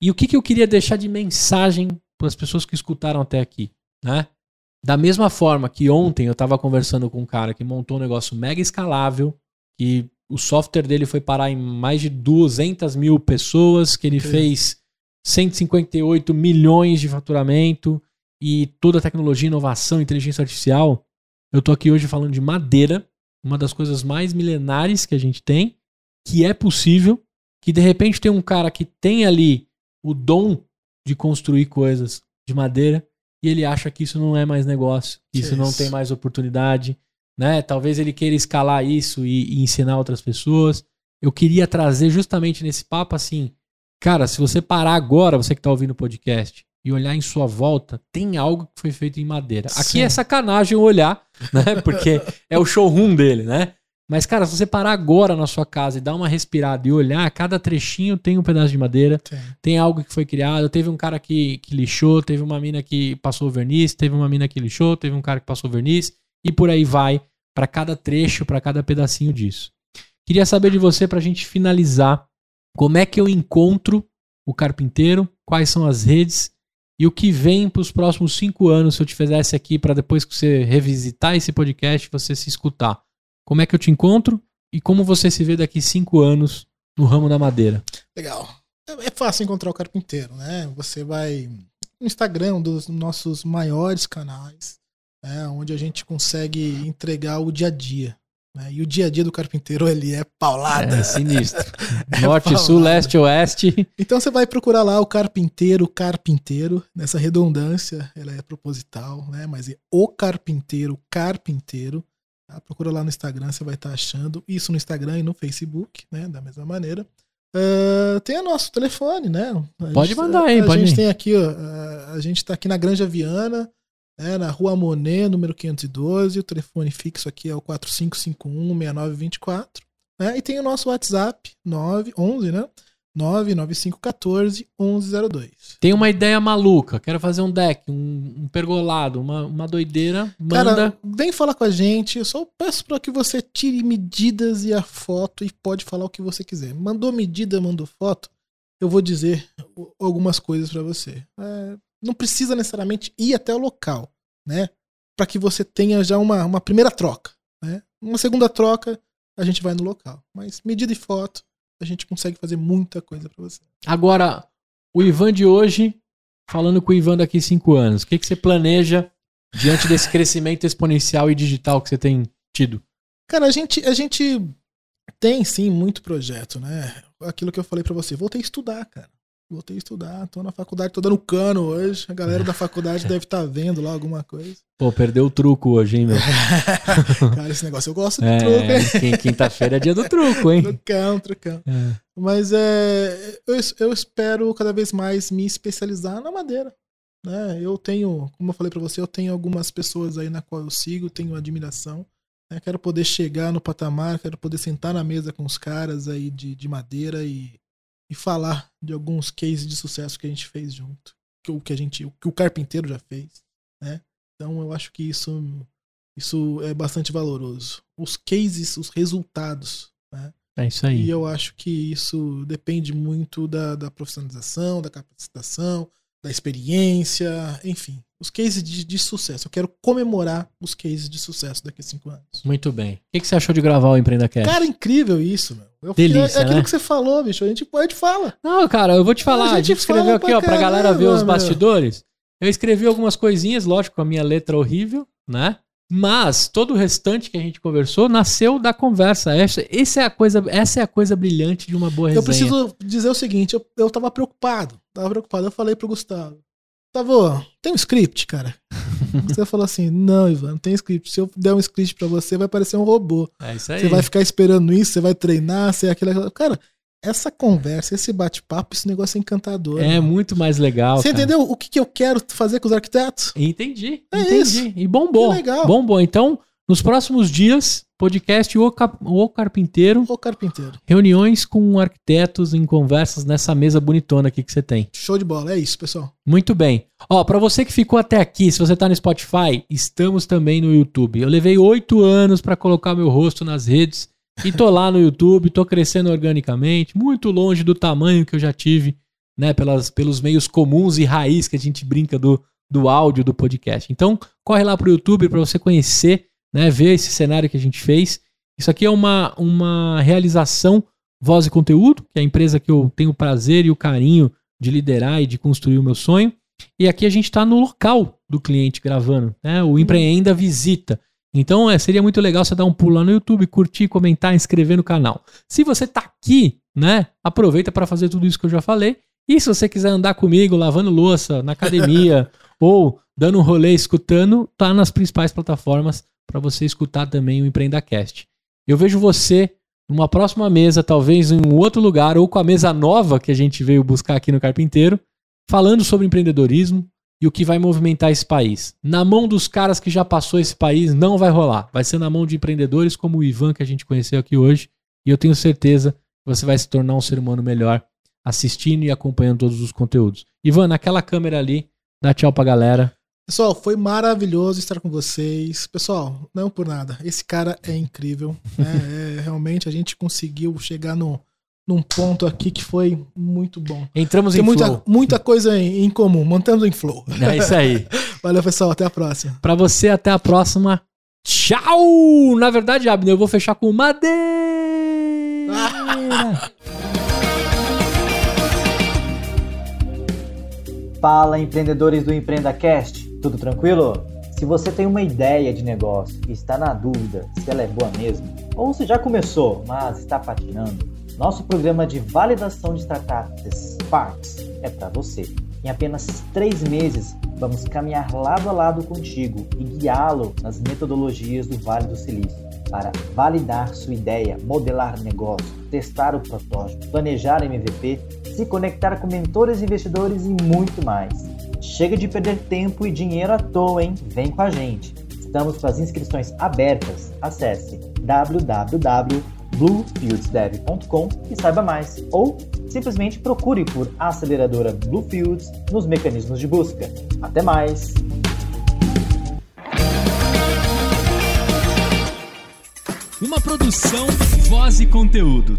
E o que, que eu queria deixar de mensagem para as pessoas que escutaram até aqui, né? Da mesma forma que ontem eu tava conversando com um cara que montou um negócio mega escalável, que o software dele foi parar em mais de 200 mil pessoas, que ele Sim. fez 158 milhões de faturamento e toda a tecnologia, inovação, inteligência artificial. Eu tô aqui hoje falando de madeira, uma das coisas mais milenares que a gente tem, que é possível, que de repente tem um cara que tem ali o dom de construir coisas de madeira e ele acha que isso não é mais negócio, que isso não tem mais oportunidade, né? Talvez ele queira escalar isso e, e ensinar outras pessoas. Eu queria trazer justamente nesse papo assim, cara, se você parar agora, você que tá ouvindo o podcast, e olhar em sua volta, tem algo que foi feito em madeira. Aqui Sim. é sacanagem olhar, né? Porque é o showroom dele, né? Mas, cara, se você parar agora na sua casa e dar uma respirada e olhar, cada trechinho tem um pedaço de madeira, Tem. tem algo que foi criado. Teve um cara que, que lixou, teve uma mina que passou verniz, teve uma mina que lixou, teve um cara que passou verniz, e por aí vai, para cada trecho, para cada pedacinho disso. Queria saber de você, pra gente finalizar, como é que eu encontro o carpinteiro, quais são as redes e o que vem para os próximos cinco anos, se eu te fizesse aqui, para depois que você revisitar esse podcast, você se escutar. Como é que eu te encontro e como você se vê daqui cinco anos no ramo da madeira? Legal. É é fácil encontrar o carpinteiro, né? Você vai no Instagram, um dos nossos maiores canais, né? onde a gente consegue entregar o dia a dia. né? E o dia a dia do carpinteiro, ele é paulada. É sinistro. É Norte, paulada. sul, leste, oeste. Então você vai procurar lá o carpinteiro, carpinteiro, nessa redundância, ela é proposital, né? Mas é o carpinteiro, carpinteiro. Tá? Procura lá no Instagram, você vai estar achando isso no Instagram e no Facebook, né? Da mesma maneira. Ah, tem o nosso telefone, né? A Pode gente- mandar aí, a pode gente ir. tem aqui, ó, a- a gente tá aqui na Granja Viana, né, na Rua Monet, número 512. O telefone fixo aqui é o 4551-6924. Né? E tem o nosso WhatsApp, 911, né? 99514-1102. Tem uma ideia maluca. Quero fazer um deck, um, um pergolado, uma, uma doideira. Manda. Cara, vem falar com a gente. Eu só peço para que você tire medidas e a foto e pode falar o que você quiser. Mandou medida, mandou foto, eu vou dizer algumas coisas para você. É, não precisa necessariamente ir até o local, né? Para que você tenha já uma, uma primeira troca, né? Uma segunda troca, a gente vai no local. Mas medida e foto, a gente consegue fazer muita coisa para você. Agora, o Ivan de hoje, falando com o Ivan daqui cinco anos, o que, que você planeja diante desse crescimento exponencial e digital que você tem tido? Cara, a gente, a gente tem sim muito projeto, né? Aquilo que eu falei pra você, voltei a estudar, cara. Voltei a estudar, tô na faculdade, tô dando cano hoje. A galera da faculdade deve estar vendo lá alguma coisa. Pô, perdeu o truco hoje, hein, meu? Cara, esse negócio eu gosto do truco, É, hein? quin- quinta-feira é dia do truco, hein? Trucão, trucão. É. Mas é, eu, eu espero cada vez mais me especializar na madeira. Né? Eu tenho, como eu falei pra você, eu tenho algumas pessoas aí na qual eu sigo, tenho admiração. Né? Quero poder chegar no patamar, quero poder sentar na mesa com os caras aí de, de madeira e, e falar de alguns cases de sucesso que a gente fez junto. Que, o que a gente, o que o carpinteiro já fez, né? Então eu acho que isso, isso é bastante valoroso. Os cases, os resultados, né? É isso aí. E eu acho que isso depende muito da, da profissionalização, da capacitação, da experiência, enfim. Os cases de, de, sucesso. Eu quero comemorar os cases de sucesso daqui a cinco anos. Muito bem. O que, que você achou de gravar o Empreenda Cast? Cara, incrível isso, meu. Eu, Delícia, é aquilo né? que você falou, bicho. A gente, a gente fala. Não, cara, eu vou te falar. A A gente gente escreveu aqui, pra ó, pra galera ver os caramba, meu. bastidores. Eu escrevi algumas coisinhas, lógico, com a minha letra horrível, né? Mas todo o restante que a gente conversou nasceu da conversa. Essa, essa, é, a coisa, essa é a coisa brilhante de uma boa resenha. Eu preciso dizer o seguinte: eu, eu tava preocupado. Tava preocupado. Eu falei pro Gustavo. Gustavo, tem um script, cara? Você falou assim: não, Ivan, não tem script. Se eu der um script pra você, vai parecer um robô. É isso aí. Você vai ficar esperando isso, você vai treinar, você é aquilo, aquilo. Cara, essa conversa, esse bate-papo, esse negócio é encantador. É né? muito mais legal. Você cara. entendeu o que, que eu quero fazer com os arquitetos? Entendi. É entendi. isso. E bombou. Que legal. Bombou. Então, nos próximos dias, podcast O, Cap- o Carpinteiro, Ô, carpinteiro. reuniões com arquitetos em conversas nessa mesa bonitona aqui que você tem. Show de bola. É isso, pessoal. Muito bem. Ó, pra você que ficou até aqui, se você tá no Spotify, estamos também no YouTube. Eu levei oito anos pra colocar meu rosto nas redes e tô lá no YouTube, tô crescendo organicamente, muito longe do tamanho que eu já tive, né, pelas, pelos meios comuns e raiz que a gente brinca do, do áudio do podcast. Então, corre lá pro YouTube pra você conhecer, né, ver esse cenário que a gente fez. Isso aqui é uma, uma realização Voz e Conteúdo, que é a empresa que eu tenho o prazer e o carinho de liderar e de construir o meu sonho. E aqui a gente está no local do cliente gravando, né? O Empreenda Visita. Então é, seria muito legal você dar um pulo lá no YouTube, curtir, comentar, inscrever no canal. Se você tá aqui, né? Aproveita para fazer tudo isso que eu já falei. E se você quiser andar comigo lavando louça na academia ou dando um rolê escutando, tá nas principais plataformas para você escutar também o EmpreendaCast. Eu vejo você numa próxima mesa, talvez em um outro lugar, ou com a mesa nova que a gente veio buscar aqui no Carpinteiro, falando sobre empreendedorismo e o que vai movimentar esse país. Na mão dos caras que já passou esse país, não vai rolar. Vai ser na mão de empreendedores como o Ivan, que a gente conheceu aqui hoje. E eu tenho certeza que você vai se tornar um ser humano melhor assistindo e acompanhando todos os conteúdos. Ivan, naquela câmera ali, dá tchau pra galera. Pessoal, foi maravilhoso estar com vocês. Pessoal, não por nada. Esse cara é incrível. né? É, realmente a gente conseguiu chegar no, num ponto aqui que foi muito bom. Entramos Tem em muita, flow. muita coisa em, em comum. Mantemos em flow. É isso aí. Valeu, pessoal. Até a próxima. Pra você, até a próxima. Tchau! Na verdade, Abner, eu vou fechar com madeira. Fala empreendedores do EmpreendaCast, tudo tranquilo? Se você tem uma ideia de negócio e está na dúvida se ela é boa mesmo, ou se já começou, mas está patinando, nosso programa de validação de startups Sparks é para você. Em apenas três meses, vamos caminhar lado a lado contigo e guiá-lo nas metodologias do Vale do Silício para validar sua ideia, modelar negócio, testar o protótipo, planejar MVP, se conectar com mentores, investidores e muito mais. Chega de perder tempo e dinheiro à toa, hein? Vem com a gente. Estamos com as inscrições abertas. Acesse www.bluefieldsdev.com e saiba mais. Ou simplesmente procure por aceleradora Bluefields nos mecanismos de busca. Até mais! Uma produção, voz e conteúdo.